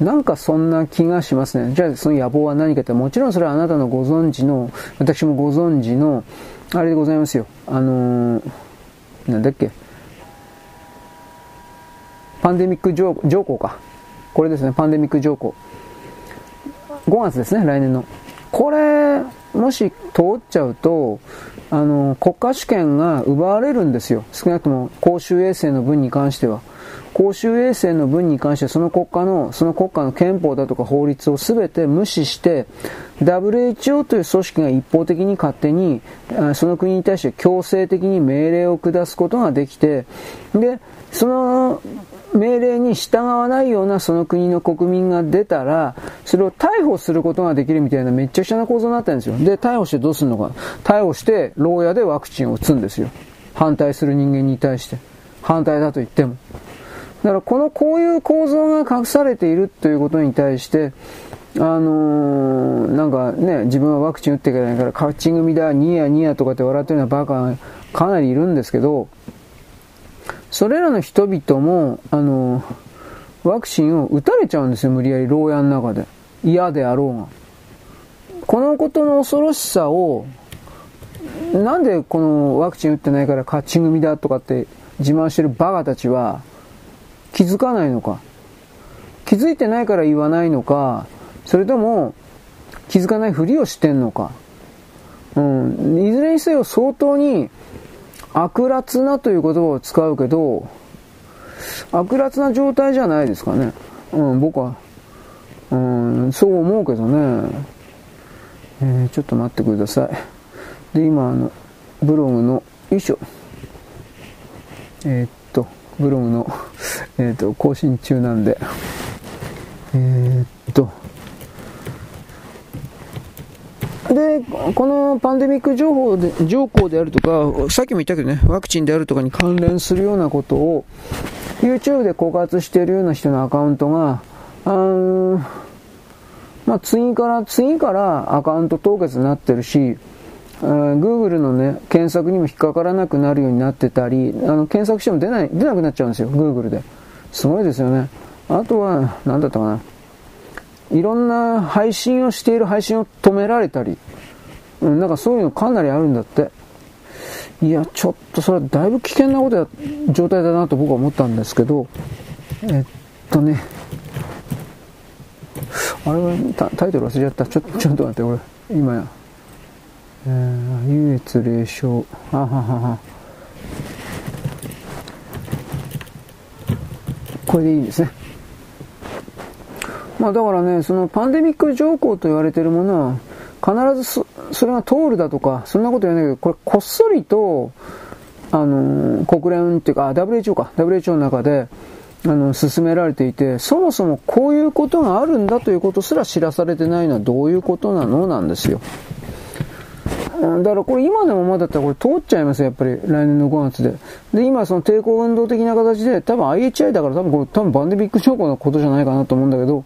なんかそんな気がしますね。じゃあその野望は何かって、もちろんそれはあなたのご存知の、私もご存知の、あれでございますよ。あのー、なんだっけ。パンデミック条項か。これですね、パンデミック条項。5月ですね、来年の。これ、もし通っちゃうと、あの、国家主権が奪われるんですよ。少なくとも公衆衛生の分に関しては。公衆衛生の分に関してはその国家の、その国家の憲法だとか法律を全て無視して、WHO という組織が一方的に勝手に、その国に対して強制的に命令を下すことができて、で、その命令に従わないようなその国の国民が出たら、それを逮捕することができるみたいなめっちゃくちゃな構造になってるんですよ。で、逮捕してどうするのか。逮捕して、牢屋でワクチンを打つんですよ。反対する人間に対して。反対だと言っても。だからこのこういう構造が隠されているということに対して、あのー、なんかね、自分はワクチン打っていけないから、カッチン組だ、ニヤニヤとかって笑ってるようなバカがかなりいるんですけど、それらの人々も、あの、ワクチンを打たれちゃうんですよ、無理やり牢屋の中で。嫌であろうが。このことの恐ろしさを、なんでこのワクチン打ってないから勝ち組だとかって自慢してるバカたちは気づかないのか。気づいてないから言わないのか、それとも気づかないふりをしてんのか。うん。いずれにせよ相当に悪辣なという言葉を使うけど、悪辣な状態じゃないですかね。うん、僕は、うん、そう思うけどね。えー、ちょっと待ってください。で、今、あの、ブログの、よいしょ。えー、っと、ブログの、えー、っと、更新中なんで、え、っと、で、このパンデミック情報で、情報であるとか、さっきも言ったけどね、ワクチンであるとかに関連するようなことを、YouTube で告発しているような人のアカウントが、あまあ、次から、次からアカウント凍結になってるし、Google のね、検索にも引っかからなくなるようになってたり、あの検索しても出ない、出なくなっちゃうんですよ、Google で。すごいですよね。あとは、何だったかな。いろんな配信をしている配信を止められたり、うん、なんかそういうのかなりあるんだって。いや、ちょっとそれはだいぶ危険なことや、状態だなと僕は思ったんですけど、えっとね、あれはタイトル忘れちゃった。ちょちょっと待って、俺、今や。えー、優越霊障。あははは。これでいいんですね。まあだからね、そのパンデミック条項と言われているものは、必ずそそれが通るだとか、そんなこと言わないけど、これこっそりと、あの、国連っていうか、WHO か、WHO の中で、あの、進められていて、そもそもこういうことがあるんだということすら知らされてないのはどういうことなのなんですよ。だからこれ今でもまだったらこれ通っちゃいますよ、やっぱり来年の5月で。で、今その抵抗運動的な形で、多分 IHI だから多分これ多分バンデミック証拠のことじゃないかなと思うんだけど、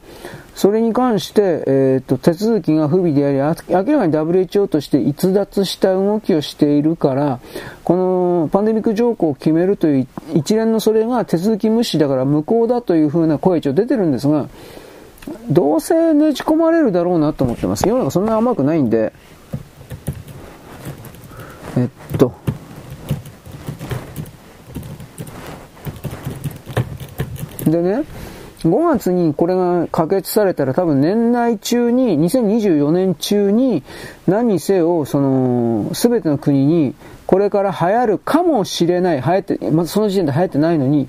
それに関して、えー、っと、手続きが不備であり、明らかに WHO として逸脱した動きをしているから、このパンデミック条項を決めるという一連のそれが手続き無視だから無効だというふうな声一応出てるんですが、どうせねじ込まれるだろうなと思ってます。世の中そんな甘くないんで、と、でね、5月にこれが可決されたら多分年内中に、2024年中に何にせよ、その、すべての国にこれから流行るかもしれない、流行って、まずその時点で流行ってないのに、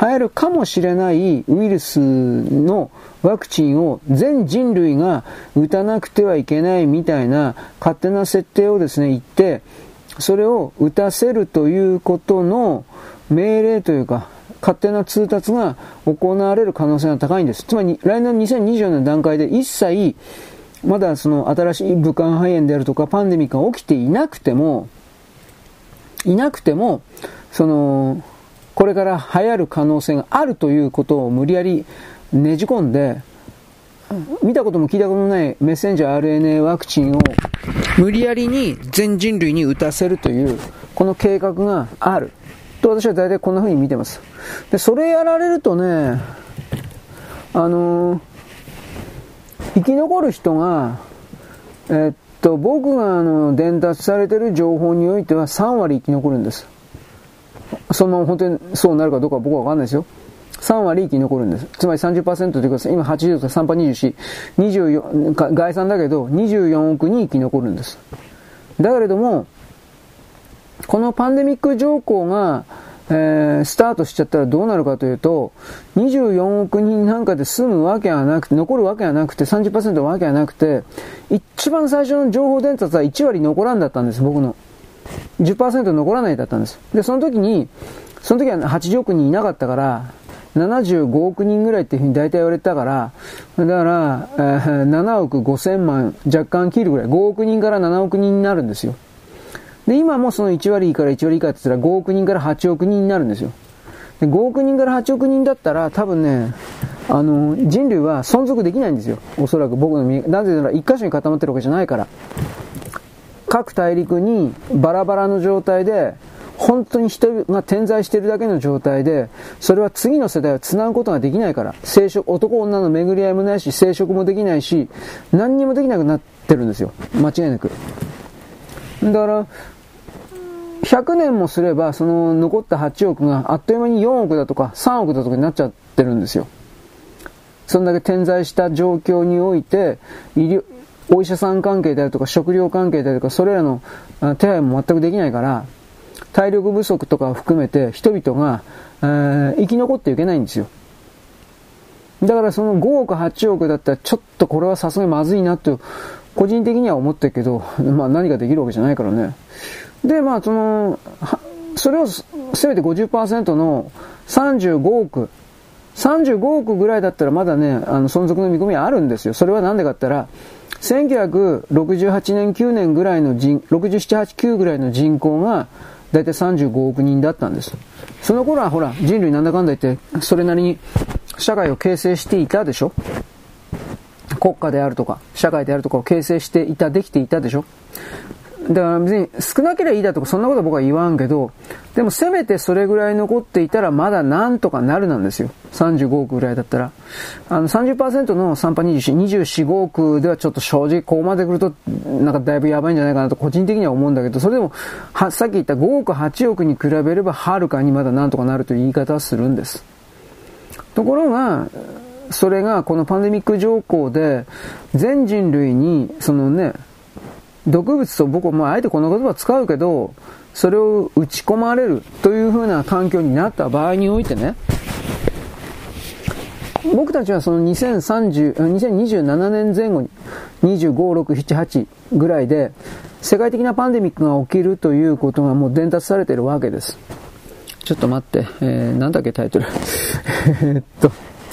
流行るかもしれないウイルスのワクチンを全人類が打たなくてはいけないみたいな勝手な設定をですね、言って、それを打たせるということの命令というか、勝手な通達が行われる可能性が高いんです。つまり、来年2024年の段階で一切、まだその新しい武漢肺炎であるとかパンデミックが起きていなくても、いなくても、その、これから流行る可能性があるということを無理やりねじ込んで、見たことも聞いたことのないメッセンジャー RNA ワクチンを無理やりに全人類に打たせるという、この計画がある。と私は大体こんな風に見てます。で、それやられるとね、あのー、生き残る人が、えー、っと、僕があの、伝達されてる情報においては3割生き残るんです。そのまま本当にそうなるかどうか僕はわかんないですよ。3割生き残るんです。つまり30%ということで今80と3波24、24、概算だけど24億人生き残るんです。だけれども、このパンデミック条項が、えー、スタートしちゃったらどうなるかというと、24億人なんかで済むわけはなくて、残るわけはなくて、30%のわけはなくて、一番最初の情報伝達は1割残らんだったんです、僕の。10%残らないだったんです。で、その時に、その時は80億人いなかったから、75億人ぐらいっていうふうに大体言われたから、だから、えー、7億5千万若干切るぐらい、5億人から7億人になるんですよ。で、今もその1割から1割以下って言ったら5億人から8億人になるんですよ。で5億人から8億人だったら多分ね、あの、人類は存続できないんですよ。おそらく僕の見、なぜなら一箇所に固まってるわけじゃないから。各大陸にバラバラの状態で、本当に人が点在しているだけの状態で、それは次の世代を繋ぐことができないから、生殖、男女の巡り合いもないし、生殖もできないし、何にもできなくなってるんですよ。間違いなく。だから、100年もすれば、その残った8億があっという間に4億だとか3億だとかになっちゃってるんですよ。そんだけ点在した状況において、医療、お医者さん関係であるとか食料関係であるとか、それらの手配も全くできないから、体力不足とかを含めて人々が、えー、生き残っていけないんですよ。だからその5億8億だったらちょっとこれはさすがにまずいなと、個人的には思ってるけど、まあ何ができるわけじゃないからね。で、まあその、それをせめて50%の35億、35億ぐらいだったらまだね、あの存続の見込みはあるんですよ。それはなんでかって言ったら、1968年9年ぐらいの人、67、8、9ぐらいの人口が、だいたい35億人だったんです。その頃はほら、人類なんだかんだ言って、それなりに社会を形成していたでしょ？国家であるとか、社会であるとかを形成していた、できていたでしょ？だから別に少なければいいだとかそんなことは僕は言わんけど、でもせめてそれぐらい残っていたらまだなんとかなるなんですよ。35億ぐらいだったら。あの30%の3波24、24、5億ではちょっと正直ここまで来るとなんかだいぶやばいんじゃないかなと個人的には思うんだけど、それでもはさっき言った5億、8億に比べればはるかにまだなんとかなるという言い方はするんです。ところが、それがこのパンデミック条項で全人類にそのね、毒物と僕はまああえてこの言葉を使うけど、それを打ち込まれるというふうな環境になった場合においてね、僕たちはその2030 2027年前後に25、6、7、8ぐらいで世界的なパンデミックが起きるということがもう伝達されてるわけです。ちょっと待って、えー、なんだっけタイトル。えっと、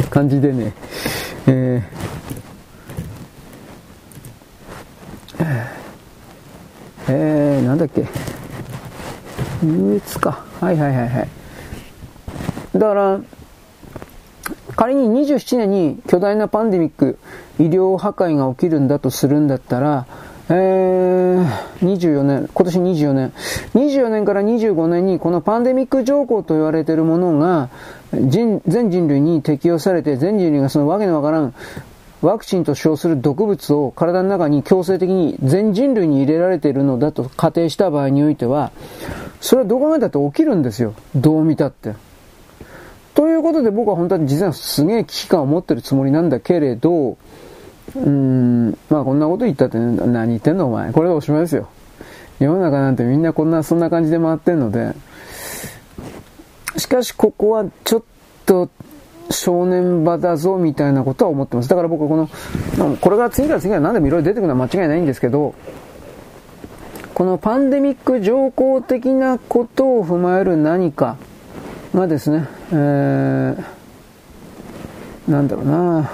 感じでね、えー、えー、なんだっけ？優越か。はいはいはいはい。だから、仮に27年に巨大なパンデミック、医療破壊が起きるんだとするんだったら、えー、24年、今年24年、24年から25年にこのパンデミック条項と言われているものが人、全人類に適用されて、全人類がそのわけのわからんワクチンと称する毒物を体の中に強制的に全人類に入れられているのだと仮定した場合においては、それはどこまでだって起きるんですよ。どう見たって。ということで僕は本当に実はすげえ危機感を持ってるつもりなんだけれど、うーん、まあこんなこと言ったって、何言ってんのお前。これでおしまいですよ。世の中なんてみんなこんな、そんな感じで回ってんので、しかしここはちょっと正念場だぞみたいなことは思ってます。だから僕はこの、これから次から次から何でもいろいろ出てくるのは間違いないんですけど、このパンデミック条項的なことを踏まえる何かがですね、えー、なんだろうな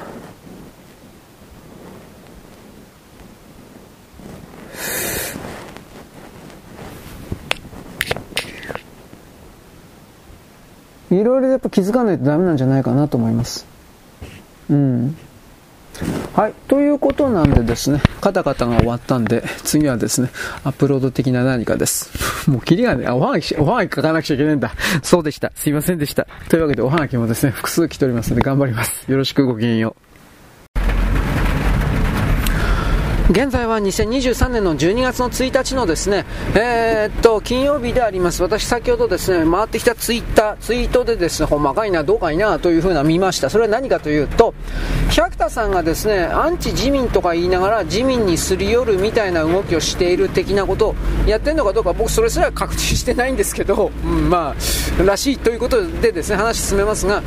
いろいろやっぱ気づかないとダメなんじゃないかなと思います。うん。はい。ということなんでですね、カタカタが終わったんで、次はですね、アップロード的な何かです。もうキリがね、おはがき、おはがき書かなくちゃいけないんだ。そうでした。すいませんでした。というわけでおはがきもですね、複数来ておりますので頑張ります。よろしくごきげんよう。現在は2023年の12月の1日のですね、えー、っと、金曜日であります。私先ほどですね、回ってきたツイッター、ツイートでですね、ほんまかいな、どうかいな、というふうな見ました。それは何かというと、百田さんがですね、アンチ自民とか言いながら自民にすり寄るみたいな動きをしている的なことをやってるのかどうか、僕それすら確認してないんですけど、うん、まあ、らしいということでですね、話進めますが、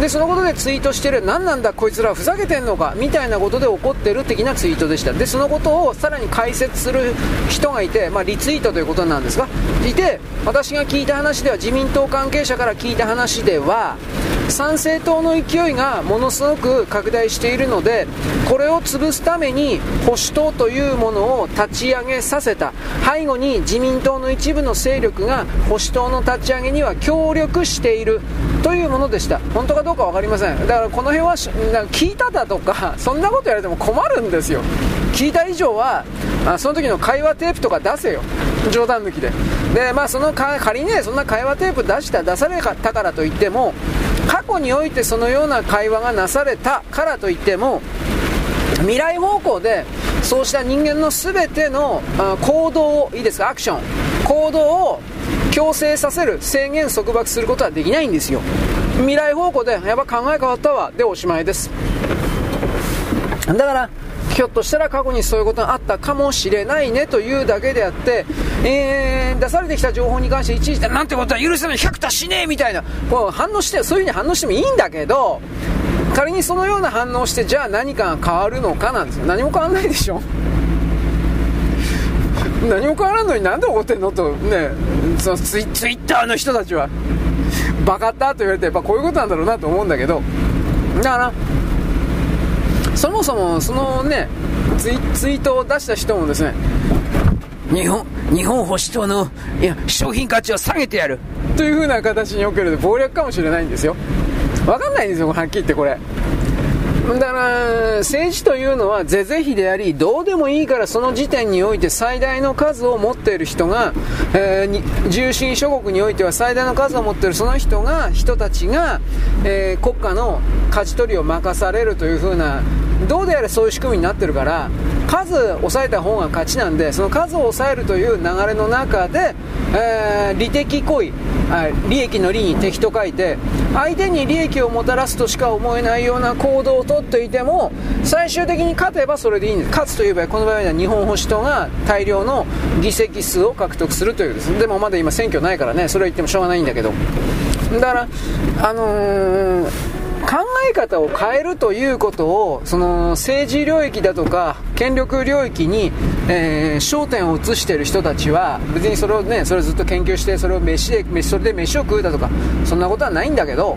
で、そのことでツイートしてる、何なんだこいつらふざけてんのか、みたいなことで怒ってる的なツイートでした。で、そのことをさらに解説する人がいて、まあ、リツイートということなんですがいて私が聞いた話では自民党関係者から聞いた話では参政党の勢いがものすごく拡大しているのでこれを潰すために保守党というものを立ち上げさせた。背後に自民党の一部の勢力が保守党の立ち上げには協力している。というものでした。本当かどうか分かりません。だからこの辺は聞いただとかそんなこと言われても困るんですよ。聞いた以上はあその時の会話テープとか出せよ。冗談抜きで。でまあその仮にねそんな会話テープ出した出されたからといっても過去においてそのような会話がなされたからといっても未来方向でそうした人間の全ての行動をいいですかアクション。行動を強制させる制限束縛することはできないんですよ。未来方向でやっぱ考え変わったわ。でおしまいです。だからひょっとしたら過去にそういうことがあったかもしれないねというだけであって、えー、出されてきた情報に関していちいちなんてことは許せない。100足しねえみたいな。こう反応してそういうふうに反応してもいいんだけど仮にそのような反応してじゃあ何かが変わるのかなんですよ。何も変わらないでしょ。何も変わらんのになんで怒ってんのとねそのツイツイッターの人たちは。バカったと言われてやっぱこういうことなんだろうなと思うんだけど。だからそもそもそのねツイツイートを出した人もですね日本日本保守党のいや商品価値を下げてやる。というふうな形における謀略かもしれないんですよ。分かんないんですよはっきり言ってこれ。だから、政治というのは是々非であり、どうでもいいからその時点において最大の数を持っている人が、えー、自由主義諸国においては最大の数を持っているその人が、人たちが、えー、国家の舵取りを任されるというふうな、どうであれそういう仕組みになってるから、数を抑えた方が勝ちなんで、その数を抑えるという流れの中で、えー、利的行為、利益の利に敵と書いて、相手に利益をもたらすとしか思えないような行動をとっていても、最終的に勝てばそれでいいんです。勝つといえば、この場合は日本保守党が大量の議席数を獲得するというです。でもまだ今選挙ないからね、それは言ってもしょうがないんだけど。だから、あのー考え方を変えるということをその政治領域だとか権力領域に、えー、焦点を移している人たちは別にそれをねそれをずっと研究してそれを飯で飯それで飯を食うだとかそんなことはないんだけど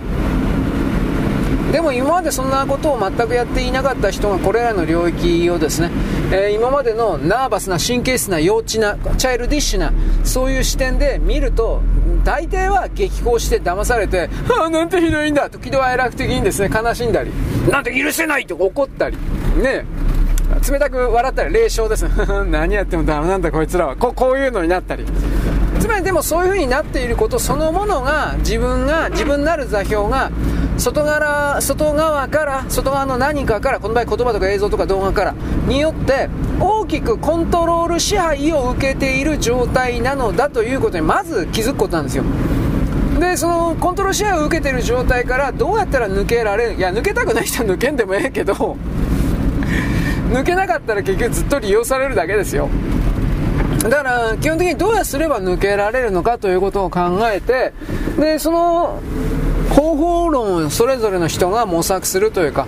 でも今までそんなことを全くやっていなかった人がこれらの領域をですね、えー、今までのナーバスな神経質な幼稚なチャイルディッシュなそういう視点で見ると大抵は激高して騙されてああなんてひどいんだ時々哀楽的にですね悲しんだりなんて許せないと怒ったりね冷たく笑ったり霊障です。何やってもダメなんだこいつらは。ここういうのになったり。つまりでもそういう風になっていることそのものが自分が自分なる座標が外側外側から外側の何かからこの場合言葉とか映像とか動画からによって大きくコントロール支配を受けている状態なのだということにまず気づくことなんですよ。でそのコントロール支配を受けている状態からどうやったら抜けられるいや抜けたくない人は抜けんでもええけど 抜けなかったら結局ずっと利用されるだけですよ。だから基本的にどうやすれば抜けられるのかということを考えてでその方法論をそれぞれの人が模索するというか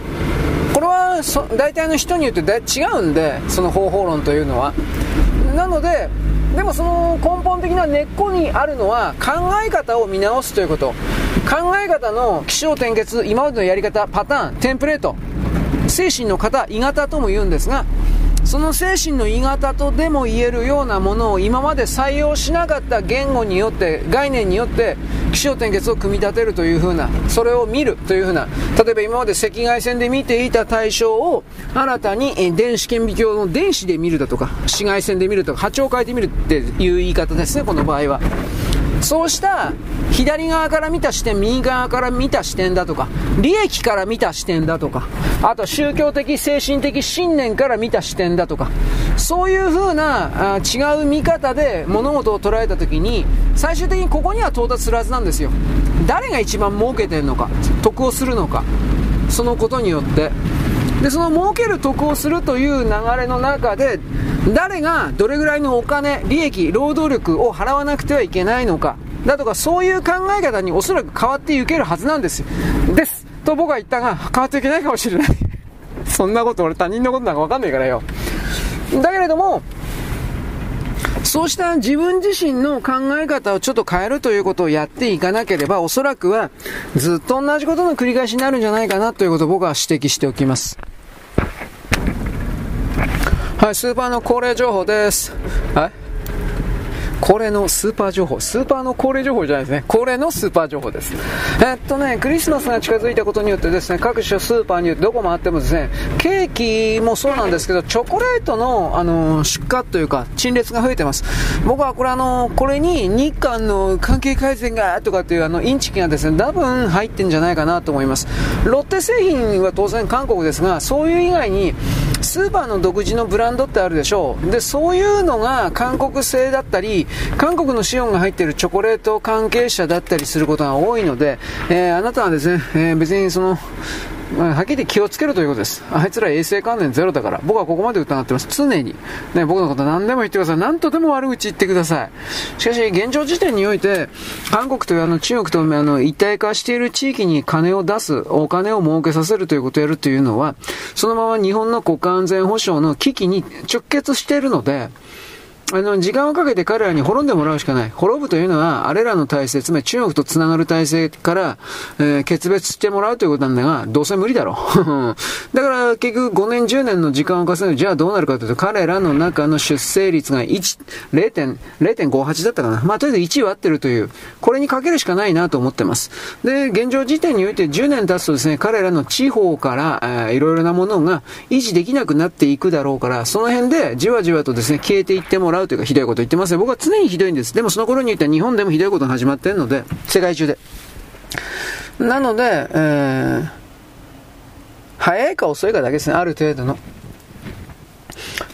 これは大体の人によってだ違うんでその方法論というのは。なのででもその根本的な根っこにあるのは考え方を見直すということ。考え方の起承転結今までのやり方パターンテンプレート精神の型鋳型とも言うんですがその精神の鋳型とでも言えるようなものを今まで採用しなかった言語によって概念によって気象転結を組み立てるというふうなそれを見るというふうな。例えば今まで赤外線で見ていた対象を新たに電子顕微鏡の電子で見るだとか紫外線で見るとか波長を変えてみるっていう言い方ですねこの場合は。そうした左側から見た視点、右側から見た視点だとか、利益から見た視点だとか、あと宗教的、精神的信念から見た視点だとか、そういう風なあ違う見方で物事を捉えた時に、最終的にここには到達するはずなんですよ。誰が一番儲けてるのか、得をするのか、そのことによって。で、その儲ける得をするという流れの中で、誰がどれぐらいのお金、利益、労働力を払わなくてはいけないのか、だとかそういう考え方におそらく変わっていけるはずなんです。です。と僕は言ったが、変わっていけないかもしれない。そんなこと俺他人のことなんかわかんないからよ。だけれども、そうした自分自身の考え方をちょっと変えるということをやっていかなければ、おそらくはずっと同じことの繰り返しになるんじゃないかなということを僕は指摘しておきます。はい、スーパーの恒例情報です。はい。恒例のスーパー情報、スーパーの恒例情報じゃないですね、恒例のスーパー情報です。えっとね、クリスマスが近づいたことによってですね、各種スーパーによってどこ回ってもですね、ケーキもそうなんですけど、チョコレートの、あの出荷というか、陳列が増えてます。僕はこれあの、これに日韓の関係改善がとかっていうあの、インチキがですね、多分入ってんじゃないかなと思います。ロッテ製品は当然韓国ですが、そういう以外に、スーパーの独自のブランドってあるでしょう。で、そういうのが韓国製だったり、韓国のシオンが入っているチョコレート関係者だったりすることが多いので、えー、あなたはですね、えー、別にその、はっきり言って気をつけるということです。あいつら衛生関連ゼロだから。僕はここまで疑ってます。常に。ね、僕のこと何でも言ってください。何とでも悪口言ってください。しかし、現状時点において、韓国というあの中国とあの一体化している地域に金を出す、お金を儲けさせるということをやるというのは、そのまま日本の国家安全保障の危機に直結しているので、あの、時間をかけて彼らに滅んでもらうしかない。滅ぶというのは、あれらの体制、つまり中国と繋がる体制から、えー、決別してもらうということなんだが、どうせ無理だろう。だから結局5年、10年の時間を稼ぐじゃあどうなるかというと、彼らの中の出生率が1、0.58だったかな。まあ、とりあえず1割ってるという、これにかけるしかないなと思ってます。で、現状時点において10年経つとですね、彼らの地方から、えー、いろいろなものが維持できなくなっていくだろうから、その辺でじわじわとですね、消えていってもらうらうというかひどいこと言ってますね。僕は常にひどいんです。でもその頃に言って日本でもひどいことが始まってるので、世界中で。なので、えー、早いか遅いかだけですね、ある程度の。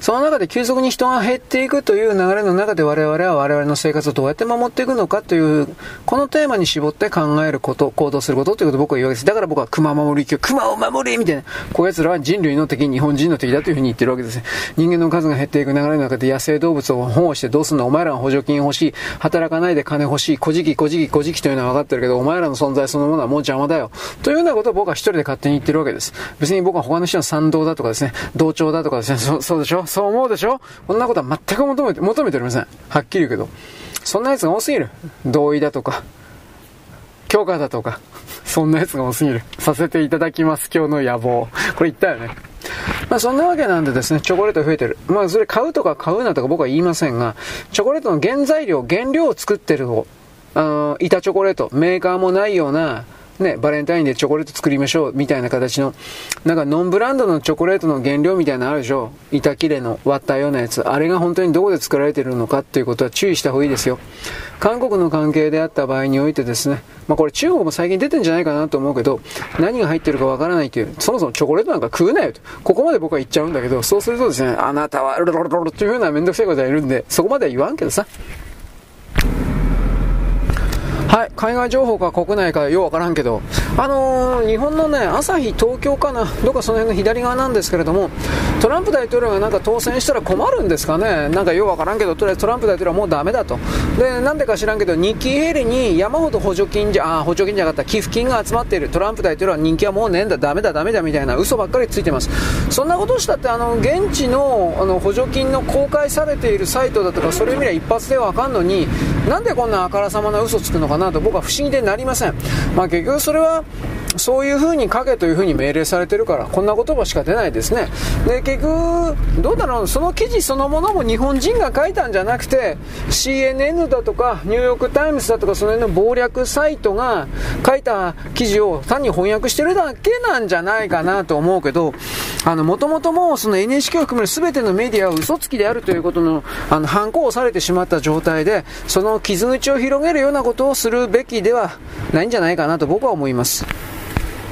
その中で急速に人が減っていくという流れの中で我々は我々の生活をどうやって守っていくのかという、このテーマに絞って考えること、行動することということを僕は言うわけです。だから僕は熊守り、熊を守れみたいな、こういう奴らは人類の敵、日本人の敵だというふうに言ってるわけです人間の数が減っていく流れの中で野生動物を保護してどうすんの？お前らが補助金欲しい、働かないで金欲しい、小じき小じき小じきというのは分かってるけど、お前らの存在そのものはもう邪魔だよ。というようなことを僕は一人で勝手に言ってるわけです。別に僕は他の人の賛同だとかですね、同調だとかですね、そそうでしょ？そう思うでしょ？こんなことは全く求めて、求めておりません。はっきり言うけど。そんな奴が多すぎる。同意だとか、許可だとか、そんな奴が多すぎる。させていただきます、今日の野望。これ言ったよね。まあそんなわけなんでですね、チョコレート増えてる。まあそれ買うとか買うなとか僕は言いませんが、チョコレートの原材料、原料を作ってるの、板チョコレート、メーカーもないような、ね、バレンタインでチョコレート作りましょうみたいな形の、なんかノンブランドのチョコレートの原料みたいなのあるでしょ？板切れの割ったようなやつ。あれが本当にどこで作られてるのかっていうことは注意した方がいいですよ。韓国の関係であった場合においてですね、まあこれ中国も最近出てんじゃないかなと思うけど、何が入ってるかわからないという、そもそもチョコレートなんか食うなよと。ここまで僕は言っちゃうんだけど、そうするとですね、あなたはルルルルルというようなめんどくさいことがいるんで、そこまでは言わんけどさ。はい、海外情報か国内かようわからんけど、あのー、日本のね、朝日東京かな、どっかその辺の左側なんですけれども、トランプ大統領がなんか当選したら困るんですかね、なんかようわからんけど、とりあえずトランプ大統領はもうダメだと。で、なんでか知らんけど、日記ヘリに山ほど補助金じゃ、あ、補助金じゃなかった、寄付金が集まっている、トランプ大統領は人気はもうねえんだ、ダメだ、ダメだみたいな嘘ばっかりついてます。そんなことしたって、あの、現地のあの補助金の公開されているサイトだとか、それ見りゃ一発でわかんのに、なんでこんなあからさまな嘘つくのかななと僕は不思議でなりません。まあ結局それは、そういうふうに書けというふうに命令されてるから、こんな言葉しか出ないですね。で、結局、どうだろう、その記事そのものも日本人が書いたんじゃなくて、CNN だとか、ニューヨークタイムズだとか、その辺の謀略サイトが書いた記事を単に翻訳してるだけなんじゃないかなと思うけど、あの、もともともその NHK を含める全てのメディアは嘘つきであるということの、あの、反抗をされてしまった状態で、その傷口を広げるようなことをするべきではないんじゃないかなと僕は思います。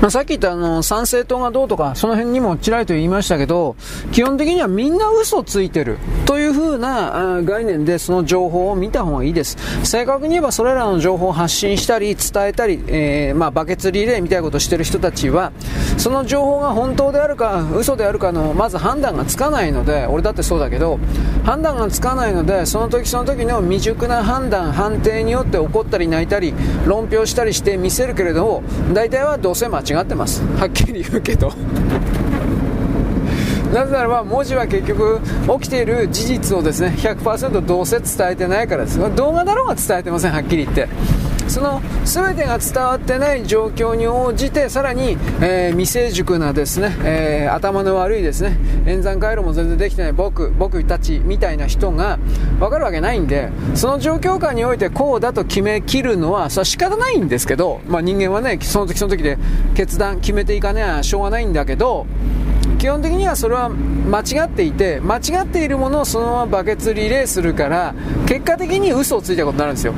まあ、さっき言ったあの、参政党がどうとか、その辺にもちらりと言いましたけど、基本的にはみんな嘘ついてるという風な概念でその情報を見た方がいいです。正確に言えばそれらの情報を発信したり、伝えたり、えー、まあ、バケツリレーみたいなことをしてる人たちは、その情報が本当であるか、嘘であるかの、まず判断がつかないので、俺だってそうだけど、判断がつかないので、その時その時の未熟な判断、判定によって怒ったり泣いたり、論評したりして見せるけれど、大体はどうせ間違違ってます。はっきり言うけど。なぜならば文字は結局起きている事実をですね100%どうせ伝えてないからです。動画だろうが伝えてませんはっきり言って。その全てが伝わってない状況に応じてさらに、えー、未成熟なですね、えー、頭の悪いですね演算回路も全然できてない僕僕たちみたいな人が分かるわけないんでその状況下においてこうだと決めきるのはそれは仕方ないんですけど、まあ、人間はねその時その時で決断決めていかねばしょうがないんだけど基本的にはそれは間違っていて間違っているものをそのままバケツリレーするから結果的に嘘をついたことになるんですよ。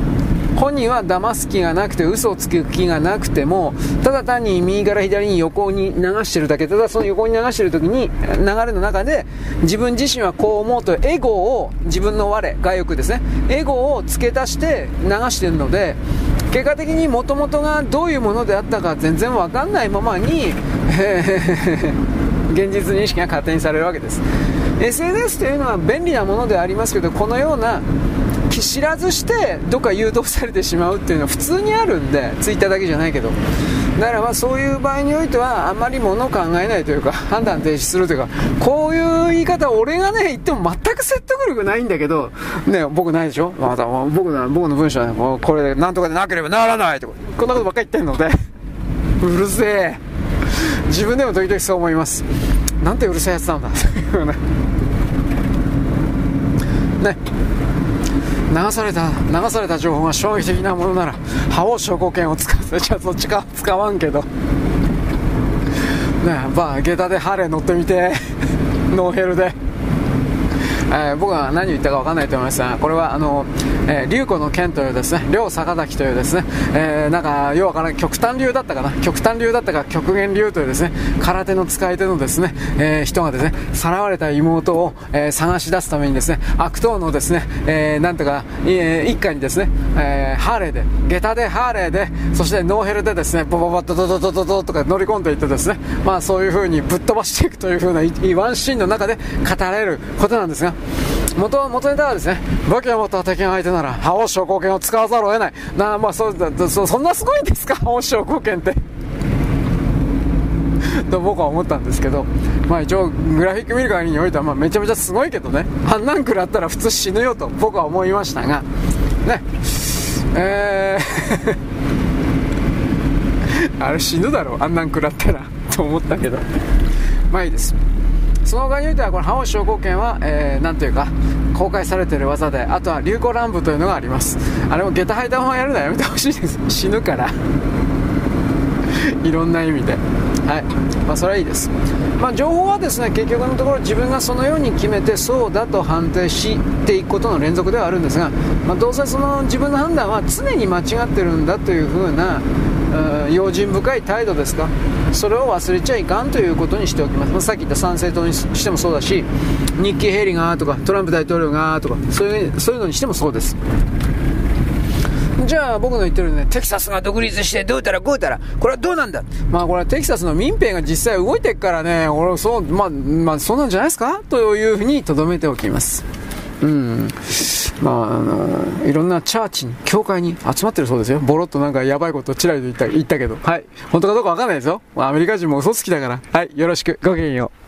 本人は騙す気がなくて嘘をつく気がなくてもただ単に右から左に横に流してるだけただ。その横に流してる時に流れの中で自分自身はこう思うとエゴを自分の我外欲ですねエゴを付け足して流してるので結果的にもともとがどういうものであったか全然わかんないままに、現実認識が勝手にされるわけです。SNS というのは便利なものでありますけどこのような知らずしてどっか誘導されてしまうっていうのは普通にあるんでツイッターだけじゃないけど。だからまあそういう場合においてはあんまりものを考えないというか判断停止するというかこういう言い方俺がね言っても全く説得力ないんだけどね僕ないでしょ？また僕の僕の文章はねこれなんとかでなければならないとか。こんなことばっかり言ってんので。うるせえ。自分でも時々そう思います。なんてうるさいやつなんだ。というねね。流された流された情報が衝撃的なものなら覇王証拠権を使ってじゃあそっちか使わんけど。ねまあ下駄でハレ乗ってみて。ノーヘルで。えー、僕は何を言ったか分かんないと思いますが、これはあの、えー、龍子の剣というですね、両坂崎というですね、えー、なんか、ようわからない、極端流だったかな、極端流だったか、極限流というですね、空手の使い手のですね、えー、人がですね、さらわれた妹を、えー、探し出すためにですね、悪党のですね、えー、なんとか、えー、一家にですね、えー、ハーレーで、下駄でハーレーで、そしてノーヘルでですね、ボボボッとドドドドドとか乗り込んでいってですね、まあそういう風にぶっ飛ばしていくという風なワンシーンの中で語られることなんですが、元元ネタはですね、武器を持った敵が相手なら、覇王将貢献を使わざるを得ない。なまあそそ、そんなすごいんですか、覇王将貢献って。と僕は思ったんですけど、まあ一応グラフィック見る限りにおいてはまあめちゃめちゃすごいけどね、あんなん食らったら普通死ぬよと僕は思いましたが、ね、えー。あれ死ぬだろ、あんなん食らったら。と思ったけど、まあいいです。その他においてはこの覇王症候群は、えー、というか公開されている技であとは流行乱舞というのがあります。あれも下駄履いたままやるのはやめてほしいです。死ぬから。いろんな意味で。はい。まあそれはいいです。まあ情報はですね結局のところ自分がそのように決めてそうだと判定していくことの連続ではあるんですが、まあ、どうせその自分の判断は常に間違ってるんだというふうな用心深い態度ですか？それを忘れちゃいかんということにしておきます、まあ、さっき言った参政党にしてもそうだし日記ヘリがとかトランプ大統領がとかそういうそういうのにしてもそうです。じゃあ僕の言ってるね、テキサスが独立してどうたらこうたら、これはどうなんだ？まあこれはテキサスの民兵が実際動いてるからね、俺そう、まあ、まあそうなんじゃないですか？というふうに留めておきます。うん。まあ、あの、いろんなチャーチに、教会に集まってるそうですよ。ボロっとなんかやばいことちらりと言った言ったけど。はい。本当かどうかわかんないですよ。アメリカ人も嘘つきだから。はい。よろしく。ごきげんよう。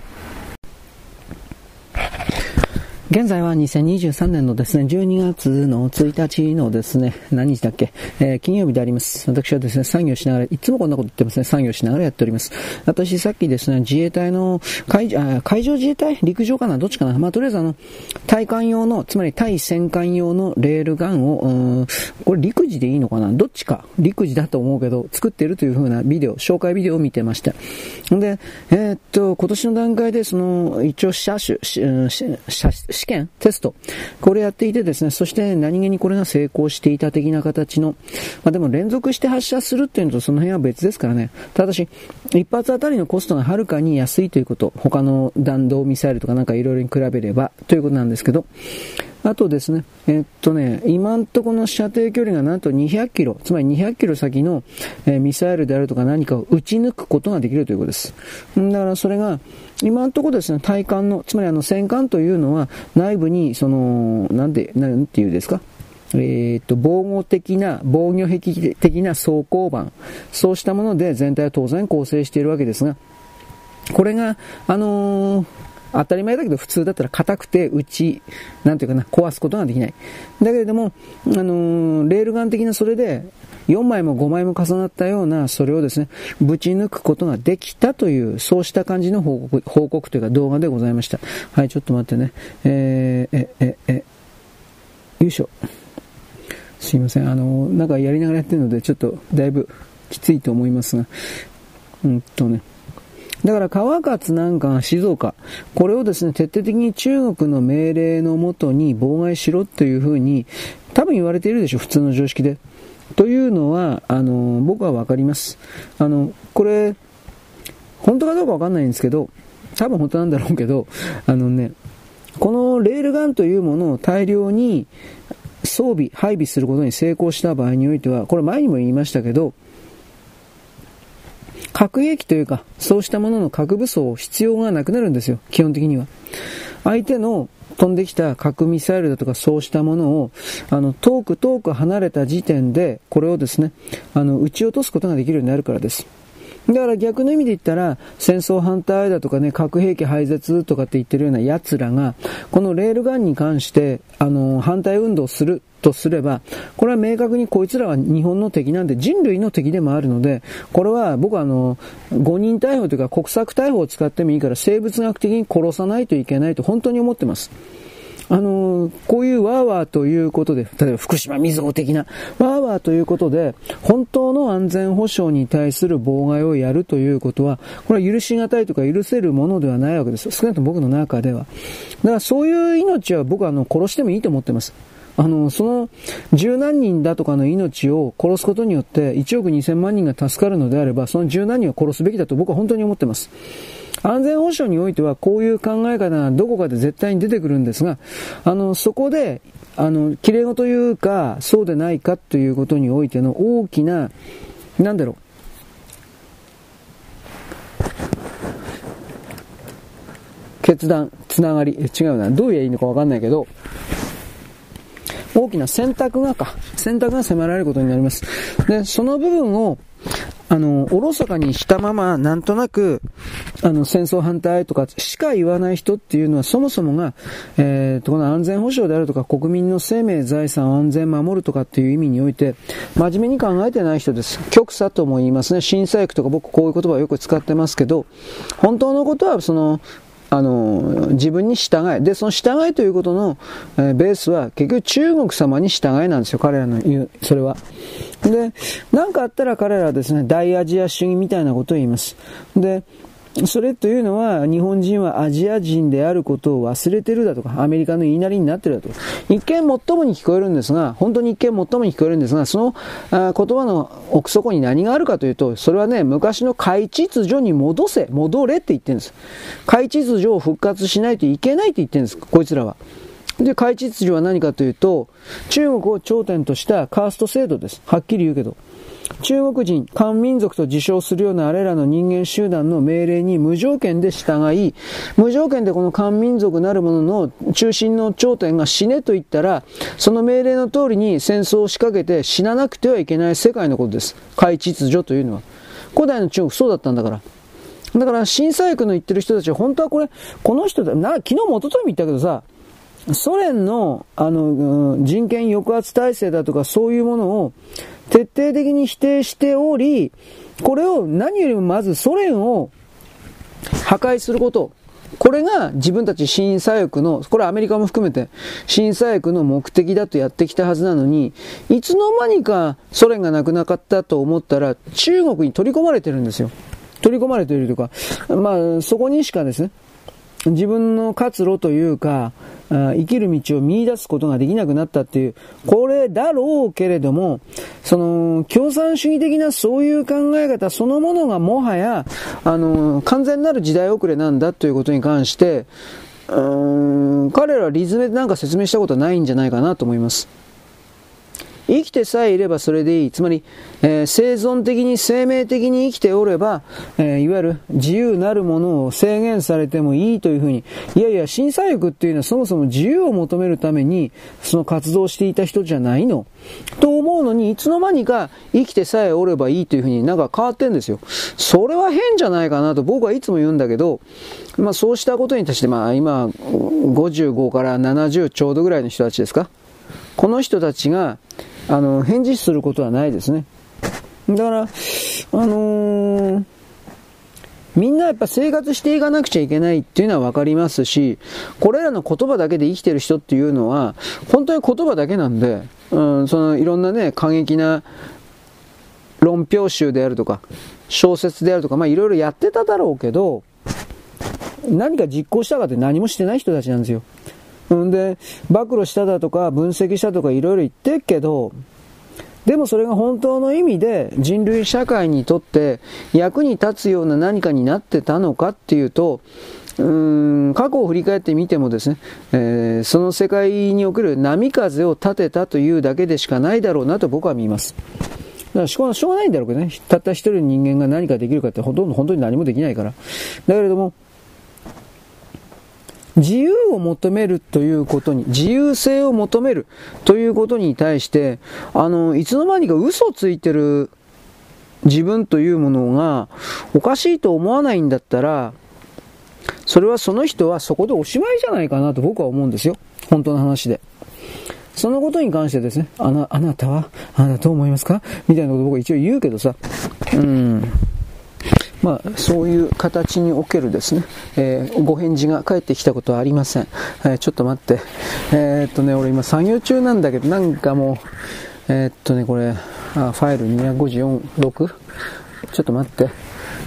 現在は2023年のですね、12月の1日のですね、何日だっけ、えー、金曜日であります。私はですね、作業しながら、いつもこんなこと言ってますね、作業しながらやっております。私さっきですね、自衛隊の海、あ海上自衛隊？陸上かな？どっちかな？まあ、とりあえずあの、対艦用の、つまり対戦艦用のレールガンを、これ陸自でいいのかな？どっちか。陸自だと思うけど、作ってるという風なビデオ、紹介ビデオを見てました。で、えー、っと、今年の段階でその、一応車種、試験テスト。これやっていてですね、そして何気にこれが成功していた的な形の、まあでも連続して発射するっていうのとその辺は別ですからね。ただし、一発あたりのコストがはるかに安いということ。他の弾道ミサイルとかなんかいろいろに比べればということなんですけど、あとですね、えっとね、今んとこの射程距離がなんと200キロ、つまり200キロ先の、え、ミサイルであるとか何かを撃ち抜くことができるということです。だからそれが、今んところですね、対艦の、つまりあの戦艦というのは内部に、その、なんで、なんていうんですか、えー、っと、防護的な、防御壁的な装甲板、そうしたもので全体は当然構成しているわけですが、これが、あのー当たり前だけど普通だったら硬くて打ち、なんていうかな、壊すことができない。だけれども、あのー、レールガン的なそれで、4枚も5枚も重なったような、それをですね、ぶち抜くことができたという、そうした感じの報告、報告というか動画でございました。はい、ちょっと待ってね。えー、え、え、え、よいしょ。すいません。あの、なんかやりながらやってるので、ちょっとだいぶきついと思いますが、うんとね。だから川勝なんかが静岡、これをですね、徹底的に中国の命令のもとに妨害しろというふうに、多分言われているでしょ、普通の常識で。というのは、あの、僕はわかります。あの、これ、本当かどうかわかんないんですけど、多分本当なんだろうけど、あのね、このレールガンというものを大量に装備、配備することに成功した場合においては、これ前にも言いましたけど、核兵器というか、そうしたものの核武装必要がなくなるんですよ、基本的には。相手の飛んできた核ミサイルだとかそうしたものを、あの、遠く遠く離れた時点で、これをですね、あの、撃ち落とすことができるようになるからです。だから逆の意味で言ったら、戦争反対だとかね、核兵器廃絶とかって言ってるような奴らが、このレールガンに関して、あの、反対運動するとすれば、これは明確にこいつらは日本の敵なんで人類の敵でもあるので、これは僕はあの、誤認逮捕というか国策逮捕を使ってもいいから生物学的に殺さないといけないと本当に思ってます。あのこういうワーワーということで、例えば福島みずほ的な、ワーワーということで、本当の安全保障に対する妨害をやるということは、これは許し難いとか許せるものではないわけです。少なくとも僕の中では。だからそういう命は僕はあの殺してもいいと思ってます。あの、その十何人だとかの命を殺すことによって1億2000万人が助かるのであれば、その十何人を殺すべきだと僕は本当に思ってます。安全保障においてはこういう考え方がどこかで絶対に出てくるんですが、あの、そこで、あの、綺麗事というか、そうでないかということにおいての大きな、なんだろう、決断、つながり、違うな、どう言えばいいのかわかんないけど、大きな選択がか、選択が迫られることになります。で、その部分を、あの、おろそかにしたまま、なんとなく、あの、戦争反対とかしか言わない人っていうのは、そもそもが、えー、と、この安全保障であるとか、国民の生命、財産、安全守るとかっていう意味において、真面目に考えてない人です。極左とも言いますね。震災区とか僕こういう言葉をよく使ってますけど、本当のことは、その、あの、自分に従え。で、その従いということの、えー、ベースは結局中国様に従いなんですよ。彼らの言う、それは。で、何かあったら彼らはですね、大アジア主義みたいなことを言います。で、それというのは、日本人はアジア人であることを忘れてるだとか、アメリカの言いなりになってるだとか、一見最もに聞こえるんですが、本当に一見最もに聞こえるんですが、そのあ言葉の奥底に何があるかというと、それはね、昔の海秩序に戻せ、戻れって言ってるんです。海秩序を復活しないといけないって言ってるんです、こいつらは。で、海秩序は何かというと、中国を頂点としたカースト制度です。はっきり言うけど。中国人、漢民族と自称するようなあれらの人間集団の命令に無条件で従い、無条件でこの漢民族なるものの中心の頂点が死ねと言ったら、その命令の通りに戦争を仕掛けて死ななくてはいけない世界のことです。海秩序というのは。古代の中国そうだったんだから。だから、新左翼の言ってる人たちは本当はこれ、この人だ、な、昨日も一昨日も言ったけどさ、ソ連の、あの、人権抑圧体制だとかそういうものを徹底的に否定しており、これを何よりもまずソ連を破壊すること。これが自分たち新左翼の、これアメリカも含めて、新左翼の目的だとやってきたはずなのに、いつの間にかソ連がなくなかったと思ったら、中国に取り込まれてるんですよ。取り込まれているというか、まあ、そこにしかですね、自分の活路というか、生きる道を見出すことができなくなったっていう、これだろうけれども、その、共産主義的なそういう考え方そのものがもはや、あの、完全なる時代遅れなんだということに関して、うーん、彼らはリズムでなんか説明したことはないんじゃないかなと思います。生きてさえいればそれでいい。つまり、えー、生存的に生命的に生きておれば、えー、いわゆる自由なるものを制限されてもいいというふうに、いやいや、審査欲っていうのはそもそも自由を求めるために、その活動していた人じゃないのと思うのに、いつの間にか生きてさえおればいいというふうになんか変わってんですよ。それは変じゃないかなと僕はいつも言うんだけど、まあそうしたことに対して、まあ今、55から70ちょうどぐらいの人たちですかこの人たちが、あの、返事することはないですね。だから、あのー、みんなやっぱ生活していかなくちゃいけないっていうのは分かりますし、これらの言葉だけで生きてる人っていうのは、本当に言葉だけなんで、うん、そのいろんなね、過激な論評集であるとか、小説であるとか、まあいろいろやってただろうけど、何か実行したかって何もしてない人たちなんですよ。んで、暴露しただとか分析したとかいろいろ言ってるけど、でもそれが本当の意味で人類社会にとって役に立つような何かになってたのかっていうと、うーん過去を振り返ってみてもですね、えー、その世界における波風を立てたというだけでしかないだろうなと僕は見ます。だからしょうがないんだろうけどね、たった一人の人間が何かできるかってほとんど本当に何もできないから。だけれども、自由を求めるということに、自由性を求めるということに対して、あの、いつの間にか嘘ついてる自分というものがおかしいと思わないんだったら、それはその人はそこでおしまいじゃないかなと僕は思うんですよ。本当の話で。そのことに関してですね、あな、あなたは、あなたどう思いますか？みたいなこと僕は一応言うけどさ、うん。まあ、そういう形におけるですね、えー、ご返事が返ってきたことはありません。えー、ちょっと待って。えー、っとね、俺今作業中なんだけど、なんかもう、えっとね、これ、あファイル254、6? ちょっと待って。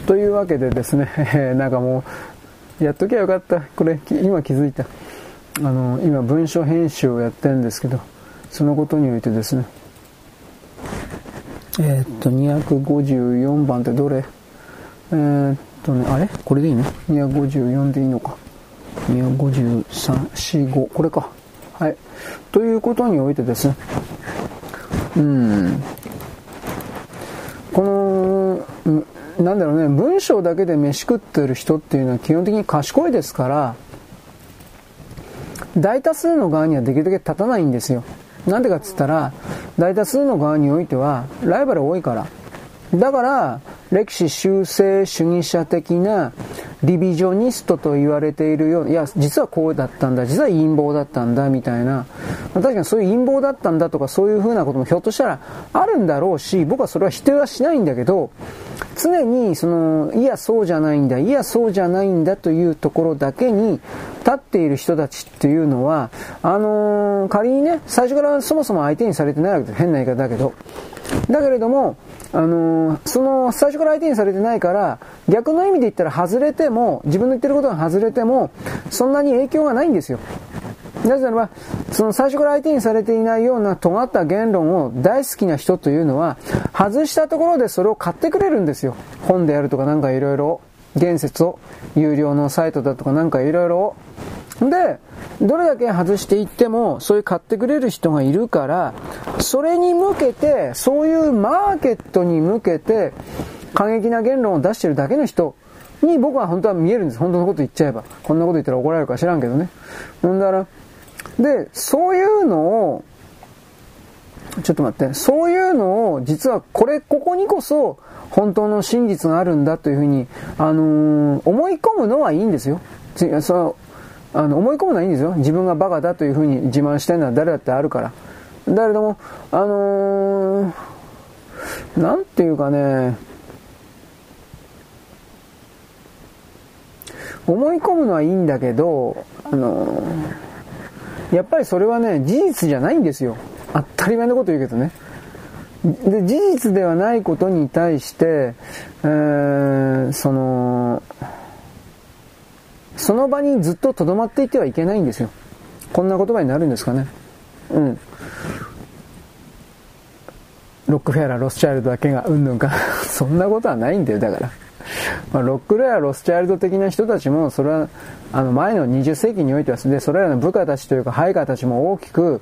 というわけでですね、えなんかもう、やっときゃよかった。これ、今気づいた。あの、今文書編集をやってるんですけど、そのことにおいてですね、えー、っと、254番ってどれ？えー、っとね、あれ？これでいいの ?254 でいいのか。253、4、5、これか。はい。ということにおいてですね、うん、この、なんだろうね、文章だけで飯食ってる人っていうのは基本的に賢いですから、大多数の側にはできるだけ立たないんですよ。なんでかっつったら、大多数の側においては、ライバル多いから。だから、歴史修正主義者的なリビジョニストと言われているような、いや、実はこうだったんだ、実は陰謀だったんだ、みたいな。確かにそういう陰謀だったんだとか、そういうふうなこともひょっとしたらあるんだろうし、僕はそれは否定はしないんだけど、常に、その、いや、そうじゃないんだ、いや、そうじゃないんだというところだけに立っている人たちっていうのは、あのー、仮にね、最初からそもそも相手にされてないわけで変な言い方だけど、だけれども、あのー、その、最初から相手にされてないから、逆の意味で言ったら外れても、自分の言ってることが外れても、そんなに影響がないんですよ。なぜならば、その最初から相手にされていないような尖った言論を大好きな人というのは、外したところでそれを買ってくれるんですよ。本であるとかなんかいろいろ、言説を、有料のサイトだとかなんかいろいろ。で、どれだけ外していっても、そういう買ってくれる人がいるから、それに向けて、そういうマーケットに向けて、過激な言論を出してるだけの人に僕は本当は見えるんです。本当のこと言っちゃえば。こんなこと言ったら怒られるか知らんけどね。ほんだら、で、そういうのを、ちょっと待って、そういうのを、実はこれ、ここにこそ、本当の真実があるんだというふうに、あのー、思い込むのはいいんですよ。そのあの思い込むのはいいんですよ。自分がバカだというふうに自慢してるのは誰だってあるから。だけども、あのー、なんていうかね、思い込むのはいいんだけど、あのー、やっぱりそれはね、事実じゃないんですよ。当たり前のこと言うけどね。で、事実ではないことに対して、えー、その、その場にずっととどまっていてはいけないんですよ。こんな言葉になるんですかね。うん。ロックフェアラー、ロスチャイルドだけがうんぬんか。そんなことはないんだよ、だから。まあ、ロックフェラー、ロスチャイルド的な人たちも、それは、あの、前の20世紀においては、で、それらの部下たちというか、配下たちも大きく、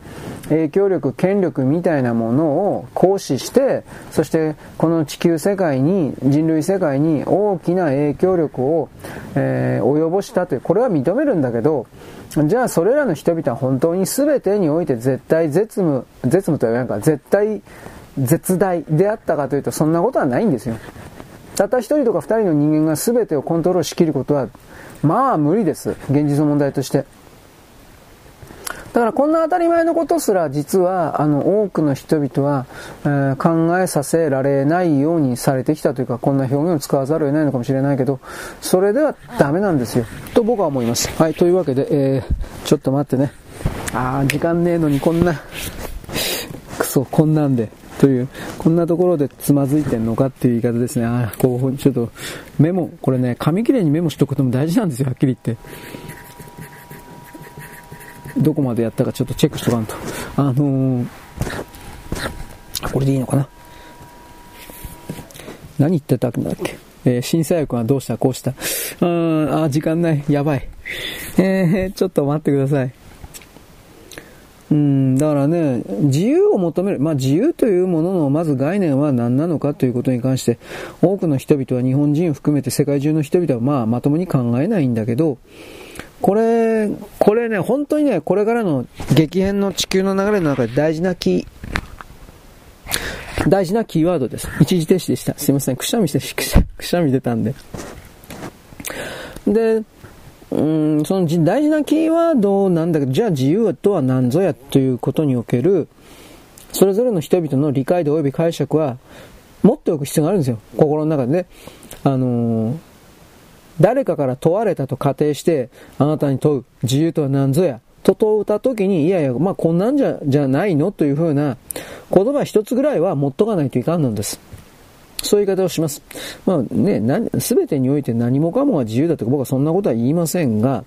影響力、権力みたいなものを行使して、そして、この地球世界に、人類世界に大きな影響力を、えー、及ぼしたという、これは認めるんだけど、じゃあ、それらの人々は本当に全てにおいて絶対絶務、絶務といか、絶対、絶大であったかというと、そんなことはないんですよ。たった一人とか二人の人間が全てをコントロールしきることは、まあ無理です。現実の問題として。だからこんな当たり前のことすら実はあの多くの人々は、えー、考えさせられないようにされてきたというかこんな表現を使わざるを得ないのかもしれないけどそれではダメなんですよと僕は思いますはいというわけで、えー、ちょっと待ってねああ時間ねえのにこんなクソこんなんでという、こんなところでつまずいてんのかっていう言い方ですね。ああこう、ちょっと、メモ、これね、紙切れにメモしとくことも大事なんですよ、はっきり言って。どこまでやったかちょっとチェックしとかんと。あのー、これでいいのかな？何言ってたんだっけ？えー、審査役はどうした？こうした？ああ、時間ない。やばい。えー、ちょっと待ってください。うん、だからね、自由を求める。まあ自由というもののまず概念は何なのかということに関して、多くの人々は日本人を含めて世界中の人々はまあまともに考えないんだけど、これ、これね、本当にね、これからの激変の地球の流れの中で大事なキー、大事なキーワードです。一時停止でした。すいません。くしゃみして、くしゃみ出たんで。で、うん、その大事なキーワードなんだけど、じゃあ自由とは何ぞやということにおける、それぞれの人々の理解度及び解釈は、持っておく必要があるんですよ。心の中でね。あのー、誰かから問われたと仮定して、あなたに問う、自由とは何ぞや、と問うたときに、いやいや、まあこんなんじゃ、じゃないの？というふうな言葉一つぐらいは持っとかないといかんのです。そういう言い方をします。まあね、すべてにおいて何もかもが自由だとか僕はそんなことは言いませんが、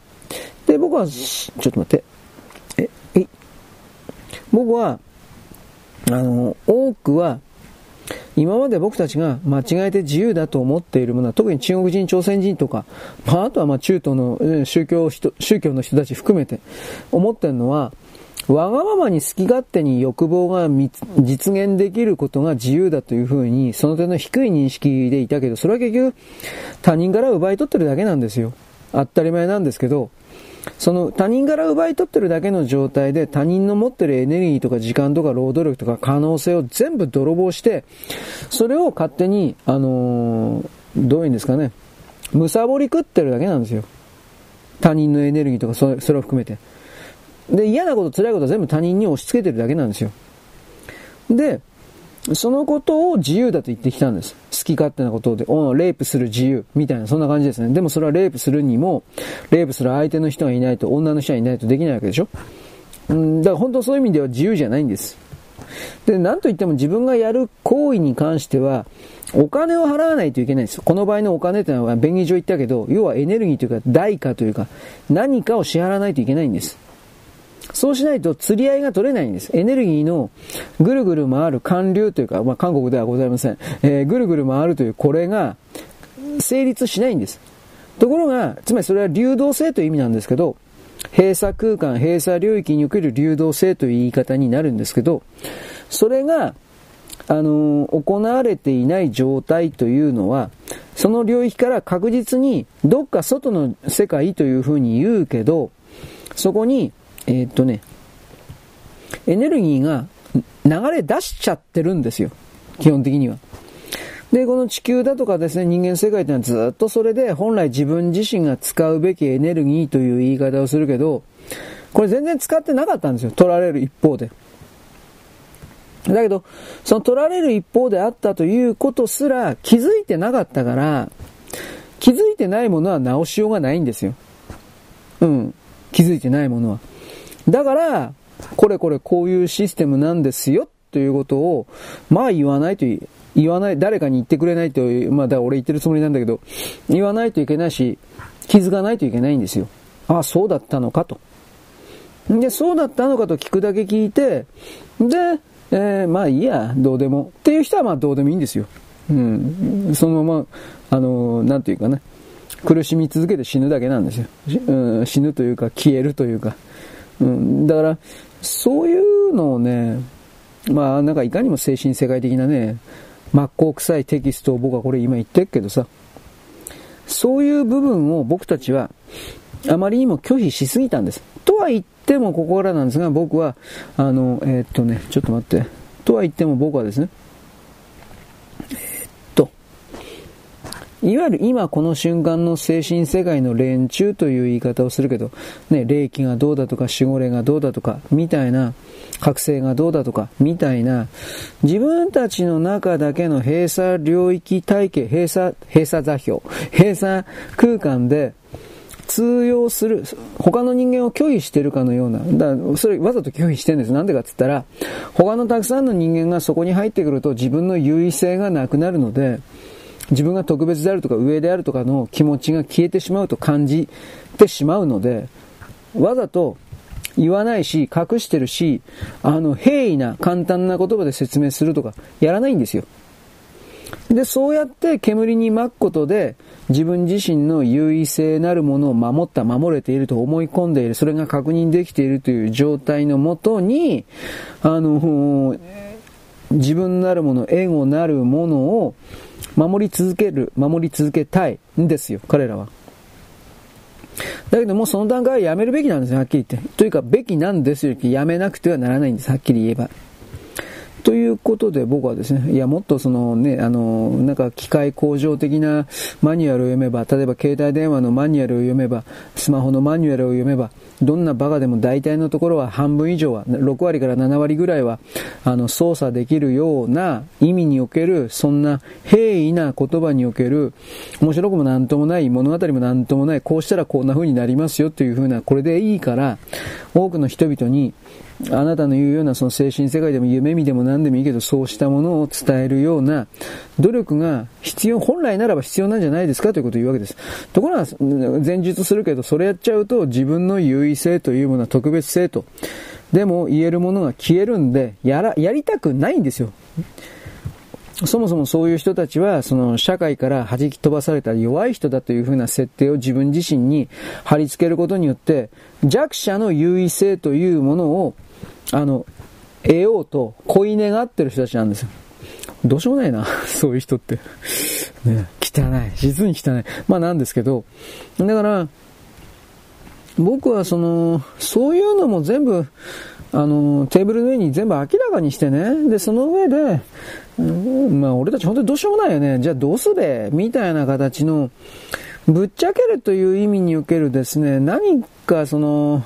で、僕は、ちょっと待って。え、え、僕は、あの、多くは、今まで僕たちが間違えて自由だと思っているものは、特に中国人、朝鮮人とか、まあ、あとはまあ中東の宗教宗教の人たち含めて思ってるのは、わがままに好き勝手に欲望が実現できることが自由だというふうに、その点の低い認識でいたけど、それは結局他人から奪い取ってるだけなんですよ。当たり前なんですけど、その他人から奪い取ってるだけの状態で他人の持ってるエネルギーとか時間とか労働力とか可能性を全部泥棒して、それを勝手に、あのー、どういうんですかね、むさぼり食ってるだけなんですよ。他人のエネルギーとかそれそれを含めて。で、嫌なこと、辛いことは全部他人に押し付けてるだけなんですよ。で、そのことを自由だと言ってきたんです。好き勝手なことで、おレイプする自由、みたいな、そんな感じですね。でもそれはレイプするにも、レイプする相手の人がいないと、女の人がいないとできないわけでしょうん、だから本当そういう意味では自由じゃないんです。で、なんといっても自分がやる行為に関しては、お金を払わないといけないんですよ。この場合のお金ってのは便宜上言ったけど、要はエネルギーというか代価というか、何かを支払わないといけないんです。そうしないと釣り合いが取れないんです。エネルギーのぐるぐる回る寒流というか、まあ、韓国ではございません。えー、ぐるぐる回るというこれが成立しないんです。ところが、つまりそれは流動性という意味なんですけど、閉鎖空間、閉鎖領域における流動性という言い方になるんですけど、それが、あの、行われていない状態というのは、その領域から確実にどっか外の世界というふうに言うけど、そこにえー、っとね、エネルギーが流れ出しちゃってるんですよ。基本的には。で、この地球だとかですね、人間世界ってのはずっとそれで本来自分自身が使うべきエネルギーという言い方をするけど、これ全然使ってなかったんですよ。取られる一方で。だけど、その取られる一方であったということすら気づいてなかったから、気づいてないものは直しようがないんですよ。うん。気づいてないものは。だから、これこれこういうシステムなんですよということを、まあ言わないと言わない、誰かに言ってくれないと、まあだから俺言ってるつもりなんだけど、言わないといけないし、気づかないといけないんですよ。ああ、そうだったのかと。で、そうだったのかと聞くだけ聞いて、で、えー、まあいいや、どうでも。っていう人はまあどうでもいいんですよ。うん。そのまま、あのー、なんていうかね、苦しみ続けて死ぬだけなんですよ。うん、死ぬというか消えるというか。うん、だから、そういうのをね、まあ、なんかいかにも精神世界的なね、真っ向臭いテキストを僕はこれ今言ってるけどさ、そういう部分を僕たちはあまりにも拒否しすぎたんです。とは言ってもここからなんですが、僕は、あの、えー、っとね、ちょっと待って。とは言っても僕はですね、いわゆる今この瞬間の精神世界の連中という言い方をするけど、ね、霊気がどうだとか、守護霊がどうだとか、みたいな、覚醒がどうだとか、みたいな、自分たちの中だけの閉鎖領域体系、閉鎖、閉鎖座標、閉鎖空間で、通用する、他の人間を拒否してるかのような、だそれわざと拒否してるんです。なんでかって言ったら、他のたくさんの人間がそこに入ってくると自分の優位性がなくなるので、自分が特別であるとか上であるとかの気持ちが消えてしまうと感じてしまうので、わざと言わないし、隠してるし、あの、平易な簡単な言葉で説明するとか、やらないんですよ。で、そうやって煙に巻くことで、自分自身の優位性なるものを守った、守れていると思い込んでいる、それが確認できているという状態のもとに、あの、自分なるもの、エゴなるものを守り続ける、守り続けたいんですよ、彼らは。だけどもうその段階はやめるべきなんですよ、はっきり言って。というか、べきなんですよ、やめなくてはならないんです、はっきり言えば。ということで僕はですね、いや、もっとそのね、あの、なんか機械工場的なマニュアルを読めば、例えば携帯電話のマニュアルを読めば、スマホのマニュアルを読めば、どんなバカでも大体のところは半分以上は、6割から7割ぐらいは、あの、操作できるような意味における、そんな平易な言葉における、面白くもなんともない、物語もなんともない、こうしたらこんな風になりますよという風な、これでいいから、多くの人々に、あなたの言うようなその精神世界でも夢見でも何でもいいけど、そうしたものを伝えるような努力が必要、本来ならば必要なんじゃないですかということを言うわけです。ところが、前述するけど、それやっちゃうと自分の優位性というものは特別性と、でも言えるものが消えるんで、やら、やりたくないんですよ。そもそもそういう人たちは、その社会から弾き飛ばされた弱い人だというふうな設定を自分自身に貼り付けることによって、弱者の優位性というものをあの、得ようと恋願ってる人たちなんですよ。どうしようもないな、そういう人って。ね、汚い。実に汚い。まあなんですけど、だから、僕はその、そういうのも全部、あの、テーブルの上に全部明らかにしてね、で、その上で、うん、まあ俺たち本当にどうしようもないよね。じゃあどうすべ？みたいな形の、ぶっちゃけるという意味におけるですね、何かその、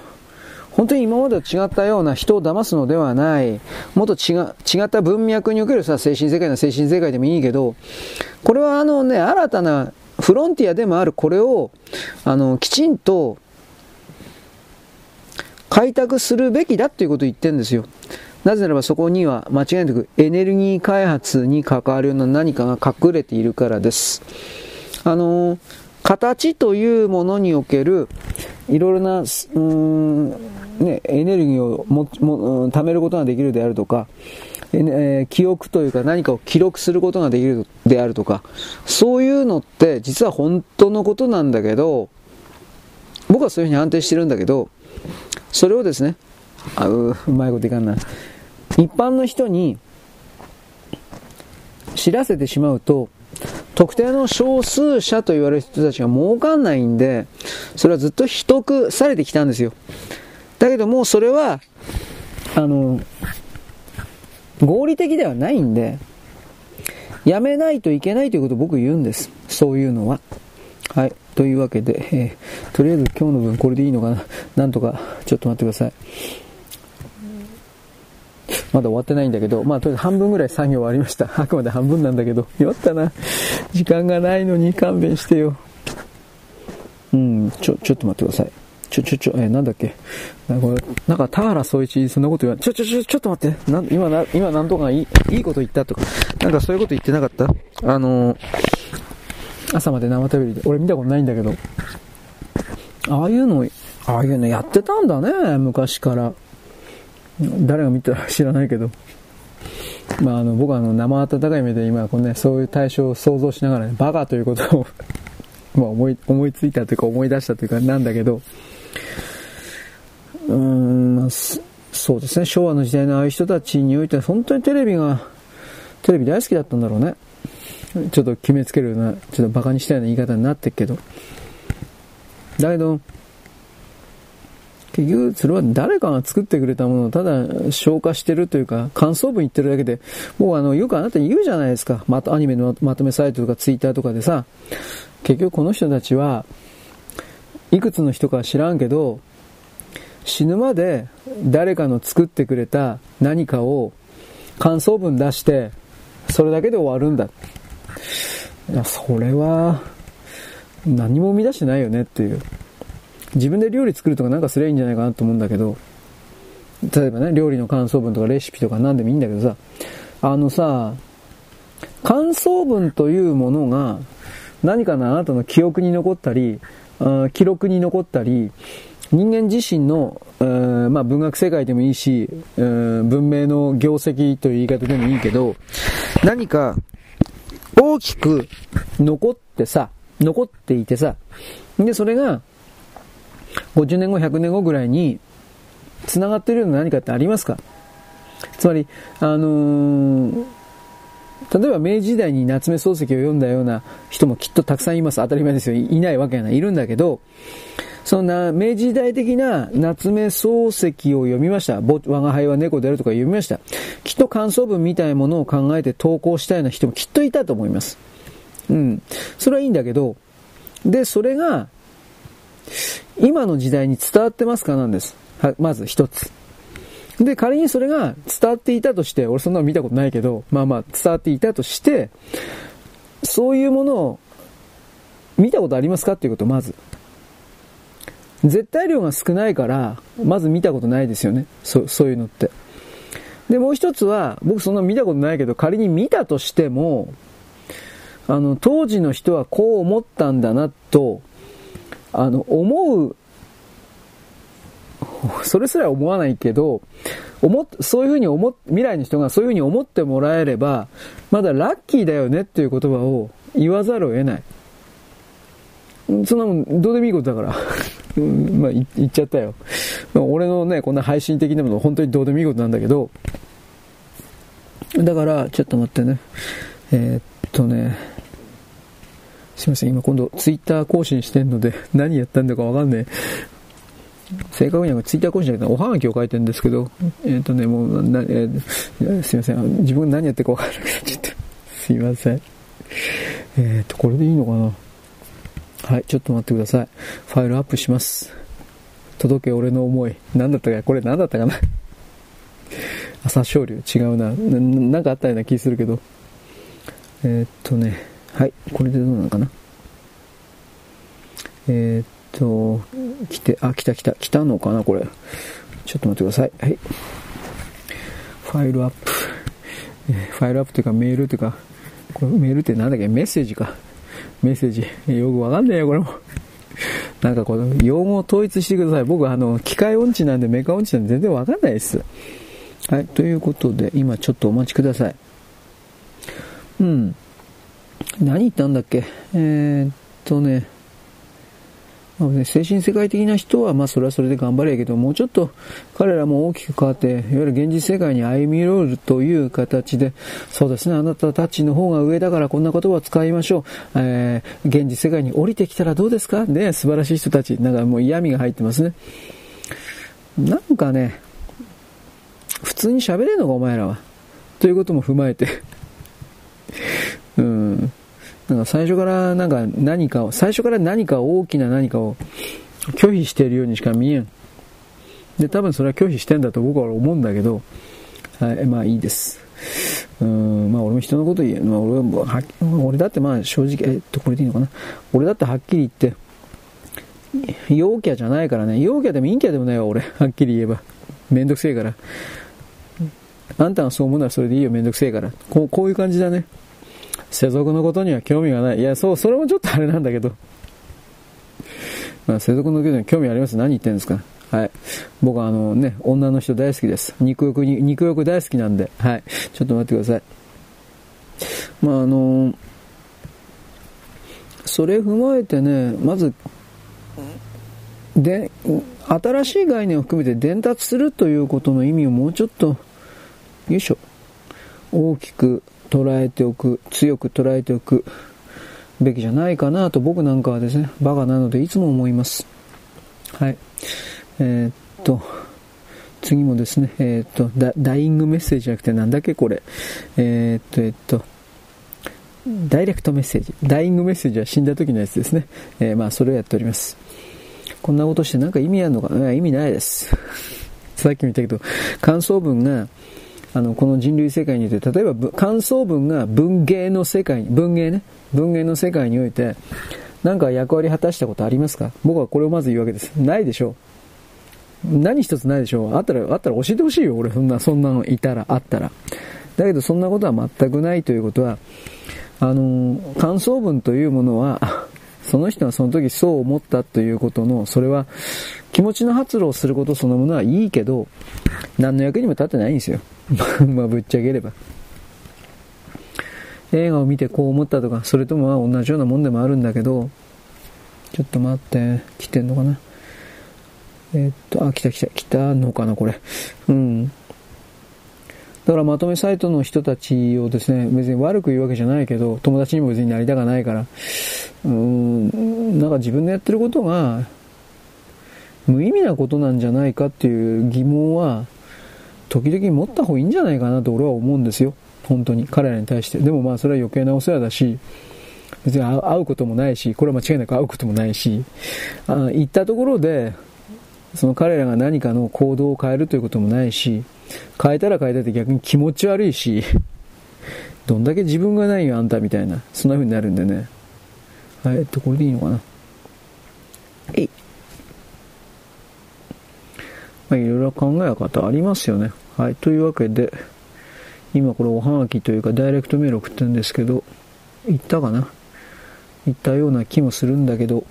本当に今までと違ったような人を騙すのではない、もっと違違った文脈におけるさ、精神世界の精神世界でもいいけど、これはあのね、新たなフロンティアでもあるこれを、あの、きちんと開拓するべきだっていうことを言ってるんですよ。なぜならばそこには間違いなくエネルギー開発に関わるような何かが隠れているからです。あの、形というものにおけるいろいろな、うん、ね、エネルギーをもも貯めることができるであるとか、え、記憶というか何かを記録することができるであるとか、そういうのって実は本当のことなんだけど、僕はそういうふうに安定してるんだけど、それをですね、あう、うまいこといかんな。一般の人に知らせてしまうと、特定の少数者と言われる人たちが儲かんないんで、それはずっと秘匿されてきたんですよ。だけどもうそれは、あの、合理的ではないんで、やめないといけないということを僕言うんです。そういうのは。はい。というわけで、えー、とりあえず今日の分これでいいのかな。なんとか、ちょっと待ってください。まだ終わってないんだけど、まあとりあえず半分ぐらい作業終わりました。あくまで半分なんだけど、よったな。時間がないのに勘弁してよ。うん、ちょ、ちょっと待ってください。ちょ、ちょ、ちょ、えー、なんだっけ？なんか、なんか田原総一、そんなこと言わちょ、ちょ、ちょ、ちょっと待って。な今な、今なんとかいい、いいこと言ったとか。なんかそういうこと言ってなかった？あのー、朝まで生食べりで。俺見たことないんだけど。ああいうの、ああいうのやってたんだね、昔から。誰が見たら知らないけど。まあ、あの、僕はあの、生温かい目で今、このね、そういう対象を想像しながらね、バカということを まあ思い、思いついたというか思い出したというかなんだけど、そうですね、昭和の時代のああいう人たちにおいて本当にテレビが、テレビ大好きだったんだろうね。ちょっと決めつけるような、ちょっと馬鹿にしたような言い方になってるけど。だけど、結局、それは誰かが作ってくれたものをただ消化してるというか、感想文言ってるだけで、もうあの、よくあなた言うじゃないですか。またアニメのまとめサイトとかツイッターとかでさ、結局この人たちはいくつの人か知らんけど死ぬまで誰かの作ってくれた何かを感想文出してそれだけで終わるんだ。いやそれは何も生み出してないよねっていう。自分で料理作るとかなんかすりゃいいんじゃないかなと思うんだけど。例えばね料理の感想文とかレシピとか何でもいいんだけどさ。あのさ感想文というものが何かのあなたの記憶に残ったり、記録に残ったり、人間自身の、まあ、文学世界でもいいし、文明の業績という言い方でもいいけど、何か大きく残ってさ、残っていてさ、で、それが50年後、100年後ぐらいに繋がってるような何かってありますか？つまり、あのー例えば明治時代に夏目漱石を読んだような人もきっとたくさんいます。当たり前ですよ。いないわけがない。いるんだけど、そんな明治時代的な夏目漱石を読みました。我が輩は猫であるとか読みました。きっと感想文みたいなものを考えて投稿したような人もきっといたと思います。うん。それはいいんだけど、で、それが、今の時代に伝わってますかなんです。は、まず一つ。で、仮にそれが伝わっていたとして、俺そんなの見たことないけど、まあまあ伝わっていたとして、そういうものを見たことありますかっていうこと、まず。絶対量が少ないから、まず見たことないですよね。そそういうのって。で、もう一つは、僕そんな見たことないけど、仮に見たとしても、あの、当時の人はこう思ったんだなと、あの、思う、それすら思わないけど、思そういうふうに思未来の人がそういうふうに思ってもらえれば、まだラッキーだよねっていう言葉を言わざるを得ない。そんなもん、どうでもいいことだからまあ、言っちゃったよ。俺のね、こんな配信的なもの本当にどうでもいいことなんだけど、だから、ちょっと待ってね。えー、っとね、すいません、今今度ツイッター更新してんので、何やったんだかわかんねえ。正確にはツイッター更新じゃなくて、おはがきを書いてるんですけど、えー、っとね、もう、なえー、すいません、自分何やってるかわからなくなっちゃった。すいません。えー、っと、これでいいのかな？はい、ちょっと待ってください。ファイルアップします。届け俺の思い。何だったかこれ何だったかな 朝青龍違うなな。なんかあったような気するけど。えー、っとね。はい、これでどうなのかな。えー、っと、来て、あ、来た来た。来たのかなこれ。ちょっと待ってください。はい。ファイルアップ。ファイルアップというかメールというか、これメールって何だっけ？メッセージか。メッセージ。よくわかんねえよ、これも。なんかこの用語を統一してください。僕あの、機械音痴なんでメカ音痴なんで全然わかんないです。はい、ということで、今ちょっとお待ちください。うん。何言ったんだっけ？えー、っとね、精神世界的な人は、まあそれはそれで頑張れやけど、もうちょっと彼らも大きく変わって、いわゆる現実世界に歩み寄るという形で、そうですね、あなたたちの方が上だからこんな言葉を使いましょう。えー、現実世界に降りてきたらどうですか？ね、素晴らしい人たち。なんかもう嫌味が入ってますね。なんかね、普通に喋れんのかお前らは。ということも踏まえて うん。なんか最初からなんか何かを、最初から何か大きな何かを拒否しているようにしか見えん。で、多分それは拒否してんだと僕は思うんだけど、はい、まあいいです。うん、まあ俺も人のこと言え、まあ俺は、俺だってまあ正直、えっと、これでいいのかな？俺だってはっきり言って、陽キャじゃないからね。陽キャでも陰キャでもないわ、俺。はっきり言えば。めんどくせえから。あんたがそう思うならそれでいいよ、めんどくせえから。こう、こういう感じだね。世俗のことには興味がない。いや、そう、それもちょっとあれなんだけど。まあ、世俗のことには興味あります。何言ってんですかはい。僕はあのね、女の人大好きです。肉欲に、肉欲大好きなんで。はい。ちょっと待ってください。まああのそれ踏まえてね、まず、で、新しい概念を含めて伝達するということの意味をもうちょっと、よいしょ、大きく捉えておく、強く捉えておくべきじゃないかなと僕なんかはですね、バカなのでいつも思います。はい。えー、っと、次もですね、えー、っとダ、ダイイングメッセージじゃなくてなんだっけこれ。えー、っと、えっと、ダイレクトメッセージ。ダイイングメッセージは死んだ時のやつですね。えまあ、それをやっております。こんなことしてなんか意味あるのかな？意味ないです。さっきも言ったけど、感想文が、あの、この人類世界において、例えば感想文が文芸の世界に、文芸ね、文芸の世界において、何か役割果たしたことありますか？僕はこれをまず言うわけです。ないでしょう。何一つないでしょう。あったら、あったら教えてほしいよ。俺、そんな、そんなのいたら、あったら。だけど、そんなことは全くないということは、あの、感想文というものは、その人がその時そう思ったということの、それは、気持ちの発露をすることそのものはいいけど、何の役にも立ってないんですよ。まあ、ぶっちゃければ。映画を見てこう思ったとか、それとも同じようなもんでもあるんだけど、ちょっと待って、来てんのかな。えー、っと、あ、来た来た、来たのかな、これ。うん。だからまとめサイトの人たちをですね、別に悪く言うわけじゃないけど、友達にも別になりたくないから、うん、なんか自分のやってることが、無意味なことなんじゃないかっていう疑問は、時々持った方がいいんじゃないかなと俺は思うんですよ。本当に。彼らに対して。でもまあそれは余計なお世話だし、別に会うこともないし、これは間違いなく会うこともないし、あ行ったところで、その彼らが何かの行動を変えるということもないし、変えたら変えたって逆に気持ち悪いし、どんだけ自分がないよあんたみたいな、そんな風になるんでね。はい、えっと、これでいいのかな。えい。まあ、いろいろ考え方ありますよね。はい、というわけで、今これおはがきというかダイレクトメール送ってるんですけど、言ったかな言ったような気もするんだけど、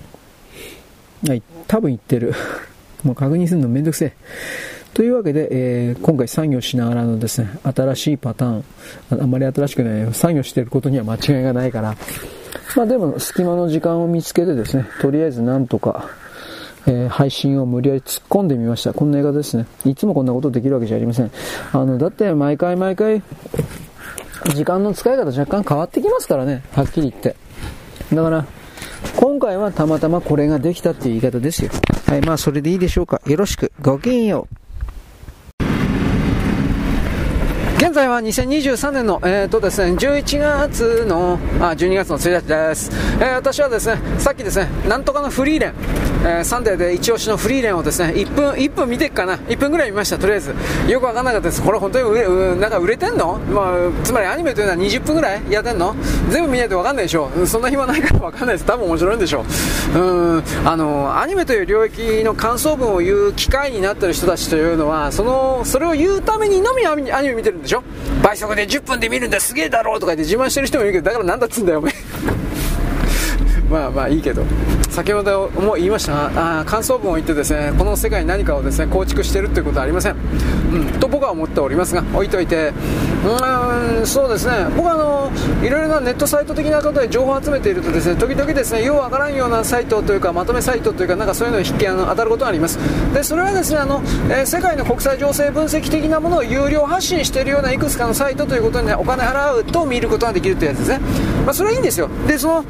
はい、多分言ってる。もう確認するのめんどくせえ。というわけで、えー、今回作業しながらのですね、新しいパターン、あまり新しくない作業していることには間違いがないから、まあでも隙間の時間を見つけてですね、とりあえずなんとか、えー、配信を無理やり突っ込んでみました。こんな映画ですね。いつもこんなことできるわけじゃありません。あの、だって毎回毎回、時間の使い方若干変わってきますからね、はっきり言って。だから、今回はたまたまこれができたっていう言い方ですよ。はい、まあそれでいいでしょうか。よろしく。ごきげんよう。現在は2023年の、えーとですね、11月の、あ、12月の1日です。えー、私はですね、さっきですね、なんとかのフリーレン、えー、サンデーで一押しのフリーレンをですね、1分、1分見てっかな、1分ぐらい見ました、とりあえず。よくわかんなかったです。これ本当に売れ、なんか売れてんの？まあ、つまりアニメというのは20分ぐらいやってんの？全部見ないとわかんないでしょ。そんな暇ないからわかんないです。多分面白いんでしょう。うん、あの、アニメという領域の感想文を言う機会になってる人たちというのは、その、それを言うためにのみアニメ見てるんでしょ？倍速で10分で見るんだ。すげえだろうとか言って自慢してる人もいるけどだからなんだっつうんだよお前。まあまあいいけど。先ほども言いました。があ感想文を言ってですねこの世界に何かをですね構築しているということはありません、うん、と僕は思っておりますが置いといて。うんそうですね。僕はあのいろいろなネットサイト的なことで情報を集めているとですね時々ですねようわからんようなサイトというかまとめサイトというかなんかそういうのに筆記あの当たることがあります。でそれはですねあの、えー、世界の国際情勢分析的なものを有料発信しているようないくつかのサイトということに、ね、お金払うと見ることができるというやつですね、まあ、それはいいんですよ。でその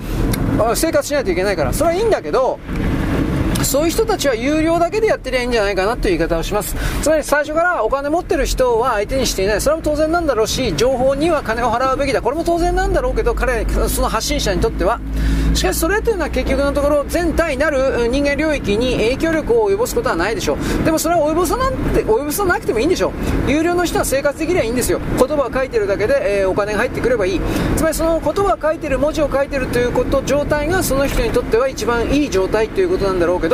生活しないといけないからそれはいいんだけどそういう人たちは有料だけでやってりゃいいんじゃないかなという言い方をします。つまり最初からお金持ってる人は相手にしていない。それも当然なんだろうし、情報には金を払うべきだ。これも当然なんだろうけど、彼、その発信者にとっては。しかしそれというのは結局のところ全体なる人間領域に影響力を及ぼすことはないでしょう。でもそれは及ぼさなんて、及ぼさなくてもいいんでしょう。有料の人は生活できればいいんですよ。言葉を書いてるだけで、えー、お金が入ってくればいい。つまりその言葉を書いてる、文字を書いてるということ、状態がその人にとっては一番いい状態ということなんだろうけど、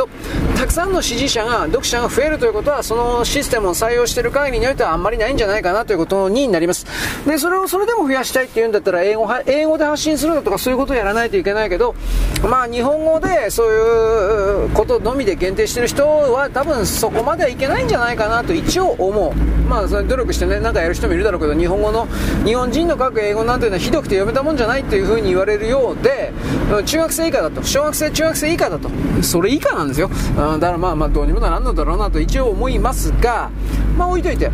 たくさんの支持者が、読者が増えるということは、そのシステムを採用している限りにおいてはあんまりないんじゃないかなということになります。で、それをそれでも増やしたいっていうんだったら、英語英語で発信するだとかそういうことをやらないといけないけど、まあ日本語でそういうことのみで限定している人は多分そこまではいけないんじゃないかなと一応思う。まあそれ努力してね、なんかやる人もいるだろうけど、日本語の、日本人の書く英語なんていうのはひどくて読めたもんじゃないっていうふうに言われるようで、中学生以下だと、小学生、中学生以下だと、それ以下なんですよ。うんだからまあまあどうにもならんのだろうなと一応思いますが、まあ置いといて。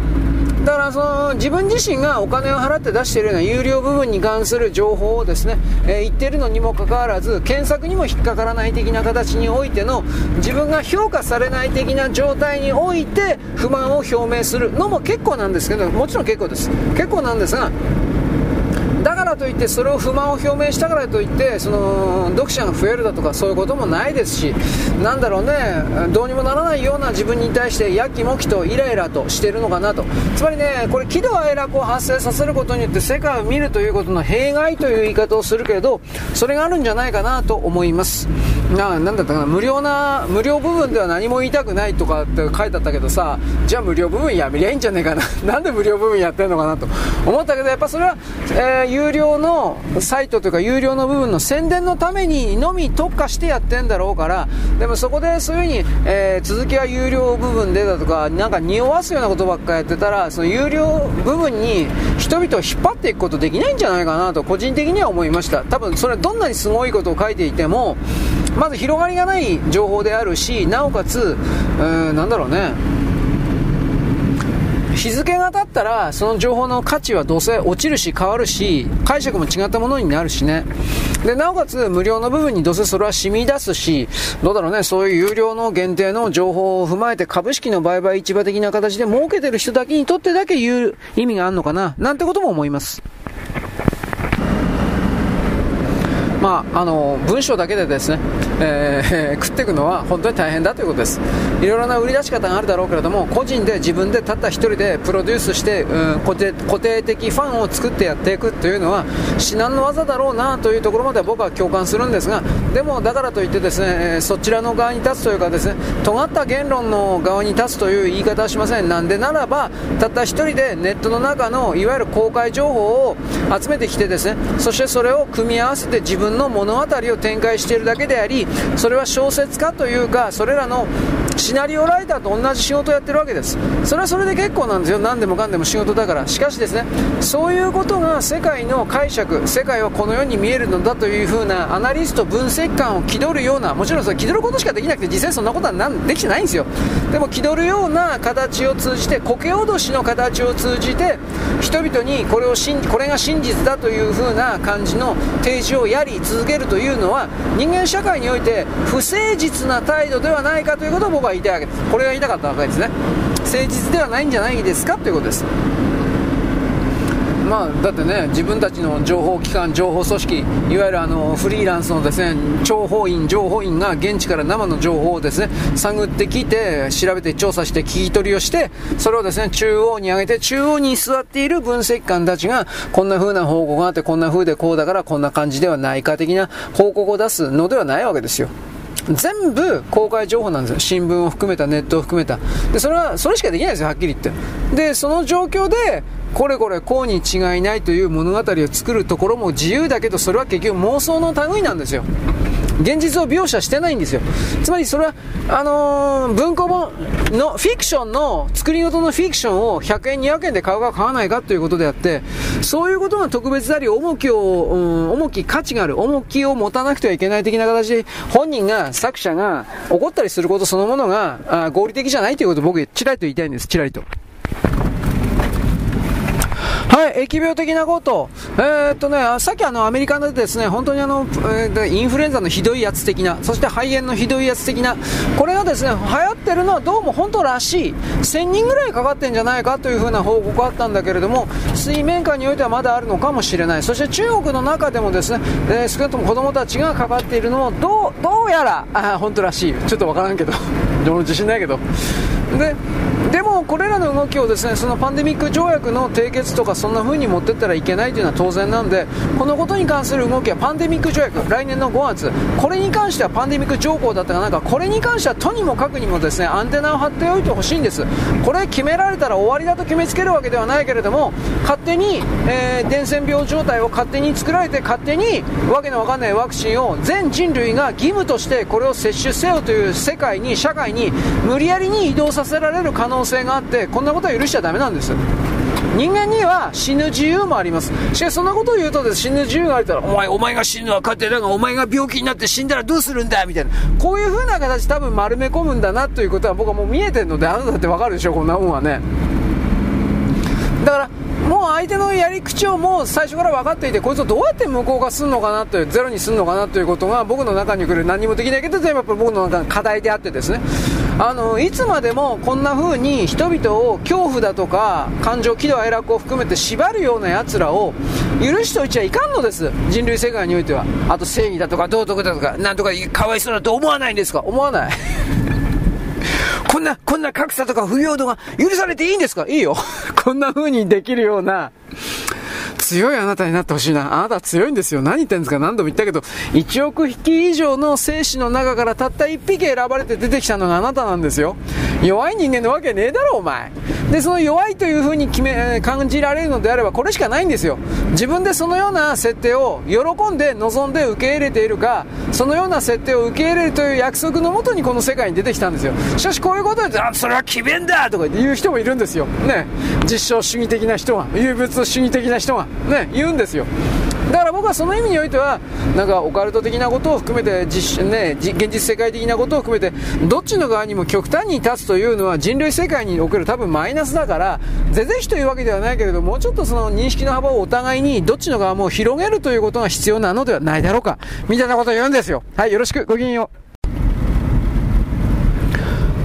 だからその自分自身がお金を払って出しているような有料部分に関する情報をですね、えー、言ってるのにもかかわらず検索にも引っかからない的な形においての自分が評価されない的な状態において不満を表明するのも結構なんですけどもちろん結構です結構なんですがだからといってそれを不満を表明したからといってその読者が増えるだとかそういうこともないですしなんだろうねどうにもならないような自分に対してやきもきとイライラとしてるのかなと。つまりねこれ喜怒哀楽を発生させることによって世界を見るということの弊害という言い方をするけれどそれがあるんじゃないかなと思います。ななんだったかな無料な無料部分では何も言いたくないとかって書いてあったけどさじゃあ無料部分やめりゃいいんじゃねえかな。なんで無料部分やってんのかなと思ったけどやっぱそれは、えー有料のサイトというか有料の部分の宣伝のためにのみ特化してやってんだろうからでもそこでそういう風に、えー、続きは有料部分でだとかなんか匂わすようなことばっかやってたらその有料部分に人々を引っ張っていくことできないんじゃないかなと個人的には思いました。多分それどんなにすごいことを書いていてもまず広がりがない情報であるしなおかつ、えー、なんだろうね。日付が経ったらその情報の価値はどうせ落ちるし変わるし解釈も違ったものになるしね。でなおかつ無料の部分にどうせそれは染み出すしどうだろうね。そういう有料の限定の情報を踏まえて株式の売買市場的な形で儲けてる人だけにとってだけ言う意味があるのかななんてことも思います。まあ、あの文章だけでですね、えー、食っていくのは本当に大変だということです。いろいろな売り出し方があるだろうけれども個人で自分でたった一人でプロデュースして、うん、固定固定的ファンを作ってやっていくというのは至難の技だろうなというところまで僕は共感するんですがでもだからといってですねそちらの側に立つというかですね尖った言論の側に立つという言い方はしません。なんでならばたった一人でネットの中のいわゆる公開情報を集めてきてですねそしてそれを組み合わせて自分の物語を展開しているだけでありそれは小説家というかそれらのシナリオライターと同じ仕事をやってるわけです。それはそれで結構なんですよ。何でもかんでも仕事だから。しかしですねそういうことが世界の解釈世界はこのように見えるのだというふうなアナリスト分析官を気取るようなもちろんそれ気取ることしかできなくて実際そんなことはなんできてないんですよ。でも気取るような形を通じて苔脅しの形を通じて人々にこれを信これが真実だというふうな感じの提示をやり続けるというのは人間社会において不誠実な態度ではないかということを僕は言いたいわけです。これが言いたかったわけですね。誠実ではないんじゃないですかということです。まあ、だってね、自分たちの情報機関、情報組織、いわゆるあのフリーランスのですね諜報員、情報員が現地から生の情報をですね探ってきて、調べて調査して聞き取りをして、それをですね中央に上げて、中央に座っている分析官たちが、こんな風な報告があって、こんな風でこうだから、こんな感じではないか的な報告を出すのではないわけですよ。全部公開情報なんですよ。新聞を含めた、ネットを含めた。で、それは、それしかできないですよ、はっきり言って。で、その状況で、これこれこうに違いないという物語を作るところも自由だけど、それは結局妄想の類なんですよ。現実を描写してないんですよ。つまりそれは、あのー、文庫本のフィクションの、作り事のフィクションを100円、200円で買うか買わないかということであって、そういうことが特別であり、重きを、うん、重き価値がある、重きを持たなくてはいけない的な形で、本人が、作者が怒ったりすることそのものが、あ合理的じゃないということを僕、ちらりと言いたいんです、ちらりと。はい、疫病的なこと。えー、っとね、さっきあのアメリカでですね、本当にあの、えー、インフルエンザのひどいやつ的な、そして肺炎のひどいやつ的な、これがですね、流行ってるのはどうも本当らしい。1000人ぐらいかかってんじゃないかというふうな報告があったんだけれども、水面下においてはまだあるのかもしれない。そして中国の中でもですね、えー、少なくとも子供たちがかかっているのも、どう、どうやら、あ本当らしい。ちょっとわからんけど、俺自信ないけど。で、でもこれらの動きをですねそのパンデミック条約の締結とかそんな風に持ってったらいけないというのは当然なんでこのことに関する動きはパンデミック条約来年の5月これに関してはパンデミック条項だったかなんかこれに関してはとにもかくにもですねアンテナを張っておいてほしいんです。これ決められたら終わりだと決めつけるわけではないけれども勝手に、えー、伝染病状態を勝手に作られて勝手にわけのわかんないワクチンを全人類が義務としてこれを接種せよという世界に社会に無理やりに移動させられる可能性能性があってこんなことは許しちゃだめなんです人間には死ぬ自由もあります。しかしそんなことを言うとです死ぬ自由があったらお前お前が死ぬのは勝手だがお前が病気になって死んだらどうするんだみたいな。こういう風な形多分丸め込むんだなということは僕はもう見えてるのであなただってわかるでしょこんなもんはね。だからもう相手のやり口をもう最初から分かっていて、こいつをどうやって無効化するのかなという、ゼロにするのかなということが僕の中に来る何もできないけど、全部やっぱ僕の中の課題であってですね、あの、いつまでもこんな風に人々を恐怖だとか、感情、喜怒哀楽を含めて縛るような奴らを許しておいちゃいかんのです。人類世界においては。あと正義だとか道徳だとか、なんとかかわいそうだと思わないんですか？思わない。こんな、こんな格差とか不平等が許されていいんですか？いいよ。こんな風にできるような、強いあなたになってほしいな。あなた強いんですよ。何言ってんですか何度も言ったけど、1億匹以上の精子の中からたった1匹選ばれて出てきたのがあなたなんですよ。弱い人間のわけねえだろ、お前。で、その弱いという風に決め、感じられるのであれば、これしかないんですよ。自分でそのような設定を喜んで望んで受け入れているか、そのような設定を受け入れるという約束のもとにこの世界に出てきたんですよ。しかしこういうことで、あ、それは奇弁だとか言う人もいるんですよ。ね。実証主義的な人が、有物主義的な人が、ね、言うんですよ。だから僕はその意味においてはなんかオカルト的なことを含めて実、ね、現実世界的なことを含めてどっちの側にも極端に立つというのは人類世界における多分マイナスだから是々非というわけではないけれどもうちょっとその認識の幅をお互いにどっちの側も広げるということが必要なのではないだろうかみたいなことを言うんですよ。はいよろしく。ごきげんよう。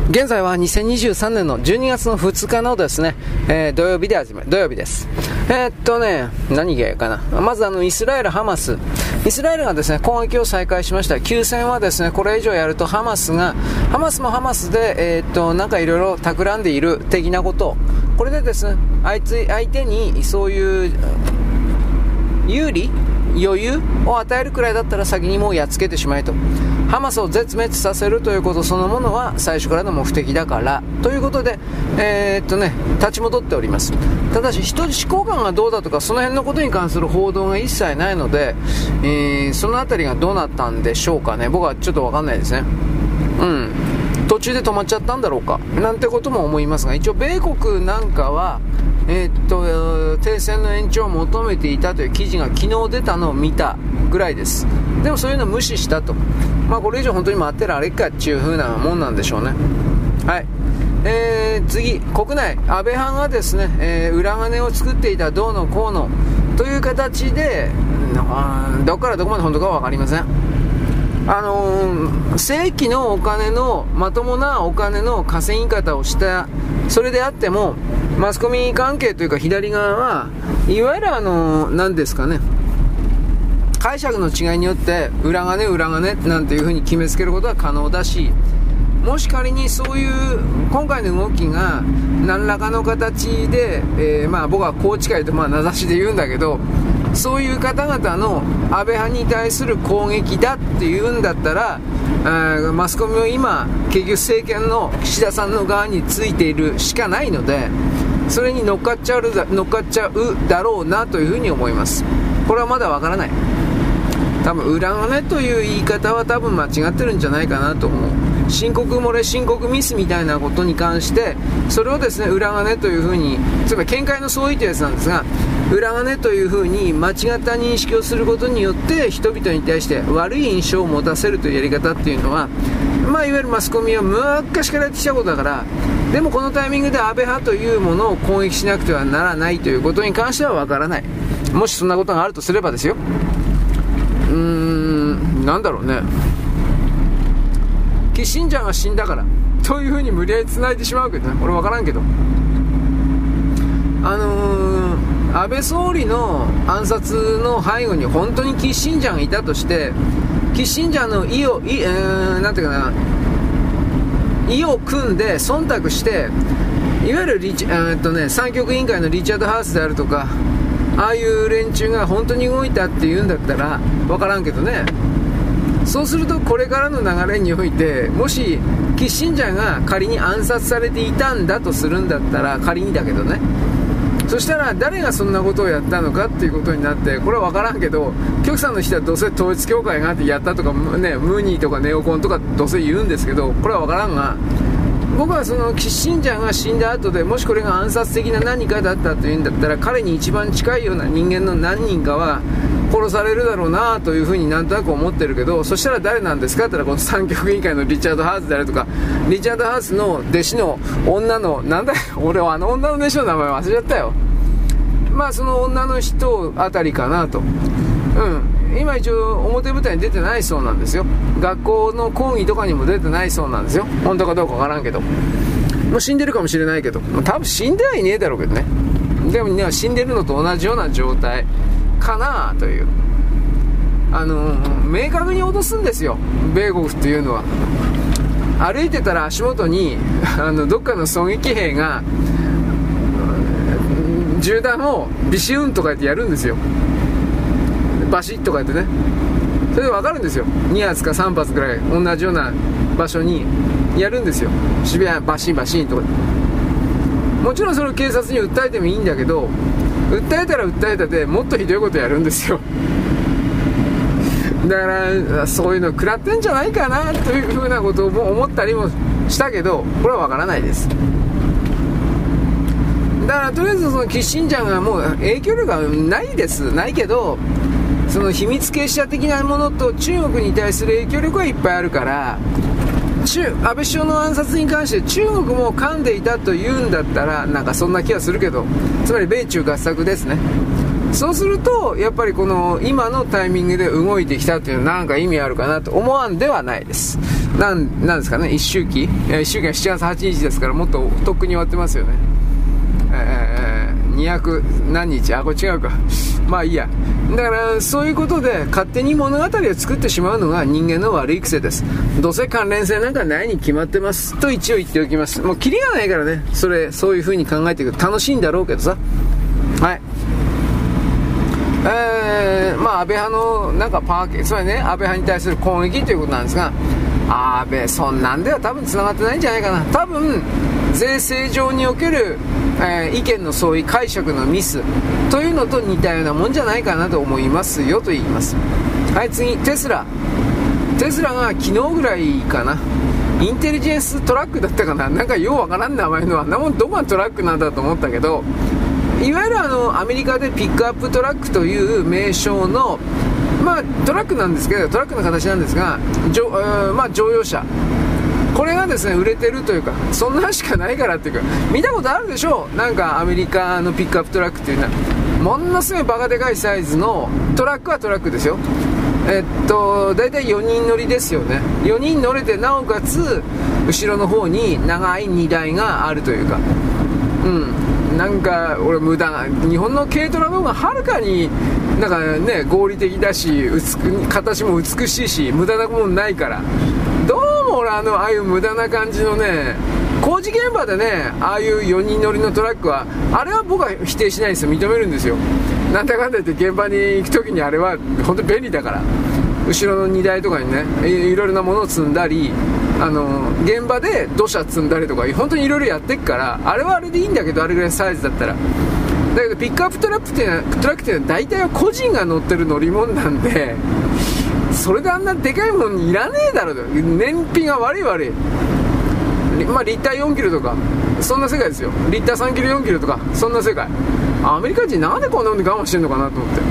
現在は2023年の12月の2日のですね、えー、土曜日で始め、土曜日です。えー、っとね、何がいいかな。まずあの、イスラエル、ハマス。イスラエルがですね、攻撃を再開しました。休戦はですね、これ以上やるとハマスが、ハマスもハマスで、えー、っと、なんかいろいろ企んでいる的なことこれでですね、あいつ、相手にそういう、有利余裕を与えるくらいだったら先にもうやっつけてしまえと。ハマスを絶滅させるということそのものは最初からの目的だから。ということで、えー、っとね、立ち戻っております。ただし人質交換がどうだとかその辺のことに関する報道が一切ないので、えー、その辺りがどうなったんでしょうかね。僕はちょっと分かんないですね。うん。途中で止まっちゃったんだろうか。なんてことも思いますが一応米国なんかはえー、っと停戦の延長を求めていたという記事が昨日出たのを見たぐらいです。でもそういうのを無視したと。まあこれ以上本当に待ってられっかっていう風なもんなんでしょうね。はい。えー、次、国内、安倍派がですね、えー、裏金を作っていたどうのこうのという形で、どこからどこまで本当かは分かりません。あの、正規のお金の、まともなお金の稼ぎ方をした、それであっても、マスコミ関係というか左側は、いわゆるあの、何ですかね、解釈の違いによって裏金裏金なんていう風に決めつけることは可能だしもし仮にそういう今回の動きが何らかの形で、えー、まあ僕は宏池会とまあ名指しで言うんだけどそういう方々の安倍派に対する攻撃だっていうんだったらマスコミは今結局政権の岸田さんの側についているしかないのでそれに乗っかっちゃう乗っかっちゃうだろうなというふうに思います。これはまだわからない。多分裏金という言い方は多分間違ってるんじゃないかなと思う。申告漏れ申告ミスみたいなことに関してそれをですね裏金というふうにつまり見解の相違というやつなんですが裏金というふうに間違った認識をすることによって人々に対して悪い印象を持たせるというやり方っていうのはまあ、いわゆるマスコミは昔からやってきたことだからでもこのタイミングで安倍派というものを攻撃しなくてはならないということに関してはわからない。もしそんなことがあるとすればですよ。うーんなんだろうね。キシンジャーが死んだから。というふうに無理やり繋いでしまうけどね。俺分からんけど。あのー、安倍総理の暗殺の背後に本当にキッシンジャーがいたとしてキッシンジャーの意を、いえー、ていうかな。意を組んで忖度していわゆるリチ、えー、っとね、三極委員会のリチャード・ハウスであるとかああいう連中が本当に動いたっていうんだったら分からんけどね。そうするとこれからの流れにおいてもしキッシンジャーが仮に暗殺されていたんだとするんだったら仮にだけどね。そしたら誰がそんなことをやったのかっていうことになってこれは分からんけど極左の人はどうせ統一教会があってやったとか、ね、ムーニーとかネオコンとかどうせ言うんですけどこれは分からんが僕はそのキッシンジャーが死んだ後でもしこれが暗殺的な何かだったというんだったら彼に一番近いような人間の何人かは殺されるだろうなというふうになんとなく思ってるけどそしたら誰なんですかって言ったらこの三極委員会のリチャード・ハウスであるとかリチャード・ハウスの弟子の女のなんだよ俺はあの女の弟子の名前忘れちゃったよ。まあその女の人あたりかなと。うん。今一応表舞台に出てないそうなんですよ。学校の講義とかにも出てないそうなんですよ。本当かどうかわからんけど。もう死んでるかもしれないけど。多分死んではいねえだろうけどね。でもね死んでるのと同じような状態。かなという。あの、明確に脅すんですよ。米国っていうのは。歩いてたら足元にあのどっかの狙撃兵が銃弾をビシュンとか言ってやるんですよ。バシッとかやってね。それで分かるんですよ。2発か3発ぐらい同じような場所にやるんですよ。渋谷バシンバシンとか。もちろんそれを警察に訴えてもいいんだけど訴えたら訴えたでもっとひどいことやるんですよ。だからそういうの食らってんじゃないかなというふうなことも思ったりもしたけどこれは分からないです。だからとりあえずそのキッシンジャーがもう影響力がないです。ないけどその秘密結社的なものと中国に対する影響力はいっぱいあるから中安倍首相の暗殺に関して中国も噛んでいたというんだったらなんかそんな気がするけどつまり米中合作ですね。そうするとやっぱりこの今のタイミングで動いてきたというのはなんか意味あるかなと思わんではないです。なんなんですかね一周期1周期は7月8日ですからもっととっくに終わってますよね。えー200何日？あこれ違うか。まあいいや。だからそういうことで勝手に物語を作ってしまうのが人間の悪い癖です。どうせ関連性なんかないに決まってます。と一応言っておきます。もうキリがないからね。それそういう風に考えていく。と楽しいんだろうけどさ。はい。えー、まあ安倍派のなんかパーケつまりね。安倍派に対する攻撃ということなんですが安倍そんなんでは多分繋がってないんじゃないかな。多分税制上における、えー、意見の相違解釈のミスというのと似たようなもんじゃないかなと思いますよと言います。はい次テスラ。テスラが昨日ぐらいかな。インテリジェンストラックだったかな。なんかようわからん名前のあんなもんどこがトラックなんだと思ったけどいわゆるあのアメリカでピックアップトラックという名称のまあトラックなんですけどトラックの形なんですが,、えー、まあ、乗用車。これがですね売れてるというかそんなしかないからっていうか見たことあるでしょう。なんかアメリカのピックアップトラックっていうのは。ものすごいバカでかいサイズのトラックはトラックですよ。えっと大体4人乗りですよね。4人乗れてなおかつ後ろの方に長い荷台があるというか。うん。なんか俺無駄な日本の軽トラの方がはるかになんかね合理的だし形も美しいし無駄なもんないから。どうも俺あのああいう無駄な感じのね工事現場でねああいう4人乗りのトラックはあれは僕は否定しないんですよ。認めるんですよ。なんだかんだ言って現場に行く時にあれは本当便利だから。後ろの荷台とかにねいろいろなものを積んだりあの現場で土砂積んだりとか本当にいろいろやってっからあれはあれでいいんだけどあれぐらいサイズだったら。だけどピックアップトラックっていうのはトラックっていうのは大体は個人が乗ってる乗り物なんでそれであんなでかいものいらねえだろ燃費が悪い悪い。まあリッター4キロとか。そんな世界ですよ。リッター3キロ4キロとか。そんな世界。アメリカ人なんでこんなのに我慢してんのかなと思って。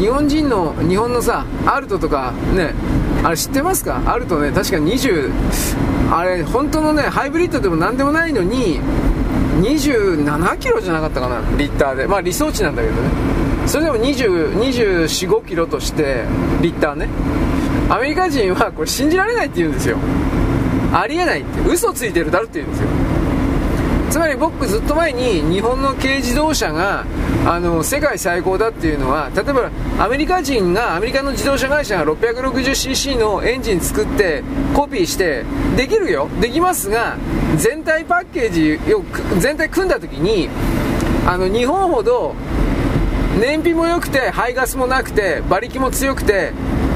日本人の日本のさアルトとかねあれ知ってますか？アルトね確か20あれ本当のねハイブリッドでも何でもないのに27キロじゃなかったかな？リッターで。まあ理想値なんだけどね。それでも245キロとしてリッターね。アメリカ人はこれ信じられないって言うんですよ。ありえないって。嘘ついてるだろって言うんですよ。つまり僕ずっと前に日本の軽自動車があの世界最高だっていうのは例えばアメリカ人がアメリカの自動車会社が 660cc のエンジン作ってコピーしてできるよ。できますが全体パッケージを全体組んだ時にあの日本ほど燃費も良くて排ガスもなくて馬力も強くて、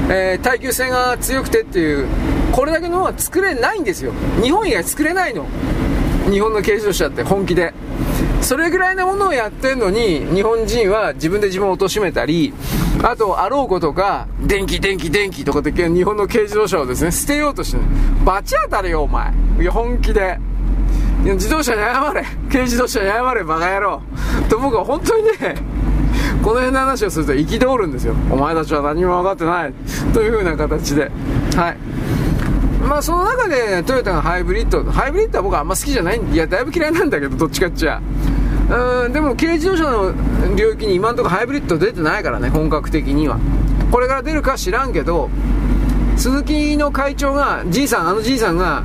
えー、耐久性が強くてっていうこれだけのものは作れないんですよ。日本以外作れないの。日本の軽自動車って本気で。それぐらいのものをやってんのに日本人は自分で自分を貶めたりあとあろうことか電気電気電気とかって日本の軽自動車をですね捨てようとしてバチ当たれよお前。いや本気で。自動車に謝れ。軽自動車に謝れバカ野郎。と僕は本当にね。この辺の話をすると憤るんですよ。お前たちは何も分かってない。という風な形で。はい。まあその中でトヨタがハイブリッドハイブリッドは僕はあんま好きじゃないいやだいぶ嫌いなんだけどどっちかっちゃうんでも軽自動車の領域に今のとこハイブリッド出てないからね本格的には。これから出るか知らんけど鈴木の会長がじいさんあのじいさんが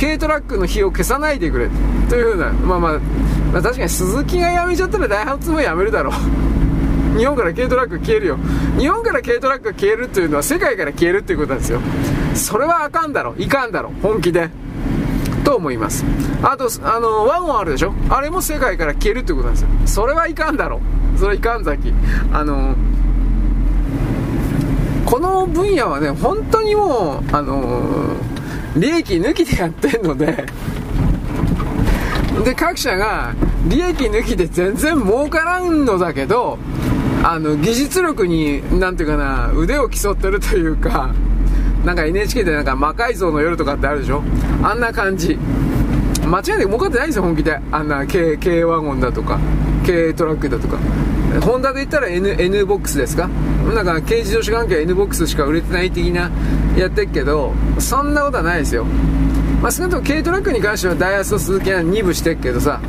軽トラックの火を消さないでくれ。というふうな、まあまあ、まあ確かに鈴木が辞めちゃったらダイハツも辞めるだろう。日本から軽トラック消えるよ。日本から軽トラックが消えるっていうのは世界から消えるっていうことなんですよ。それはあかんだろ。いかんだろ。本気で。と思います。あとあのワゴンあるでしょ。あれも世界から消えるってことなんですよ。それはいかんだろ。それはいかんざき。あのこの分野はね本当にもうあの利益抜きでやってんので。で各社が利益抜きで全然儲からんのだけどあの技術力になんていうかな腕を競ってるというかなんか NHK でなんか魔改造の夜とかってあるでしょ？あんな感じ。間違いなく儲かってないんですよ本気で。あんな軽軽ワゴンだとか軽トラックだとか。ホンダで言ったら N, N ボックスですか？なんか軽自動車関係は N ボックスしか売れてない的なやってるけどそんなことはないですよ。まあ少なくとも軽トラックに関してはダイハツとスズキは二分してるけどさ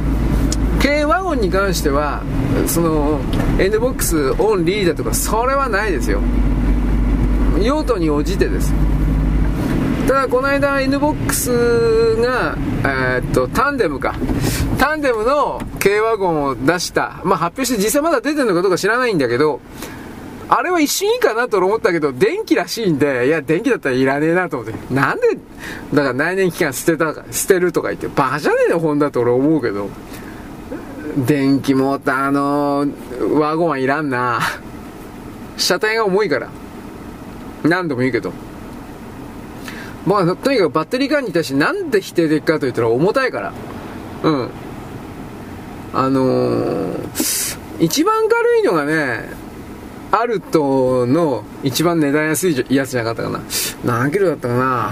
軽ワゴンに関してはその N ボックスオンリーだとかそれはないですよ用途に応じてですただこの間 N ボックスが、えー、っとタンデムかタンデムの軽ワゴンを出したまあ発表して実際まだ出てるのかどうか知らないんだけどあれは一瞬いいかなと思ったけど、電気らしいんで、いや、電気だったらいらねえなと思って。なんで、だから内燃機関捨てたか、捨てるとか言って、バカじゃねえよ、ホンダと俺思うけど。電気モーターのワゴンはいらんな。車体が重いから。何度も言うけど。まあ、とにかくバッテリー管に対してなんで否定的かと言ったら重たいから。うん。あのー、一番軽いのがね、アルトの一番値段安いやつじゃなかったかな。何キロだったかな。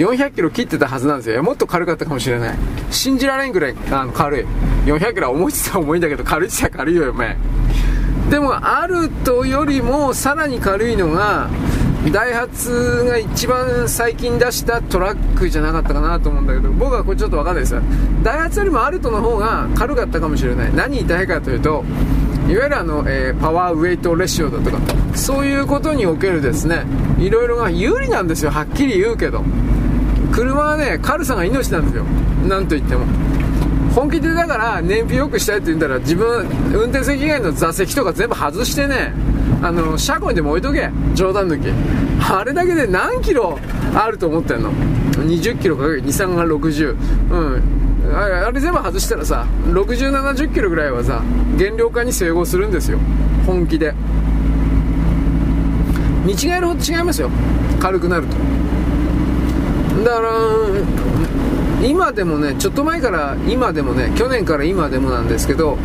400キロ切ってたはずなんですよ。もっと軽かったかもしれない。信じられんぐらいあの軽い。400キロは重いって言ったら重いんだけど、軽いって言ったら軽いよ、お前。でも、アルトよりもさらに軽いのが、ダイハツが一番最近出したトラックじゃなかったかなと思うんだけど、僕はこれちょっとわかんないですよ。ダイハツよりもアルトの方が軽かったかもしれない。何言いたいかというと、いわゆるあの、えー、パワーウェイトレシオだとか、そういうことにおけるですね、いろいろが有利なんですよ、はっきり言うけど。車はね、軽さが命なんですよ。なんと言っても。本気でだから燃費良くしたいって言ったら自分運転席以外の座席とか全部外してねあの車庫にでも置いとけ。冗談抜き。あれだけで何キロあると思ってんの？20キロかける23が60うん。あれ全部外したらさ6070キロぐらいはさ減量化に整合するんですよ。本気で。見違えるほど違いますよ。軽くなると。だから今でもねちょっと前から今でもね去年から今でもなんですけど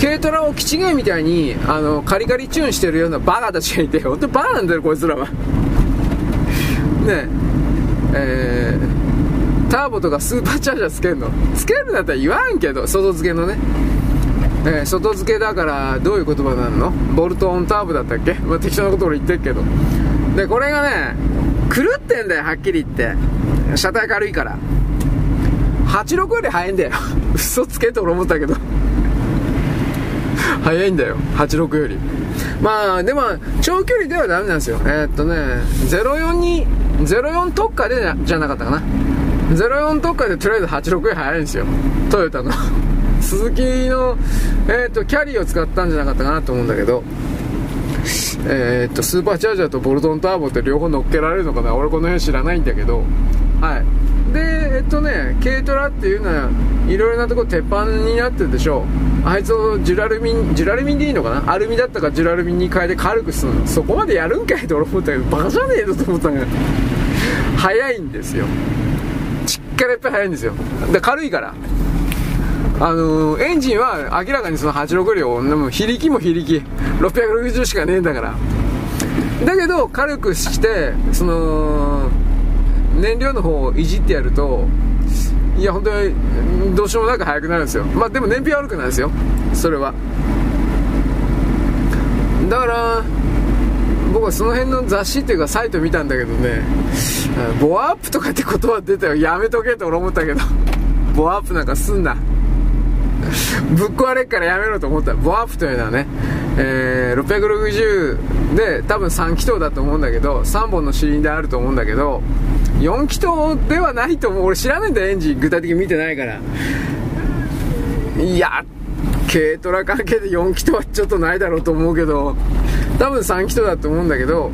軽トラをキチゲーみたいにあのカリカリチューンしてるようなバカたちがいて本当にバカなんだよこいつらは。ねえー、ターボとかスーパーチャージャーつけるの？つけるんだったら言わんけど外付けのね。えー、外付けだからどういう言葉なの？ボルトオンターボだったっけ、まあ、適当なこと俺言ってるけど。でこれがね狂ってんだよはっきり言って。車体軽いから。86より速いんだよ。嘘つけと俺思ったけど。速いんだよ86より。まあでも長距離ではダメなんですよ。えー、っとね04に04特化でじゃなかったかな。04特化でとりあえず86より速いんですよ。トヨタの。鈴木の、えー、っとキャリーを使ったんじゃなかったかなと思うんだけど。えー、っとスーパーチャージャーとボルトンターボって両方乗っけられるのかな？俺この辺知らないんだけど。はい。でえっとね軽トラっていうのはいろいろなとこ鉄板になってるでしょあいつをジュラルミンジュラルミンでいいのかな？アルミだったかジュラルミンに変えて軽くするの。そこまでやるんかいと俺思ったけどバカじゃねえぞと思ったんだけど速いんですよ。ちっからやっぱり速いんですよ。で軽いから。あのー、エンジンは明らかにその86両でも非力も非力。660しかねえんだから。だけど軽くしてその燃料の方をいじってやるといや本当にどうしようもなく速くなるんですよ。まあでも燃費悪くないですよ。それは。だから僕はその辺の雑誌っていうかサイト見たんだけどねボアアップとかって言葉出たよ。やめとけって俺思ったけど。ボアアップなんかすんな。ぶっ壊れっからやめろと思った。ボアアップというのはね、えー、660で多分3気筒だと思うんだけど3本のシリンダーあると思うんだけど4気筒ではないと思う。俺知らないんだエンジン。具体的に見てないから。いや軽トラ関係で4気筒はちょっとないだろうと思うけど多分3気筒だと思うんだけど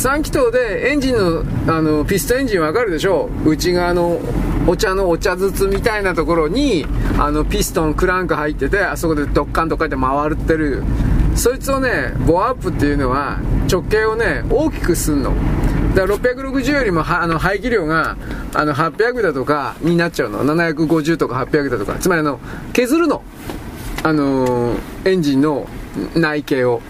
3気筒でエンジンのあのピストエンジンわかるでしょう。内側のお茶のお茶筒みたいなところにあのピストンクランク入っててあそこでドッカンドッカンって回ってる。そいつをねボアップっていうのは直径をね大きくすんの。だから660よりもあの排気量があの800だとかになっちゃうの750とか800だとかつまりあの削るの。あのー、エンジンの内径を。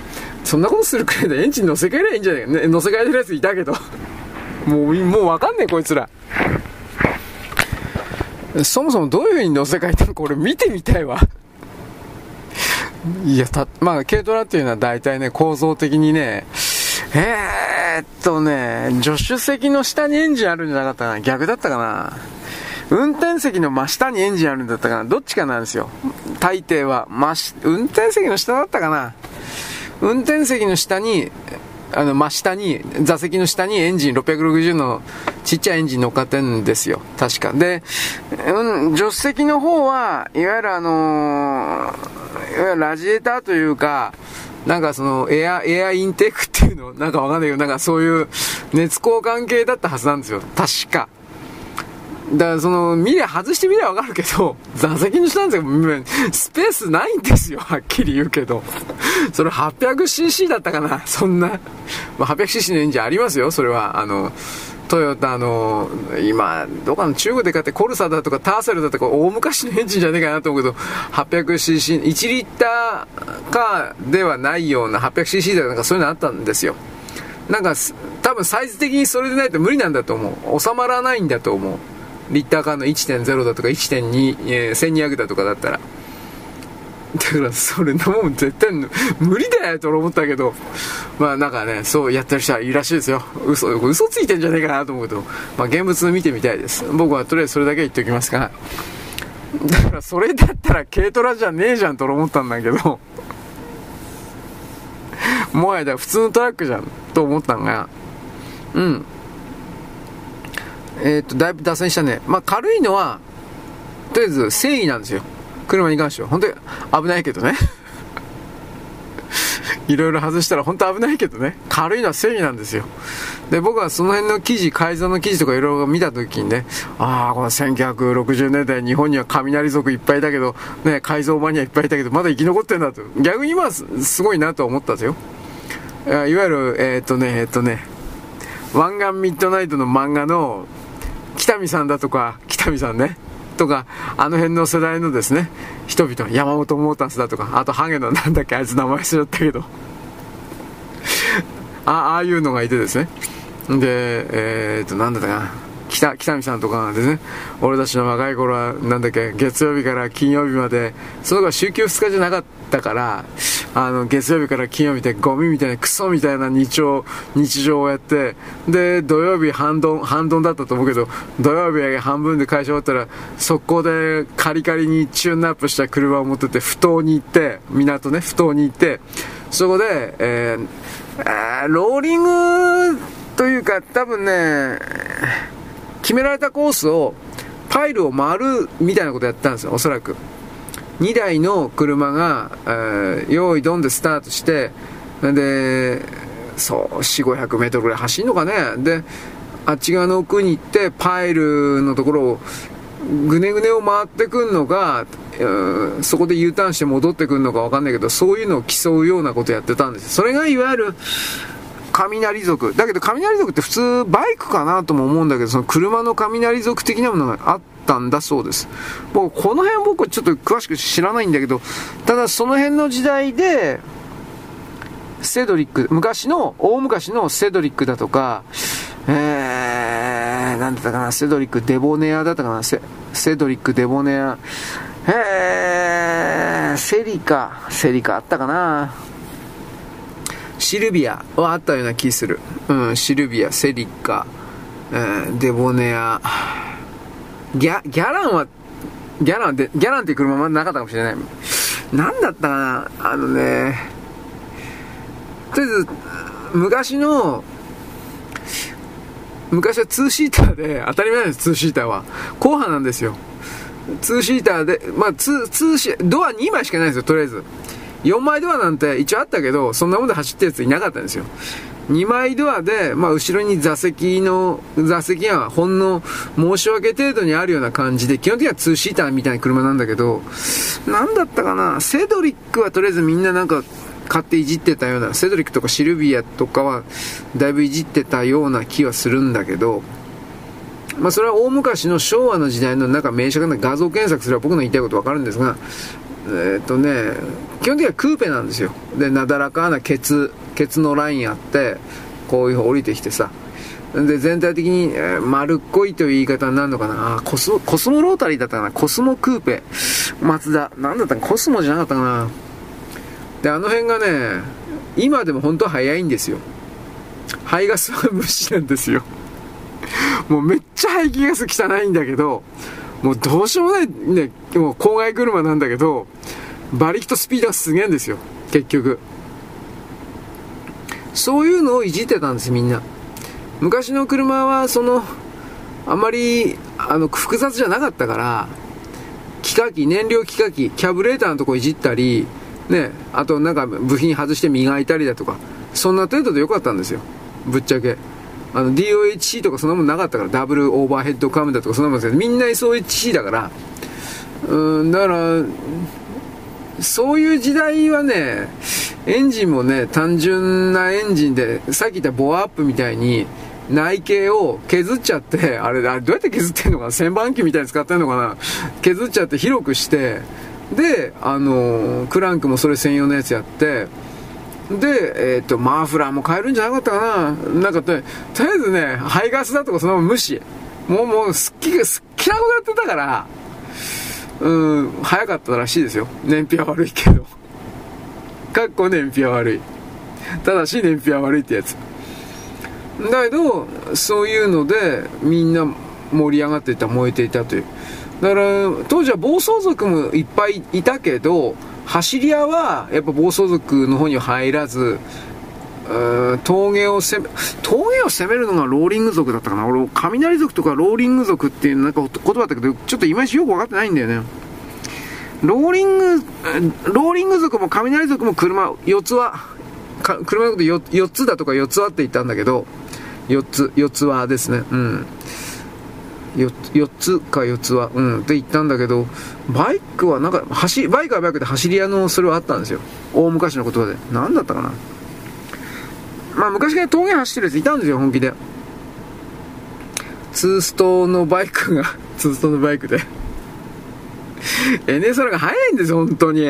そんなことするくらいでエンジン乗せ替えりゃいいんじゃないか、ね、乗せ替えてるやついたけど。もうもう分かんねえこいつら。そもそもどういう風に乗せ替えたのか俺見てみたいわ。いや、た、まあ、軽トラっていうのは大体ね、構造的にね、えーっとね、助手席の下にエンジンあるんじゃなかったかな。逆だったかな。運転席の真下にエンジンあるんだったかな。どっちかなんですよ。大抵は。真し、運転席の下だったかな。運転席の下に、あの、真下に、座席の下にエンジン660のちっちゃいエンジン乗っかってんですよ。確か。で、うん、助手席の方は、いわゆるあのー、いわゆるラジエーターというか、なんかそのエア、エアインテークっていうの、なんかわかんないけど、なんかそういう熱交換系だったはずなんですよ。確か。だからその、見りゃ外してみりゃわかるけど、座席の下なんですよ。スペースないんですよ。はっきり言うけど。それ 800cc だったかな そんな。まあ、800cc のエンジンありますよ。それは。あの、トヨタの、今、どうかの中国で買ってコルサだとかターセルだとか大昔のエンジンじゃねえかなと思うけど、800cc、1リッターかではないような 800cc だとかそういうのあったんですよ。なんか、多分サイズ的にそれでないと無理なんだと思う。収まらないんだと思う。リッター間の1.0だとか1.2、えー、1200だとかだったら。だからそれのもん絶対無理だよと思ったけど、まあなんかね、そうやってる人はいいらしいですよ。嘘、嘘ついてんじゃねえかなと思うと、まあ現物見てみたいです。僕はとりあえずそれだけ言っておきますが、だからそれだったら軽トラじゃねえじゃんと思ったんだけど、もはやだ普通のトラックじゃんと思ったのが、うん。えっ、と、だいぶ脱線したね。まあ軽いのは、とりあえず繊維なんですよ。車に関しては。本当に危ないけどね。いろいろ外したら本当危ないけどね。軽いのは正義なんですよ。で、僕はその辺の記事、改造の記事とかいろいろ見たときにね、ああ、この1960年代日本には雷族いっぱいだけど、ね、改造マニアいっぱいいたけど、まだ生き残ってんだと。逆に今はすごいなと思ったんですよ。いわゆる、えー、っとね、えー、っとね、湾岸ミッドナイトの漫画の北見さんだとか、北見さんね。とか、あの辺の世代のですね、人々、山本モータースだとか、あとハゲのなんだっけ、あいつ名前忘れちゃったけど、あああいうのがいてですね、で、えー、っと、なんだったかな、北北見さんとかがですね、俺たちの若い頃は、なんだっけ、月曜日から金曜日まで、そのが週休2日じゃなかったから、あの、月曜日から金曜日でゴミみたいな、クソみたいな日常、日常をやって、で、土曜日半ドン、半ドンだったと思うけど、土曜日半分で会社終わったら、速攻でカリカリにチューンアップした車を持ってて、埠頭に行って、港ね、埠頭に行って、そこで、えー、ローリングというか、多分ね、決められたコースを、パイルを回るみたいなことやったんですよ、おそらく。2台の車が、えー、用意ドンでスタートして、で、そう、4、500メートルぐらい走るのかね。で、あっち側の奥に行って、パイルのところを、ぐねぐねを回ってくんのか、そこで U ターンして戻ってくるのかわかんないけど、そういうのを競うようなことやってたんですそれがいわゆる、雷族。だけど雷族って普通バイクかなとも思うんだけど、その車の雷族的なものがあってたんだそうです。僕、この辺僕はちょっと詳しく知らないんだけど、ただその辺の時代で、セドリック、昔の、大昔のセドリックだとか、えー、なんだったかな、セドリック・デボネアだったかな、セセドリック・デボネア、えー、セリカ、セリカあったかな、シルビアはあったような気する。うん、シルビア、セリカ、えー、デボネア、ギャ、ギャランは、ギャランで、ギャランって車まだなかったかもしれない。なんだったかな？あのね、とりあえず、昔の、昔は2シーターで、当たり前です、2シーターは。後半なんですよ。2シーターで、まあ、2、2シドア2枚しかないんですよ、とりあえず。4枚ドアなんて一応あったけど、そんなもんで走ってるやついなかったんですよ。2枚ドアで、まあ、後ろに座席の、座席がほんの申し訳程度にあるような感じで、基本的には2シーターみたいな車なんだけど、なんだったかな、セドリックはとりあえずみんななんか買っていじってたような、セドリックとかシルビアとかはだいぶいじってたような気はするんだけど、まあ、それは大昔の昭和の時代のなんか名車が画像検索すれば僕の言いたいことわかるんですが、え、っとね、基本的にはクーペなんですよ。で、なだらかなケツ、ケツのラインあって、こういう降りてきてさ。で、全体的に、え、丸っこいという言い方になるのかな。あコス、コスモロータリーだったかな。コスモクーペ。松田。なんだったかコスモじゃなかったかな。で、あの辺がね、今でも本当は早いんですよ。排ガスは無視なんですよ。もうめっちゃ排気ガス汚いんだけど、もうどうしようもない、ね、もう郊外車なんだけど、馬力とスピードがすげえんですよ。結局。そういうのをいじってたんですみんな。昔の車は、その、あまり、あの、複雑じゃなかったから、気化器、燃料気化器、キャブレーターのとこいじったり、ね、あとなんか部品外して磨いたりだとか、そんな程度でよかったんですよ。ぶっちゃけ。あの、DOHC とかそんなもんなかったから、ダブルオーバーヘッドカムだとかそんなもんですけど、みんな SOHC だから、うん、だから、そういう時代はね、エンジンもね、単純なエンジンで、さっき言ったボアアップみたいに、内径を削っちゃって、あれ、あれどうやって削ってんのかな？旋盤機みたいに使ってんのかな？削っちゃって広くして、で、あの、クランクもそれ専用のやつやって、で、えっ、ー、と、マフラーも変えるんじゃなかったかななんかね、とりあえずね、排ガスだとかそのまま無視。もう、もう、すっきり、すっきなことやってたから、うん、早かったらしいですよ。燃費は悪いけど。かっこ燃費は悪い。ただし燃費は悪いってやつ。だけど、そういうので、みんな盛り上がっていた、燃えていたという。だから、当時は暴走族もいっぱいいたけど、走り屋はやっぱ暴走族の方には入らず、峠を攻め、峠を攻めるのがローリング族だったかな。俺、雷族とかローリング族っていうなんか言葉だったけど、ちょっといまいちよく分かってないんだよね。ローリング、ローリング族も雷族も車、4つは、車のこと 4, 4つだとか4つはって言ったんだけど、4つ、4つはですね。うん。4, 4つか4つは、うん、って言ったんだけど、バイクはなんか、走、バイクはバイクで走り屋のそれはあったんですよ。大昔の言葉で。何だったかな。まあ昔から峠走ってるやついたんですよ、本気で。ツーストのバイクが、ツーストのバイクで。NSR が速いんですよ、本当に。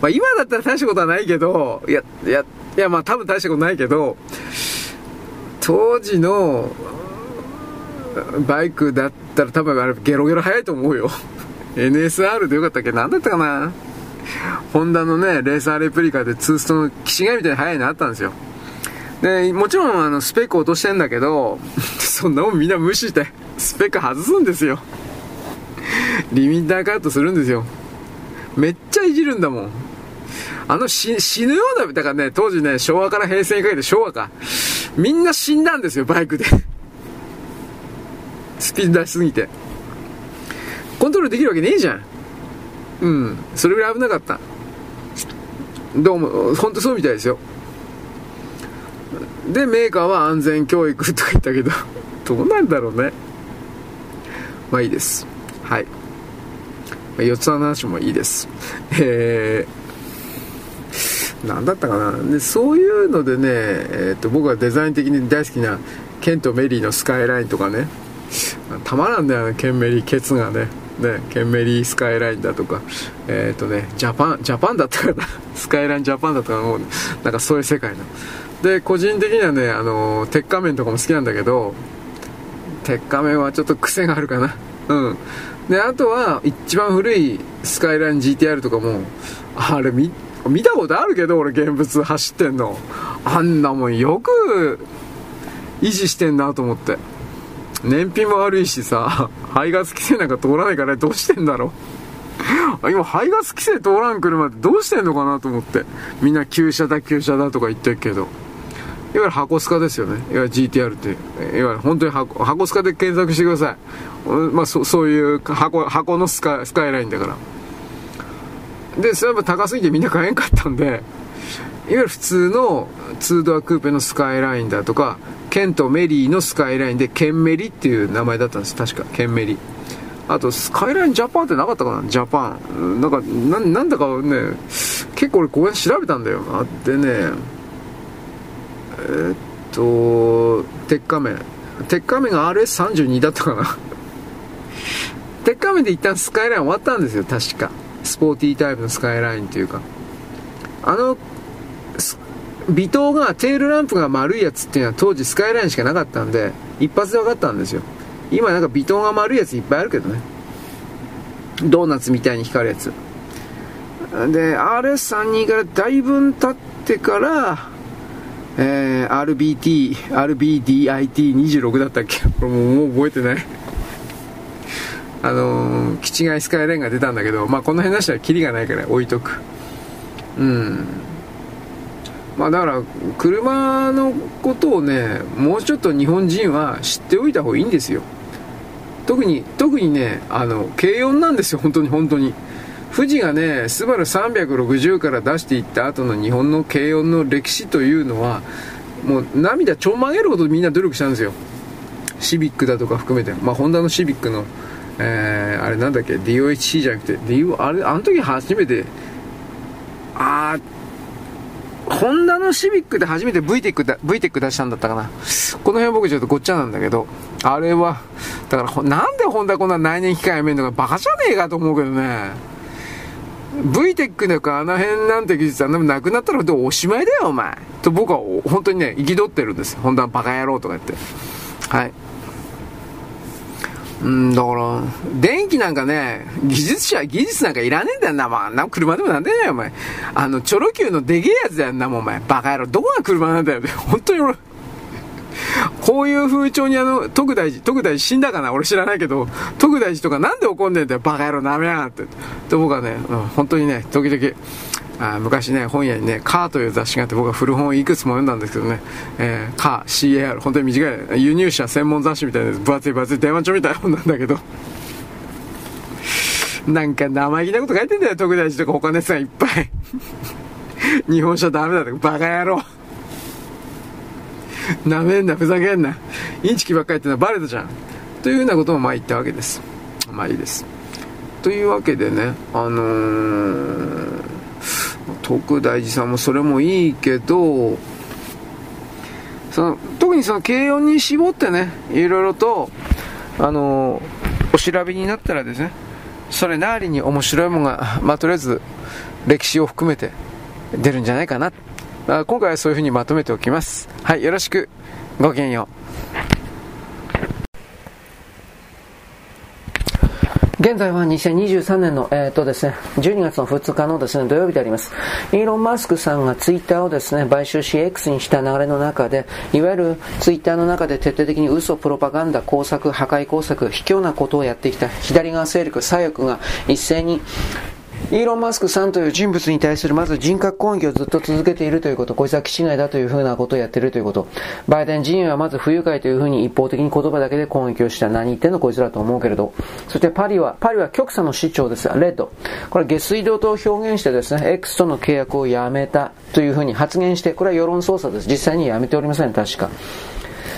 まあ今だったら大したことはないけど、いや、いや、いやまあ多分大したことないけど、当時のバイクだったら多分あれゲロゲロ速いと思うよ。NSR でよかったっけ？何だったかな？ホンダのね、レーサーレプリカでツーストの騎士がみたいに速いのあったんですよ。で、もちろんあのスペック落としてんだけど、そんなもんみんな無視して、スペック外すんですよ。リミッターカットするんですよ。めっちゃいじるんだもん。あの死ぬような、だからね、当時ね、昭和から平成にかけて昭和か。みんな死んだんですよ、バイクで。スピード出しすぎて。コントロールできるわけねえじゃん。うん。それぐらい危なかった。どうも、ほんとそうみたいですよ。で、メーカーは安全教育とか言ったけど、どうなんだろうね。まあいいです。はい。四つの話もいいです。えー、なんだったかな。で、そういうのでね、えー、っと、僕はデザイン的に大好きな、ケンとメリーのスカイラインとかね、たまらんだよね、ケンメリー、ケツがね。ね、ケンメリースカイラインだとか、えっ、ー、とね、ジャパン、ジャパンだったかな、スカイラインジャパンだったかな、もう、なんかそういう世界の。で、個人的にはね、あの、鉄仮面とかも好きなんだけど、鉄仮面はちょっと癖があるかな。うん。で、あとは、一番古いスカイライン GTR とかも、あれ見、見たことあるけど、俺現物走ってんの。あんなもんよく維持してんなと思って。燃費も悪いしさ、排ガス規制なんか通らないからどうしてんだろう 今、排ガス規制通らん車ってどうしてんのかなと思って。みんな旧車だ、旧車だとか言ってるけど。いわゆる箱スカですよね。いわゆる GTR って。いわゆる本当に箱、箱スカで検索してください。まあ、そそういう箱、箱のスカスカイラインだから。で、それは高すぎてみんな買えんかったんで、いわゆる普通の2ドアクーペのスカイラインだとか、ケンとメリーのスカイラインでケンメリっていう名前だったんです。確かケンメリ。あとスカイラインジャパンってなかったかな？ジャパン。なんかななんだかね結構俺ここで調べたんだよあってねえー、っと鉄仮面。鉄仮面が RS32 だったかな。鉄仮面で一旦スカイライン終わったんですよ。確か。スポーティータイプのスカイラインっていうか。あの微灯が、テールランプが丸いやつっていうのは当時スカイラインしかなかったんで、一発で分かったんですよ。今なんか微灯が丸いやついっぱいあるけどね。ドーナツみたいに光るやつ。で、RS32 からだいぶ経ってから、えー、RBT、RBDIT26 だったっけ？これもう覚えてない。あのー、キチガイスカイレーンが出たんだけど、まあこの辺出したらキリがないから置いとく。うん。まあだから、車のことをね、もうちょっと日本人は知っておいた方がいいんですよ。特に、特にね、あの、軽音なんですよ、本当に本当に。富士がね、スバル360から出していった後の日本の軽音の歴史というのは、もう涙ちょんまげるほどみんな努力したんですよ。シビックだとか含めて。まあ、ホンダのシビックの、えー、あれなんだっけ、DOHC じゃなくて、DO、あれ、あの時初めて、あー、ホンダのシビックで初めて VTEC だ VTEC 出したんだったかな。この辺僕ちょっとごっちゃなんだけど、あれは、だからなんでホンダこんな内燃機械やめんのかバカじゃねえかと思うけどね。VTEC のかあの辺なんて技術はなくなったらおしまいだよお前と僕は本当にね憤ってるんです本当はバカ野郎とか言ってはいうんだから電気なんかね技術者技術なんかいらねえんだよな、まあ、な車でもなんでねよお前。あのチョロ Q のでげえやつだよなお前。バカ野郎。どこが車なんだよ。本当に俺こういう風潮にあの、徳大寺、徳大寺死んだかな？俺知らないけど、徳大寺とかなんで怒んねえんだよ、バカ野郎なめやがって。で、僕はね、うん、本当にね、時々、あ昔ね、本屋にね、カーという雑誌があって、僕は古本いくつも読んだんですけどね、えー、カー、CAR、本当に短い、輸入者専門雑誌みたいな、分厚い分厚い電話帳みたいな本なんだけど、なんか生意気なこと書いてんだよ、徳大寺とか他のやつがいっぱい。日本車ダメだとか、バカ野郎。なめんな、ふざけんな。インチキばっかりってのはバレたじゃん。というようなこともまあ言ったわけです。まあいいです。というわけでね、あのー、徳大寺さんもそれもいいけど、その特にその軽音に絞ってね、いろいろと、あのー、お調べになったらですね、それなりに面白いものが、まあ、とりあえず歴史を含めて出るんじゃないかなまあ、今回はそういうふうにまとめておきます。はい、よろしく。ごきげんよう。現在は2023年の、えーとですね、12月の2日のですね、土曜日であります。イーロン・マスクさんがツイッターをですね、買収し X にした流れの中で、いわゆるツイッターの中で徹底的に嘘、プロパガンダ、工作、破壊工作、卑怯なことをやってきた左側勢力、左翼が一斉にイーロン・マスクさんという人物に対するまず人格攻撃をずっと続けているということ、こいつは気違いだというふうなことをやっているということ、バイデン陣営はまず不愉快というふうに一方的に言葉だけで攻撃をした。何言ってんのこいつらと思うけれど。そしてパリは、パリは極左の市長です。レッド。これ下水道と表現してですね、X との契約をやめたというふうに発言して、これは世論操作です。実際にやめておりません、確か。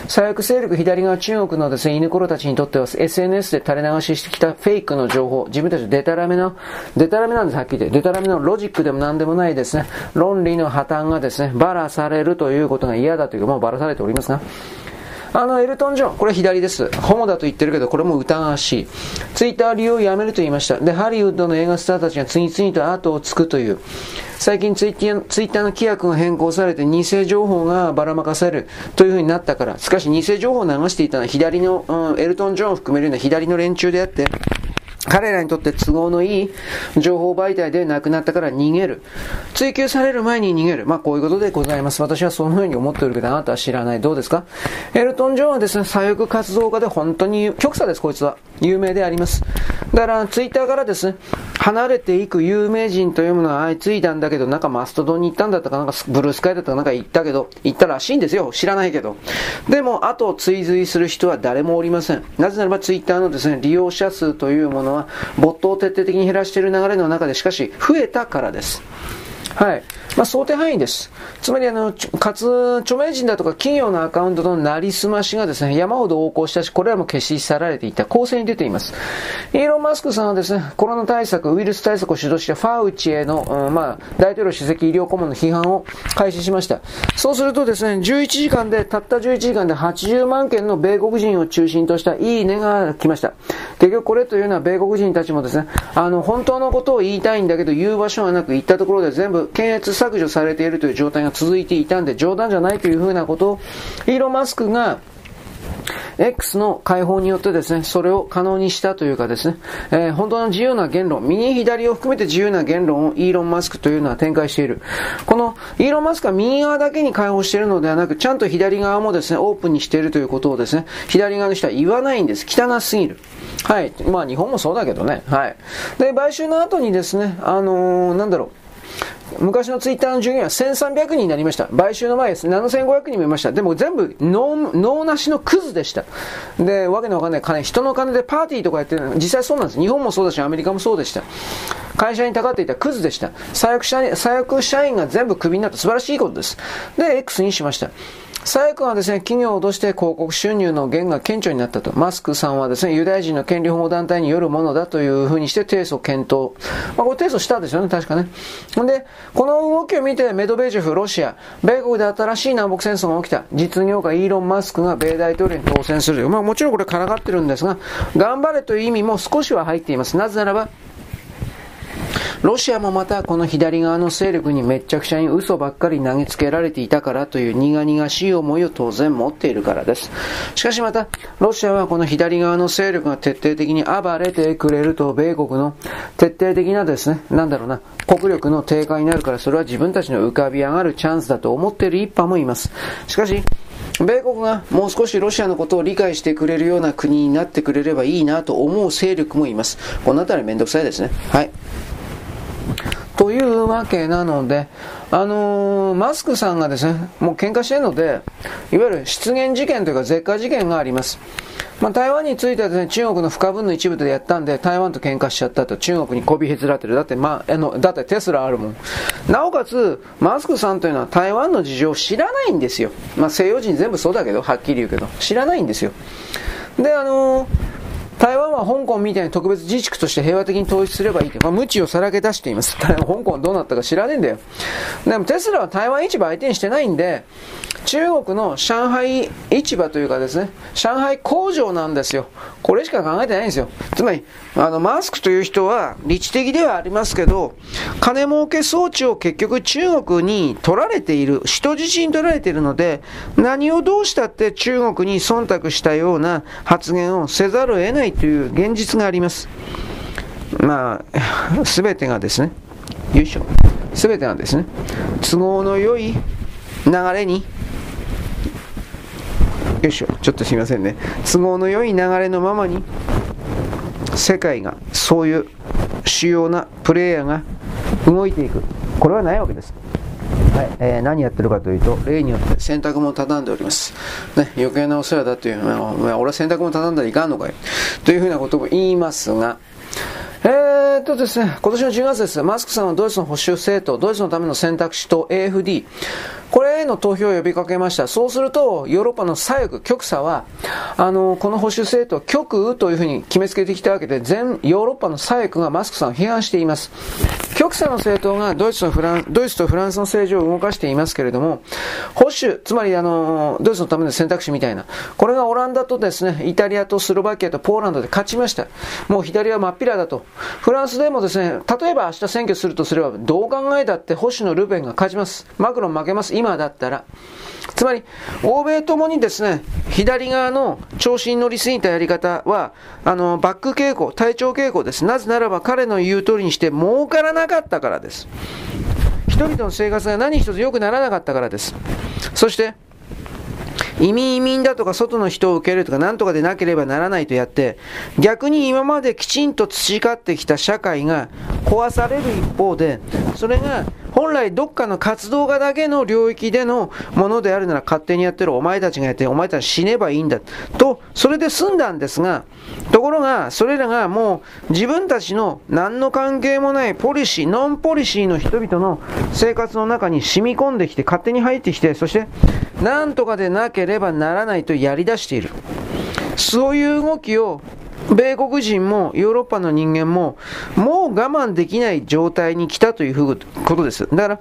左翼勢力左側中国のですね、犬頃たちにとっては SNS で垂れ流ししてきたフェイクの情報、自分たちデタラメの、デタラメなんです、はっきり言って。デタラメのロジックでも何でもないですね、論理の破綻がですね、ばらされるということが嫌だというか、もうばらされておりますが、あの、エルトン・ジョン、これ左です。ホモだと言ってるけど、これも疑わしい。ツイッター利用をやめると言いました。で、ハリウッドの映画スターたちが次々と後をつくという。最近ツイッターの規約が変更されて偽情報がばらまかされるというふうになったから、しかし偽情報を流していたのは左の、うん、エルトン・ジョンを含めるような左の連中であって、彼らにとって都合のいい情報媒体で亡くなったから逃げる。追求される前に逃げる。まあこういうことでございます。私はそのように思っているけど、あなたは知らない。どうですか？エルトン・ジョンはですね、左翼活動家で本当に極左です、こいつは。有名であります。だから、ツイッターからですね、離れていく有名人というものは相次いだんだけど、なんかマストドンに行ったんだったか、なんかブルースカイだったかなんか行ったけど、行ったらしいんですよ。知らないけど。でも、後を追随する人は誰もおりません。なぜならばツイッターのですね、利用者数というものは、没頭を徹底的に減らしている流れの中で、しかし、増えたからです。はい。まあ、想定範囲です。つまり、あの、かつ、著名人だとか企業のアカウントのなりすましがですね、山ほど横行したし、これらも消し去られていた構成に出ています。イーロン・マスクさんはですね、コロナ対策、ウイルス対策を主導したファウチへの、うん、まあ、大統領主席医療顧問の批判を開始しました。そうするとですね、11時間で、たった11時間で80万件の米国人を中心としたいいねが来ました。結局これというのは米国人たちもですね、あの、本当のことを言いたいんだけど言う場所がなく、言ったところで全部検閲削除されているという状態が続いていたんで、冗談じゃないというふうなことを、イーロン・マスクが、X の解放によってですね、それを可能にしたというかですね、えー、本当の自由な言論、右左を含めて自由な言論をイーロン・マスクというのは展開している。このイーロン・マスクは右側だけに解放しているのではなく、ちゃんと左側もですね、オープンにしているということをですね、左側の人は言わないんです。汚すぎる。はい。まあ日本もそうだけどね。はい。で、買収の後にですね、あのー、なんだろう。昔のツイッターの従業員は1300人になりました。買収の前です。7500人もいました。でも全部脳、脳なしのクズでした。で、わけのわかんない金、人の金でパーティーとかやってるの実際そうなんです。日本もそうだし、アメリカもそうでした。会社にたかっていたクズでした。最悪社員、最悪社員が全部クビになった素晴らしいことです。で、X にしました。最悪はですね、企業を脅して広告収入の減が顕著になったと。マスクさんはですね、ユダヤ人の権利保護団体によるものだというふうにして提訴検討。まあ、これ提訴したんですよね、確かね。ほんで、この動きを見てメドベージェフ、ロシア、米国で新しい南北戦争が起きた。実業家イーロン・マスクが米大統領に当選する。まあもちろんこれからがってるんですが、頑張れという意味も少しは入っています。なぜならば、ロシアもまたこの左側の勢力にめっちゃくちゃに嘘ばっかり投げつけられていたからという苦々しい思いを当然持っているからです。しかしまた、ロシアはこの左側の勢力が徹底的に暴れてくれると、米国の徹底的なですね、なんだろうな、国力の低下になるから、それは自分たちの浮かび上がるチャンスだと思っている一派もいます。しかし、米国がもう少しロシアのことを理解してくれるような国になってくれればいいなと思う勢力もいます。このあたりめんどくさいですね。はい。というわけなので、あのー、マスクさんがですね、もう喧嘩してるので、いわゆる失言事件というか絶火事件があります。まあ、台湾についてはですね、中国の不可分の一部でやったんで、台湾と喧嘩しちゃったと、中国にこびへつらってる。だって、まあ、あの、だってテスラあるもん。なおかつ、マスクさんというのは台湾の事情を知らないんですよ。まあ、西洋人全部そうだけど、はっきり言うけど、知らないんですよ。で、あのー台湾は香港みたいに特別自治区として平和的に統一すればいいと、まあ、無知をさらけ出しています。香港どうなったか知らねえんだよ。でもテスラは台湾市場相手にしてないんで、中国の上海市場というかですね、上海工場なんですよ。これしか考えてないんですよ。つまり、あの、マスクという人は、理知的ではありますけど、金儲け装置を結局中国に取られている、人質に取られているので、何をどうしたって中国に忖度したような発言をせざるを得ないという現実があります。まあ、すべてがですね、よいしょ。すべてがですね、都合の良い流れによいしょ。ちょっとすみませんね。都合の良い流れのままに世界がそういう主要なプレイヤーが動いていく。これはないわけです。はい。えー、何やってるかというと、例によって洗濯物を畳んでおります。ね、余計なお世話だという、俺は洗濯物畳んだらいかんのかい。というふうなことも言いますが、えー、っとですね、今年の10月です。マスクさんはドイツの保守政党、ドイツのための選択肢と AFD、これへの投票を呼びかけました。そうすると、ヨーロッパの左翼、極左は、あの、この保守政党、極右というふうに決めつけてきたわけで、全ヨーロッパの左翼がマスクさんを批判しています。極左の政党がドイツとフランドイツとフランスの政治を動かしていますけれども、保守、つまりあの、ドイツのための選択肢みたいな、これがオランダとですね、イタリアとスロバキアとポーランドで勝ちました。もう左は真っ平だと。フランスでもですね、例えば明日選挙するとすれば、どう考えたって保守のルペンが勝ちます。マクロン負けます。今だったら。つまり、欧米ともにですね、左側の調子に乗りすぎたやり方は、あの、バック傾向、体調傾向です。なぜならば彼の言う通りにして儲からなかったからです。人々の生活が何一つ良くならなかったからです。そして、移民移民だとか外の人を受けるとか何とかでなければならないとやって逆に今まできちんと培ってきた社会が壊される一方でそれが本来どっかの活動家だけの領域でのものであるなら勝手にやってるお前たちがやってお前たち死ねばいいんだ。とそれで済んだんですが。ところがそれらがもう自分たちの何の関係もないポリシーノンポリシーの人々の生活の中に染み込んできて勝手に入ってきてそして何とかでなければならないとやり出している。そういう動きを米国人もヨーロッパの人間ももう我慢できない状態に来たということです。だから、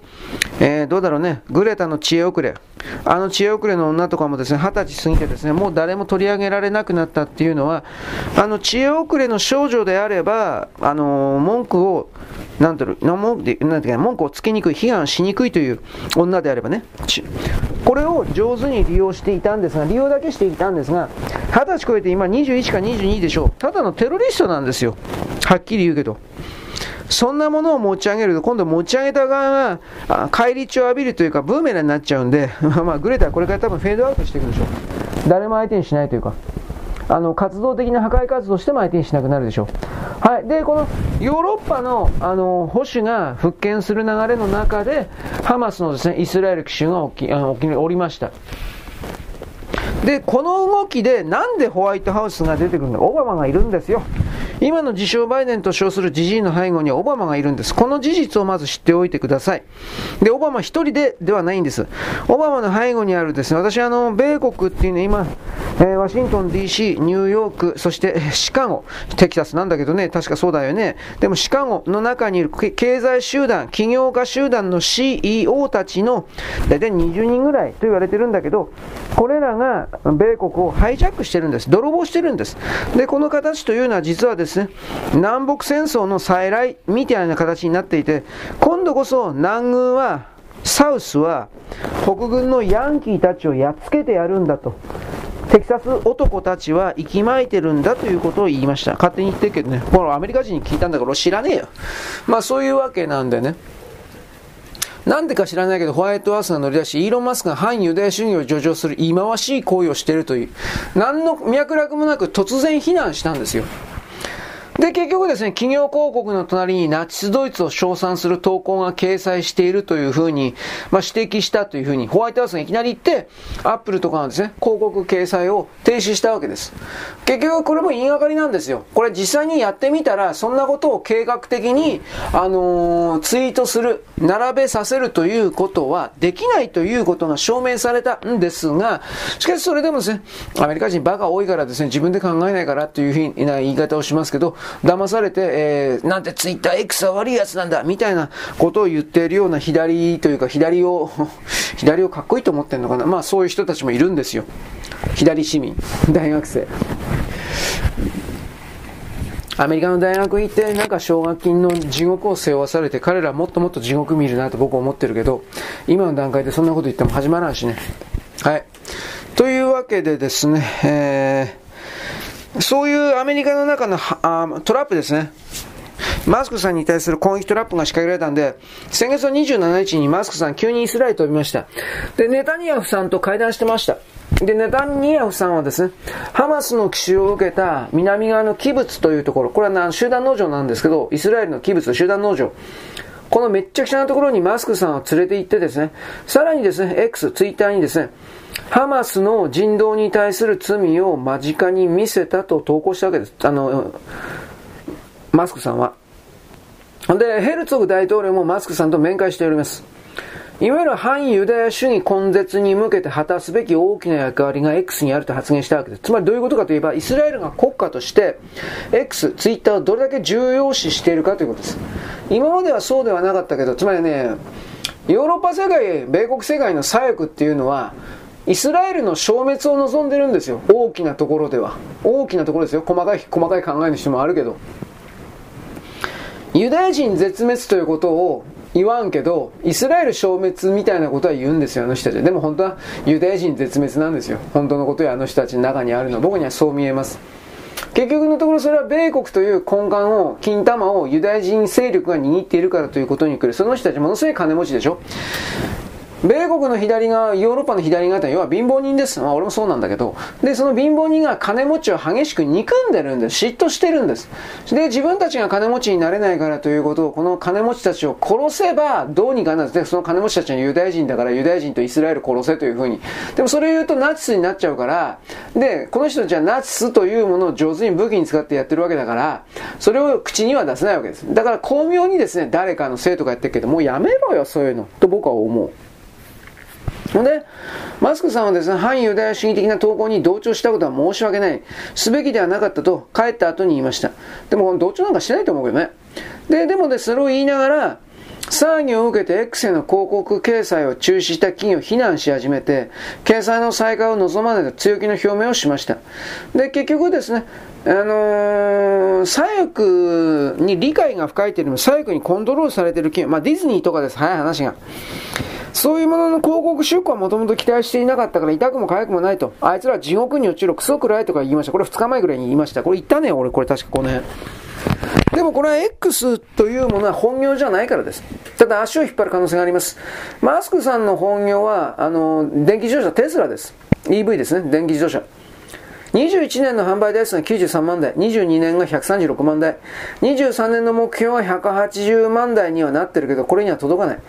えー、どうだろうね、グレタの知恵遅れ、あの知恵遅れの女とかもですね、二十歳過ぎてですね、もう誰も取り上げられなくなったっていうのは、あの知恵遅れの少女であれば、あの文句を、なんていうの、文句でなんていうか文句をつけにくい、批判しにくいという女であればね、これを上手に利用していたんですが、利用だけしていたんですが、20歳超えて今21か22でしょう。ただのテロリストなんですよ。はっきり言うけど。そんなものを持ち上げると、今度持ち上げた側が返り血を浴びるというか、ブーメランになっちゃうんで、まあ、グレタはこれから多分フェードアウトしていくでしょう。誰も相手にしないというか。あの活動的な破壊活動しても相手にしなくなるでしょう。はい、でこのヨーロッパのあの保守が復権する流れの中で、ハマスのです、ね、イスラエル奇襲が起き起きおりました。で、この動きでなんでホワイトハウスが出てくるんだオバマがいるんですよ。今の自称バイデンと称するジジイの背後にはオバマがいるんです。この事実をまず知っておいてください。で、オバマ一人でではないんです。オバマの背後にあるですね、私あの、米国っていうのは今、えー、ワシントン DC、ニューヨーク、そしてシカゴ、テキサスなんだけどね、確かそうだよね。でもシカゴの中にいる経済集団、企業家集団の CEO たちの大体20人ぐらいと言われてるんだけど、これらが米国をハイジャックしてるんです。泥棒してるんです。で、この形というのは実はですね、南北戦争の再来みたいな形になっていて、今度こそ南軍は、サウスは北軍のヤンキーたちをやっつけてやるんだと。テキサス男たちは息巻いてるんだということを言いました。勝手に言ってるけどね、このアメリカ人に聞いたんだから知らねえよ。まあそういうわけなんでね。なんでか知らないけど、ホワイトアースが乗り出し、イーロン・マスクが反ユダヤ主義を助長する忌まわしい行為をしているという、何の脈絡もなく突然非難したんですよ。で、結局ですね、企業広告の隣にナチスドイツを称賛する投稿が掲載しているというふうに、まあ、指摘したというふうに、ホワイトハウスがいきなり言って、アップルとかがですね、広告掲載を停止したわけです。結局これも言いがかりなんですよ。これ実際にやってみたら、そんなことを計画的に、あのー、ツイートする、並べさせるということはできないということが証明されたんですが、しかしそれでもですね、アメリカ人バカ多いからですね、自分で考えないからというふうな言い方をしますけど、騙されて、えー、なんてツイッター X は悪いやつなんだ、みたいなことを言っているような左というか、左を、左をかっこいいと思ってんのかな。まあそういう人たちもいるんですよ。左市民、大学生。アメリカの大学行って、なんか奨学金の地獄を背負わされて、彼らもっともっと地獄見るなと僕は思ってるけど、今の段階でそんなこと言っても始まらんしね。はい。というわけでですね、えーそういうアメリカの中のあトラップですね。マスクさんに対する攻撃トラップが仕掛けられたんで、先月の27日にマスクさん急にイスラエル飛びました。で、ネタニヤフさんと会談してました。で、ネタニヤフさんはですね、ハマスの奇襲を受けた南側のキブツというところ、これは集団農場なんですけど、イスラエルのキブツ集団農場。このめっちゃくちゃなところにマスクさんを連れて行ってですね、さらにですね、X、ツイッターにですね、ハマスの人道に対する罪を間近に見せたと投稿したわけです。あの、マスクさんは。で、ヘルツォグ大統領もマスクさんと面会しております。いわゆる反ユダヤ主義根絶に向けて果たすべき大きな役割が X にあると発言したわけです。つまりどういうことかといえば、イスラエルが国家として X、ツイッターをどれだけ重要視しているかということです。今まではそうではなかったけど、つまりね、ヨーロッパ世界、米国世界の左翼っていうのは、イスラエルの消滅を望んでるんですよ。大きなところでは。大きなところですよ。細かい、細かい考えの人もあるけど。ユダヤ人絶滅ということを言わんけど、イスラエル消滅みたいなことは言うんですよ、あの人たち。でも本当はユダヤ人絶滅なんですよ。本当のことやあの人たちの中にあるの。僕にはそう見えます。結局のところそれは米国という根幹を、金玉をユダヤ人勢力が握っているからということに来る。その人たちものすごい金持ちでしょ米国の左側、ヨーロッパの左側って要は貧乏人です。まあ俺もそうなんだけど。で、その貧乏人が金持ちを激しく憎んでるんです。嫉妬してるんです。で、自分たちが金持ちになれないからということを、この金持ちたちを殺せばどうにかなるで。その金持ちたちはユダヤ人だからユダヤ人とイスラエル殺せというふうに。でもそれを言うとナチスになっちゃうから、で、この人たちはナチスというものを上手に武器に使ってやってるわけだから、それを口には出せないわけです。だから巧妙にですね、誰かの生徒がやってるけど、もうやめろよ、そういうの。と僕は思う。で、マスクさんはですね、反ユダヤ主義的な投稿に同調したことは申し訳ない。すべきではなかったと帰った後に言いました。でも、同調なんかしてないと思うけどね。で、でもね、それを言いながら、騒ぎを受けて X への広告掲載を中止した企業を非難し始めて、掲載の再開を望まないと強気の表明をしました。で、結局ですね、あのー、左翼に理解が深いというよりも左翼にコントロールされている企業、まあディズニーとかです、早い話が。そういうものの広告出稿はもともと期待していなかったから痛くも痒くもないと。あいつら地獄に落ちろ、クソくらいとか言いました。これ2日前ぐらいに言いました。これ言ったね、俺、これ確かこの辺。でもこれは X というものは本業じゃないからです。ただ足を引っ張る可能性があります。マスクさんの本業は、あの、電気自動車テスラです。EV ですね、電気自動車。21年の販売台数が93万台、22年が136万台、23年の目標は180万台にはなってるけど、これには届かない。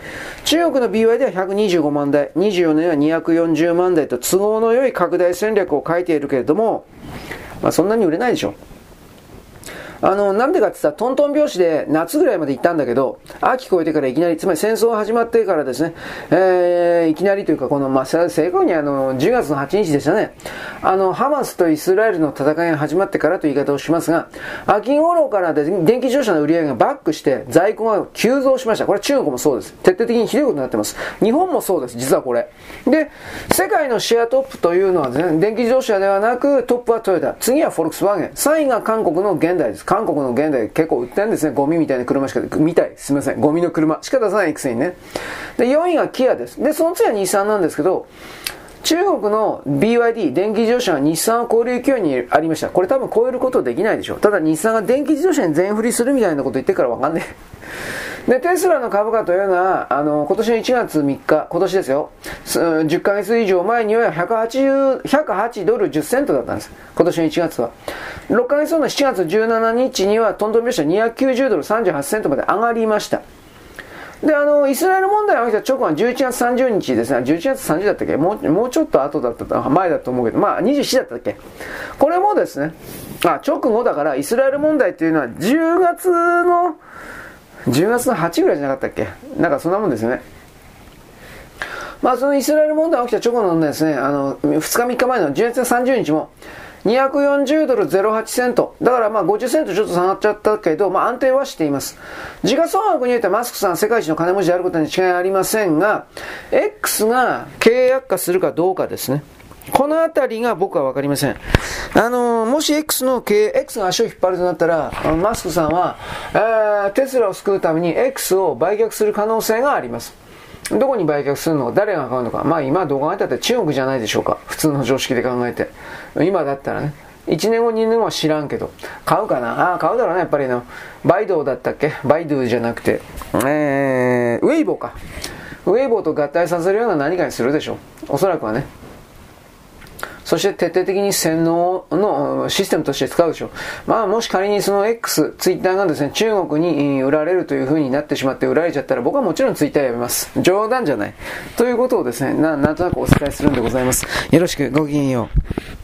中国の BY では125万台、24年は240万台と都合の良い拡大戦略を書いているけれども、まあそんなに売れないでしょう。あの、なんでかって言ったら、トントン拍子で夏ぐらいまで行ったんだけど、秋越えてからいきなり、つまり戦争始まってからですね、えー、いきなりというか、この、まあ、正確にあの、10月の8日でしたね、あの、ハマスとイスラエルの戦いが始まってからという言い方をしますが、秋頃からで電気自動車の売り上げがバックして、在庫が急増しました。これ中国もそうです。徹底的にひどいことになってます。日本もそうです、実はこれ。で、世界のシェアトップというのはね、電気自動車ではなく、トップはトヨタ、次はフォルクスワーゲン、3位が韓国の現代です。韓国の現代結構売ってるんですね。ゴミみたいな車しか、みたい。すみません。ゴミの車しか出さないくせにね。で、4位がキアです。で、その次は日産なんですけど、中国の BYD、電気自動車は日産を超える勢いにありました。これ多分超えることできないでしょう。ただ日産が電気自動車に全振りするみたいなこと言ってからわかんねえ。で、テスラの株価というのは、あの、今年の1月3日、今年ですよ、10ヶ月以上前には180、108ドル10セントだったんです。今年の1月は。6ヶ月後の7月17日には、トントン拍子290ドル38セントまで上がりました。で、あの、イスラエル問題が起きた直後は11月30日ですね。11月30だったっけ？もう、もうちょっと後だった前だと思うけど、まあ27だったっけ？これもですね、あ、直後だからイスラエル問題っていうのは10月の、10月の8ぐらいじゃなかったっけ？なんかそんなもんですよね。まあそのイスラエル問題が起きた直後のですね、あの、2日3日前の10月30日も、240ドル08セント。だからまあ50セントちょっと下がっちゃったけど、まあ安定はしています。時価総額においてマスクさん世界一の金持ちであることに違いありませんが、X が経営悪化するかどうかですね。このあたりが僕はわかりません。あの、もし X の経営、X が足を引っ張るとなったら、マスクさんは、えー、テスラを救うために X を売却する可能性があります。どこに売却するの？か、誰が買うのか？まあ今どう考えたって中国じゃないでしょうか。普通の常識で考えて。今だったらね。1年後、2年後は知らんけど。買うかな？ああ、買うだろうね、やっぱりの。バイドウだったっけ？バイドウじゃなくて。えー、ウェイボーか。ウェイボーと合体させるような何かにするでしょう。おそらくはね。そして徹底的に洗脳のシステムとして使うでしょう。まあもし仮にその X、ツイッターがですね、中国に売られるという風になってしまって売られちゃったら僕はもちろんツイッターやめます。冗談じゃない。ということをですね、ななんとなくお伝えするんでございます。よろしくごきげんよう。